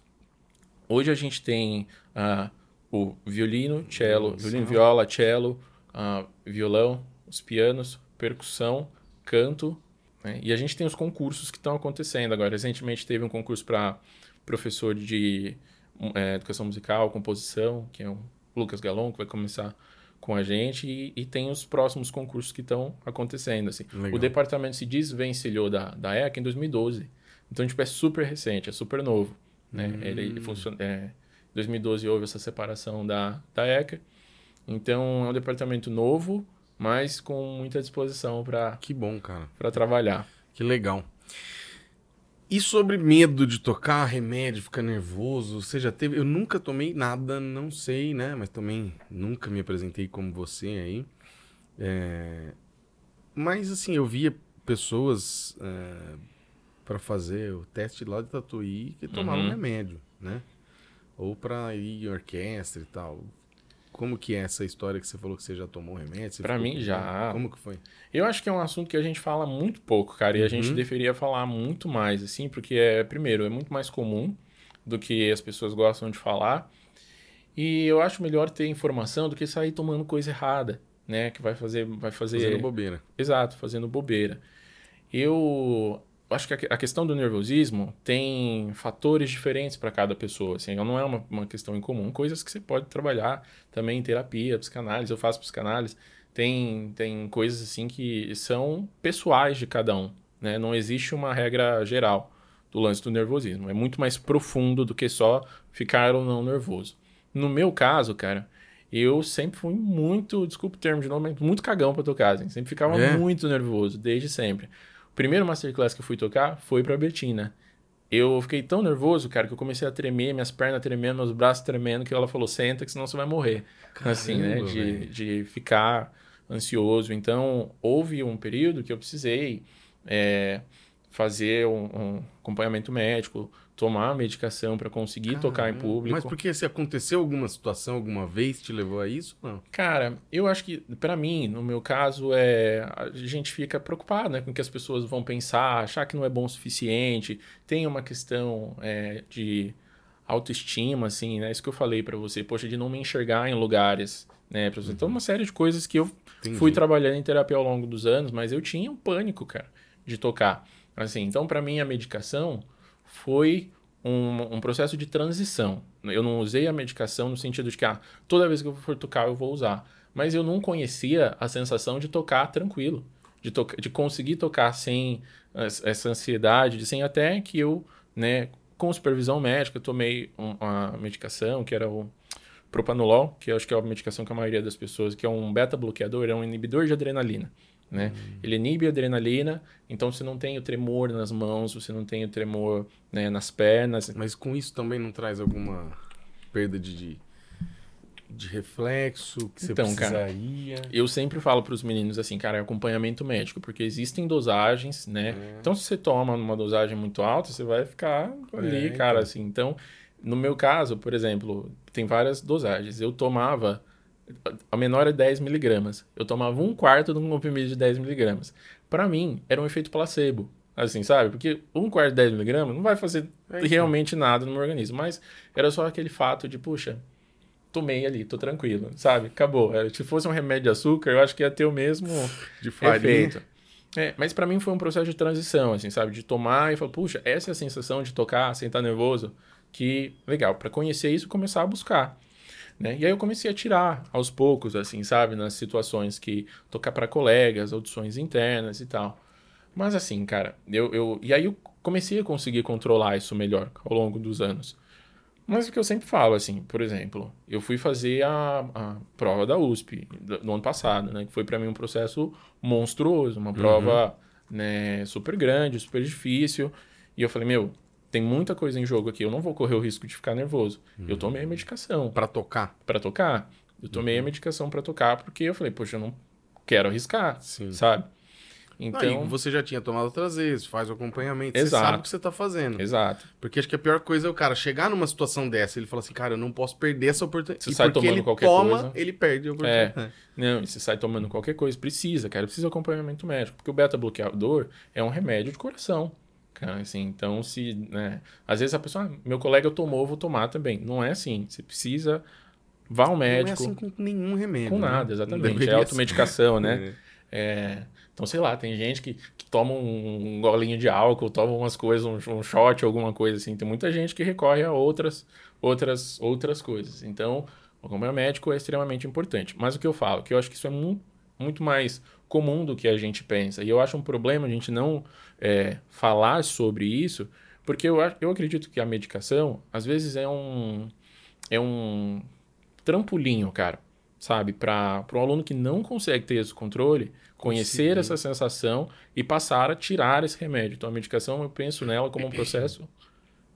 Hoje a gente tem ah, o violino, cello, Nossa. violino, viola, cello, ah, violão, os pianos, percussão, canto. né? E a gente tem os concursos que estão acontecendo agora. Recentemente teve um concurso para professor de um, eh, educação musical, composição, que é o Lucas Galon, que vai começar com a gente. E, e tem os próximos concursos que estão acontecendo. Assim. Legal. O departamento se desvencilhou da, da ECA em 2012. Então, tipo, é super recente, é super novo. Né? Hum. Ele funciona... É, em 2012 houve essa separação da, da ECA. Então, é um departamento novo, mas com muita disposição para Que bom, cara. trabalhar. Que legal. E sobre medo de tocar remédio, ficar nervoso, você já teve? Eu nunca tomei nada, não sei, né? Mas também nunca me apresentei como você aí. É, Mas assim, eu via pessoas é... para fazer o teste lá de Tatuí que tomavam Uhum. remédio, né? Ou pra ir em orquestra e tal. Como que é essa história que você falou que você já tomou remédio? Ficou mim, já. Como que foi? Eu acho que é um assunto que a gente fala muito pouco, cara, e a gente Uhum. deveria falar muito mais, assim, porque é, primeiro, é muito mais comum do que as pessoas gostam de falar. E eu acho melhor ter informação do que sair tomando coisa errada, né? Que vai fazer, vai fazer Fazendo bobeira. Exato, fazendo bobeira. Eu acho que a que- a questão do nervosismo tem fatores diferentes para cada pessoa. Assim, não é uma, uma questão em comum. Coisas que você pode trabalhar também em terapia, psicanálise. Eu faço psicanálise. Tem, tem coisas assim que são pessoais de cada um. Né? Não existe uma regra geral do lance do nervosismo. É muito mais profundo do que só ficar ou não nervoso. No meu caso, cara, eu sempre fui muito, desculpa o termo de mas muito cagão pra tocar. Assim. Sempre ficava É? muito nervoso, desde sempre. Primeiro masterclass que eu fui tocar foi pra Betina. Eu fiquei tão nervoso, cara, que eu comecei a tremer, minhas pernas tremendo, meus braços tremendo, que ela falou, senta que senão você vai morrer. assim, né? Caramba, De, de ficar ansioso. Então, houve um período que eu precisei é, fazer um, um acompanhamento médico, tomar medicação para conseguir tocar em Caramba. público. Mas porque se aconteceu alguma situação alguma vez te levou a isso? Não. Cara, eu acho que, pra mim, no meu caso, é a gente fica preocupado né, com o que as pessoas vão pensar, achar que não é bom o suficiente. Tem uma questão é, de autoestima, assim, né? Isso que eu falei pra você, poxa, de não me enxergar em lugares, né? Pra você. Então, uma série de coisas que eu Entendi. fui trabalhando em terapia ao longo dos anos, mas eu tinha um pânico, cara, de tocar. Assim, então, pra mim, a medicação foi um, um processo de transição. Eu não usei a medicação no sentido de que, ah, toda vez que eu for tocar, eu vou usar. Mas eu não conhecia a sensação de tocar tranquilo, de, toca de conseguir tocar sem es- essa ansiedade, de sem até que eu, né, com supervisão médica, tomei um- uma medicação que era o propanolol, que acho que é a medicação que a maioria das pessoas, que é um beta-bloqueador, é um inibidor de adrenalina. Né? Ele inibe a adrenalina, então você não tem o tremor nas mãos, você não tem o tremor né, nas pernas. Mas com isso também não traz alguma perda de, de, de reflexo que você Então, cara, precisaria? Eu sempre falo para os meninos assim, cara, é acompanhamento médico, porque existem dosagens, né? É. Então, se você toma numa dosagem muito alta, você vai ficar ali, É, cara, então. assim. Então, no meu caso, por exemplo, tem várias dosagens. Eu tomava, a menor é 10 miligramas. Eu tomava um quarto de um comprimido de 10 miligramas. Para mim, era um efeito placebo. Assim, sabe? Porque um quarto de 10 miligramas não vai fazer É, realmente nada no meu organismo. Mas era só aquele fato de, puxa, tomei ali, tô tranquilo, sabe? Acabou. Se fosse um remédio de açúcar, eu acho que ia ter o mesmo [laughs] De farinha? efeito. É, mas pra mim foi um processo de transição, assim, sabe? De tomar e falar, puxa, essa é a sensação de tocar sem estar nervoso, que legal, Pra conhecer isso, começar a buscar. Né? E aí eu comecei a tirar aos poucos, assim, sabe? Nas situações que tocar pra colegas, audições internas e tal. Mas assim, cara, eu, eu. E aí eu comecei a conseguir controlar isso melhor ao longo dos anos. Mas o que eu sempre falo, assim, por exemplo, eu fui fazer a, a prova da USP no ano passado, né? Que foi pra mim um processo monstruoso, uma prova né, super grande, super difícil. E eu falei, meu, tem muita coisa em jogo aqui, eu não vou correr o risco de ficar nervoso. Eu tomei a medicação Pra tocar? pra tocar. Eu tomei a medicação pra tocar porque eu falei, poxa, eu não quero arriscar, Sim. sabe? Então, Então, você já tinha tomado outras vezes, faz o acompanhamento, você Exato. sabe o que você tá fazendo. exato. Porque acho que a pior coisa é o cara chegar numa situação dessa, ele fala assim, cara, eu não posso perder essa oportunidade. Você e sai tomando ele qualquer toma, coisa. ele perde a oportunidade. Não, e você sai tomando qualquer coisa, precisa, cara, precisa de acompanhamento médico, porque o beta-bloqueador é um remédio de coração. Cara, assim, então se, né, às vezes a pessoa, ah, meu colega tomou, eu vou tomar também. Não é assim, você precisa vá ao Não é médico assim com nenhum remédio. com né? nada, exatamente, é automedicação, né? É. É, então, sei lá, tem gente que, que toma um golinho de álcool, toma umas coisas, um, um shot, alguma coisa assim. Tem muita gente que recorre a outras, outras, outras coisas. Então, o acompanhamento médico é extremamente importante. Mas o que eu falo, que eu acho que isso é mu muito mais comum do que a gente pensa. E eu acho um problema a gente não é, falar sobre isso, porque eu, eu acredito que a medicação, às vezes, é um, é um trampolinho, cara, sabe? Para um aluno que não consegue ter esse controle, conhecer Conseguir. essa sensação e passar a tirar esse remédio. Então, a medicação, eu penso nela como um [clears throat] processo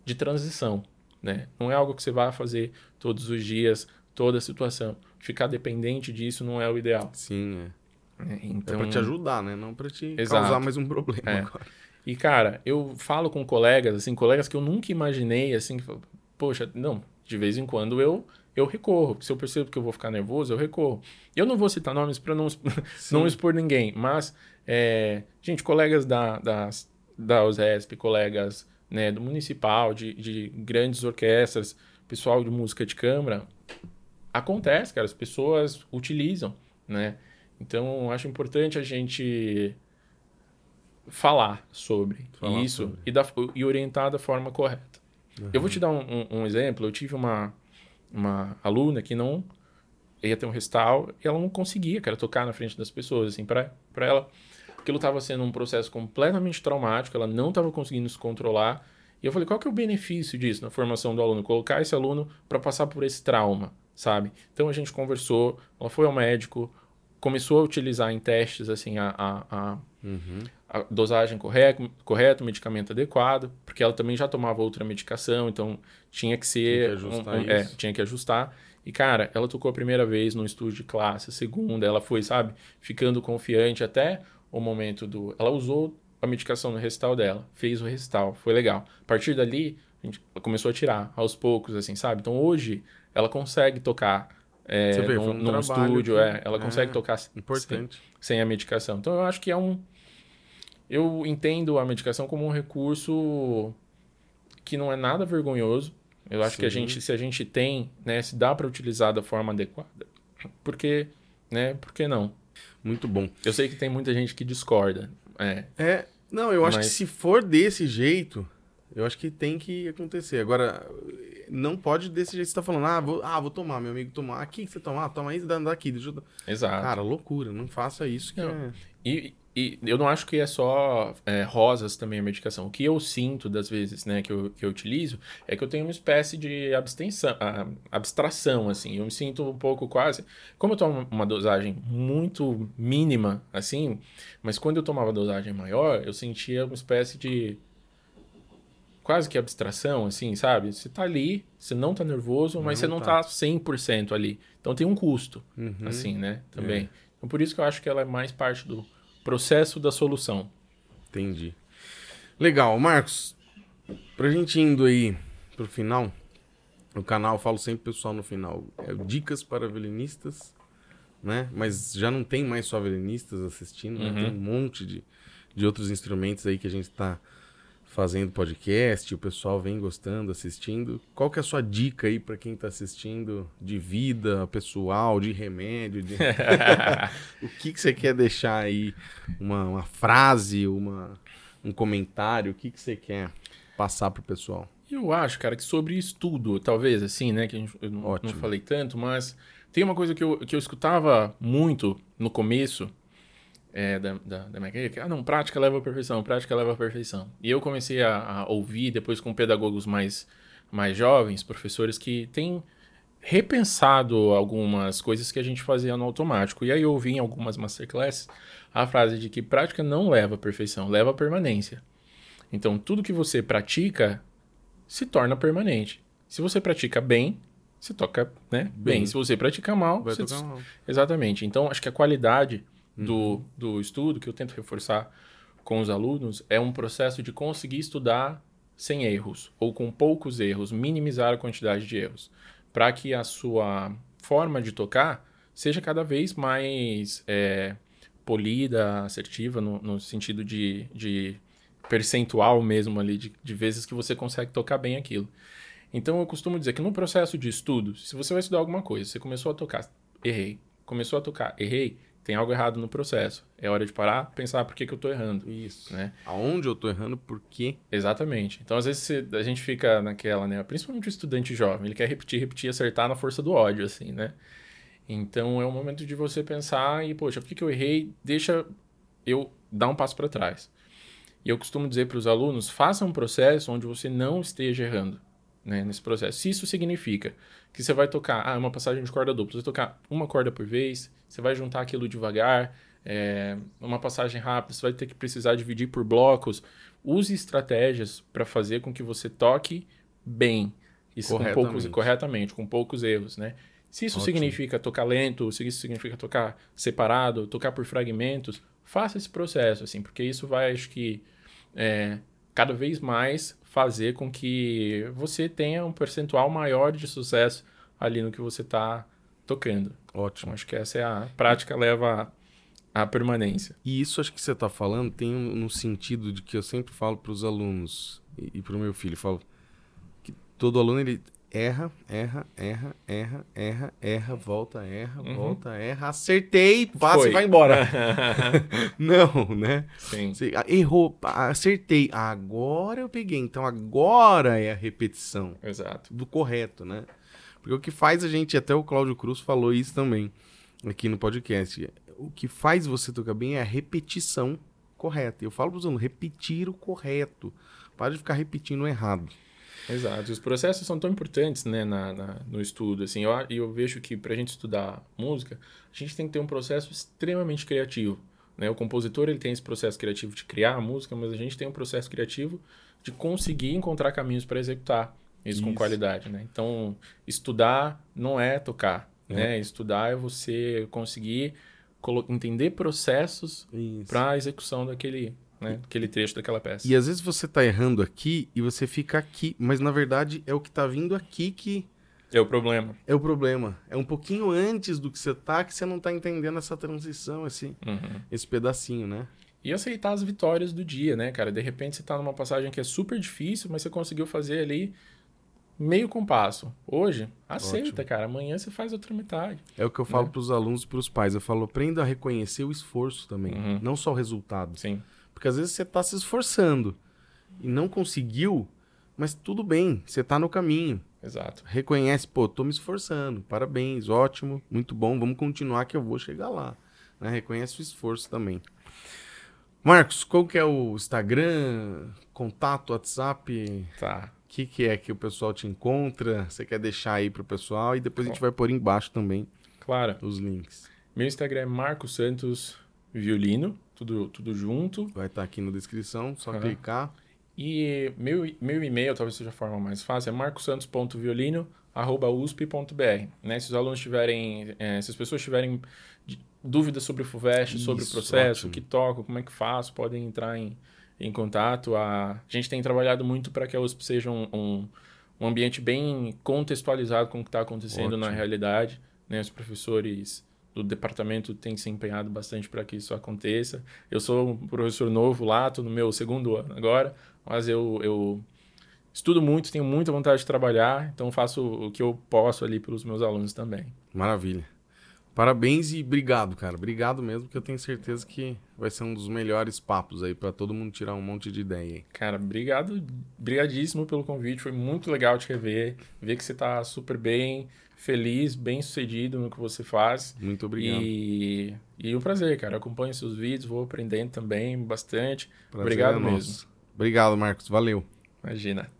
de transição, né? Não é algo que você vai fazer todos os dias, toda situação. Ficar dependente disso não é o ideal. Sim, é. É Então, pra te ajudar, né? Não pra te Exato. causar mais um problema É. agora. E, cara, eu falo com colegas, assim, colegas que eu nunca imaginei, assim, que falam, poxa, não, de vez em quando eu eu recorro. Se eu percebo que eu vou ficar nervoso, eu recorro. Eu não vou citar nomes para não, [laughs] não expor ninguém, mas, é, gente, colegas da, da, da USESP, colegas né, do municipal, de, de grandes orquestras, pessoal de música de câmara, acontece, cara, as pessoas utilizam, né? Então, acho importante a gente falar sobre falar isso sobre. E, da, e orientar da forma correta. Uhum. Eu vou te dar um, um, um, exemplo. Eu tive uma, uma aluna que não ia ter um recital e ela não conseguia, cara, tocar na frente das pessoas, assim, para ela aquilo estava sendo um processo completamente traumático, ela não estava conseguindo se controlar. E eu falei, qual que é o benefício disso na formação do aluno? Colocar esse aluno para passar por esse trauma, sabe? Então a gente conversou, ela foi ao médico, começou a utilizar em testes assim a, a, a, uhum. a dosagem correta, correto, medicamento adequado, porque ela também já tomava outra medicação, então tinha que ser. Tinha que ajustar. Um, um, é, tinha que ajustar. E, cara, ela tocou a primeira vez no estúdio de classe, a segunda, ela foi, sabe, ficando confiante até o momento do. Ela usou a medicação no recital dela, fez o recital, foi legal. A partir dali, a gente começou a tirar aos poucos, assim, sabe? Então hoje ela consegue tocar é, vê, num, um num estúdio, que... é, ela é, consegue tocar importante. Sem, sem, a medicação. Então eu acho que é um. Eu entendo a medicação como um recurso que não é nada vergonhoso. Eu acho Sim. que a gente, se a gente tem, né, se dá para utilizar da forma adequada, porque, né, por que não? Muito bom. Eu sei que tem muita gente que discorda. É. É. Não, eu acho Mas... que se for desse jeito, eu acho que tem que acontecer. Agora, não pode desse jeito que você tá falando. Ah, vou, ah, vou tomar, meu amigo tomar. Aqui que você tomar, ah, toma aí, dá daqui. Deixa eu... Exato. Cara, loucura. Não faça isso que não. é... E, e eu não acho que é só é, rosas também a medicação. O que eu sinto das vezes, né, que eu, que eu utilizo, é que eu tenho uma espécie de abstenção, abstração, assim. Eu me sinto um pouco quase... Como eu tomo uma dosagem muito mínima, assim, mas quando eu tomava dosagem maior, eu sentia uma espécie de quase que abstração, assim, sabe? Você tá ali, você não tá nervoso, mas não você não tá. tá 100% ali. Então tem um custo, uhum. assim, né? Também. É. Então por isso que eu acho que ela é mais parte do processo da solução. Entendi. Legal, Marcos. Pra gente indo aí pro final, no canal eu falo sempre pessoal no final, é dicas para violinistas, né? Mas já não tem mais só violinistas assistindo, né? Tem um monte de, de outros instrumentos aí que a gente tá fazendo podcast, o pessoal vem gostando, assistindo. Qual que é a sua dica aí para quem está assistindo de vida pessoal, de remédio? De... [laughs] [laughs] o que, que você quer deixar aí? Uma, uma frase, uma, um comentário? O que, que você quer passar para o pessoal? Eu acho, cara, que sobre estudo, talvez, assim, né? Que a gente, eu não, não falei tanto, mas tem uma coisa que eu, que eu escutava muito no começo é, da, da, da que, ah, não, prática leva à perfeição, prática leva à perfeição. E eu comecei a, a ouvir, depois com pedagogos mais, mais jovens, professores que têm repensado algumas coisas que a gente fazia no automático. E aí eu ouvi em algumas masterclasses a frase de que prática não leva à perfeição, leva à permanência. Então, tudo que você pratica se torna permanente. Se você pratica bem, você toca né, bem. bem. Se você pratica mal, Vai você... tocar mal. Exatamente. Então, acho que a qualidade do, do estudo, que eu tento reforçar com os alunos, é um processo de conseguir estudar sem erros, ou com poucos erros, minimizar a quantidade de erros, para que a sua forma de tocar seja cada vez mais é, polida, assertiva, no, no sentido de, de, percentual mesmo ali, de, de vezes que você consegue tocar bem aquilo. Então eu costumo dizer que no processo de estudo, se você vai estudar alguma coisa, você começou a tocar, errei. Começou a tocar, errei tem algo errado no processo. É hora de parar, pensar por que, que eu estou errando. Isso. Né? Aonde eu estou errando, por quê? Exatamente. Então, às vezes, a gente fica naquela, né? Principalmente o estudante jovem, ele quer repetir, repetir, acertar na força do ódio, assim, né? Então, é o momento de você pensar e, poxa, por que, que eu errei? Deixa eu dar um passo para trás. E eu costumo dizer para os alunos, faça um processo onde você não esteja errando né, nesse processo. Se isso significa que você vai tocar, ah, uma passagem de corda dupla, você vai tocar uma corda por vez, você vai juntar aquilo devagar, é, uma passagem rápida, você vai ter que precisar dividir por blocos. Use estratégias para fazer com que você toque bem, isso corretamente. com poucos corretamente, com poucos erros, né? Se isso Ótimo. significa tocar lento, se isso significa tocar separado, tocar por fragmentos, faça esse processo, assim, porque isso vai, acho que, é, cada vez mais fazer com que você tenha um percentual maior de sucesso ali no que você está tocando. Ótimo. Então, acho que essa é a prática leva à permanência. E isso acho que você está falando tem um, no sentido de que eu sempre falo para os alunos e, e para o meu filho, falo que todo aluno ele erra, erra, erra, erra, erra, erra, volta, erra, Uhum. volta, erra, acertei, passa Foi. e vai embora. [laughs] [laughs] Não, né? Sim. Você ah, errou, acertei, agora eu peguei. Então agora é a repetição Exato. do correto, né? Porque o que faz a gente, até o Cláudio Cruz falou isso também aqui no podcast, o que faz você tocar bem é a repetição correta. Eu falo para os alunos, repetir o correto. Para de ficar repetindo o errado. Exato. Os processos são tão importantes, né, na, na- no estudo. Assim, eu, eu vejo que para a gente estudar música, a gente tem que ter um processo extremamente criativo. Né? O compositor ele tem esse processo criativo de criar a música, mas a gente tem um processo criativo de conseguir encontrar caminhos para executar isso, com Isso. qualidade. Né? Então, estudar não é tocar. É. Né? Estudar é você conseguir entender processos para a execução daquele, né, aquele trecho daquela peça. E às vezes você tá errando aqui e você fica aqui, mas na verdade é o que tá vindo aqui que É o problema. é o problema. É um pouquinho antes do que você tá que você não tá entendendo essa transição, esse, Uhum. esse pedacinho, né? E aceitar as vitórias do dia, né, cara? De repente você tá numa passagem que é super difícil, mas você conseguiu fazer ali meio compasso. Hoje, aceita, Ótimo. cara. Amanhã você faz outra metade. É o que eu falo Né? pros alunos e pros pais. Eu falo, aprenda a reconhecer o esforço também, Uhum. não só o resultado. Sim. Porque às vezes você tá se esforçando e não conseguiu, mas tudo bem, você tá no caminho. Exato. Reconhece, pô, tô me esforçando, parabéns, ótimo, muito bom, vamos continuar que eu vou chegar lá. né? Reconhece o esforço também. Marcos, qual que é o Instagram, contato, WhatsApp? Tá. O que, que é que o pessoal te encontra? Você quer deixar aí pro pessoal? E depois a gente vai pôr embaixo também Claro. os links. Meu Instagram é Marcos Santos Violino, tudo, tudo junto. Vai estar aqui na descrição, só Aham. clicar. E meu, meu e-mail, talvez seja a forma mais fácil, é marcosantos.violino.usp.br. Né? Se os alunos tiverem, eh, se as pessoas tiverem dúvidas sobre o FUVEST, sobre o Isso, processo, ótimo. o que toco, como é que faço, podem entrar em, em contato. A, a gente tem trabalhado muito para que a USP seja um, um, um ambiente bem contextualizado com o que está acontecendo na Ótimo. realidade. Né? Os professores do departamento têm se empenhado bastante para que isso aconteça. Eu sou um professor novo lá, estou no meu segundo ano agora, mas eu, eu estudo muito, tenho muita vontade de trabalhar, então faço o que eu posso ali pelos meus alunos também. Maravilha. Parabéns e obrigado, cara. Obrigado mesmo, porque eu tenho certeza que vai ser um dos melhores papos aí pra todo mundo tirar um monte de ideia aí. Cara, obrigado, brigadíssimo pelo convite, foi muito legal te rever, ver que você está super bem, feliz, bem sucedido no que você faz. Muito obrigado. E, e um prazer, cara. Eu acompanho seus vídeos, vou aprendendo também bastante. Prazer obrigado é mesmo. Obrigado, Marcos. Valeu. Imagina.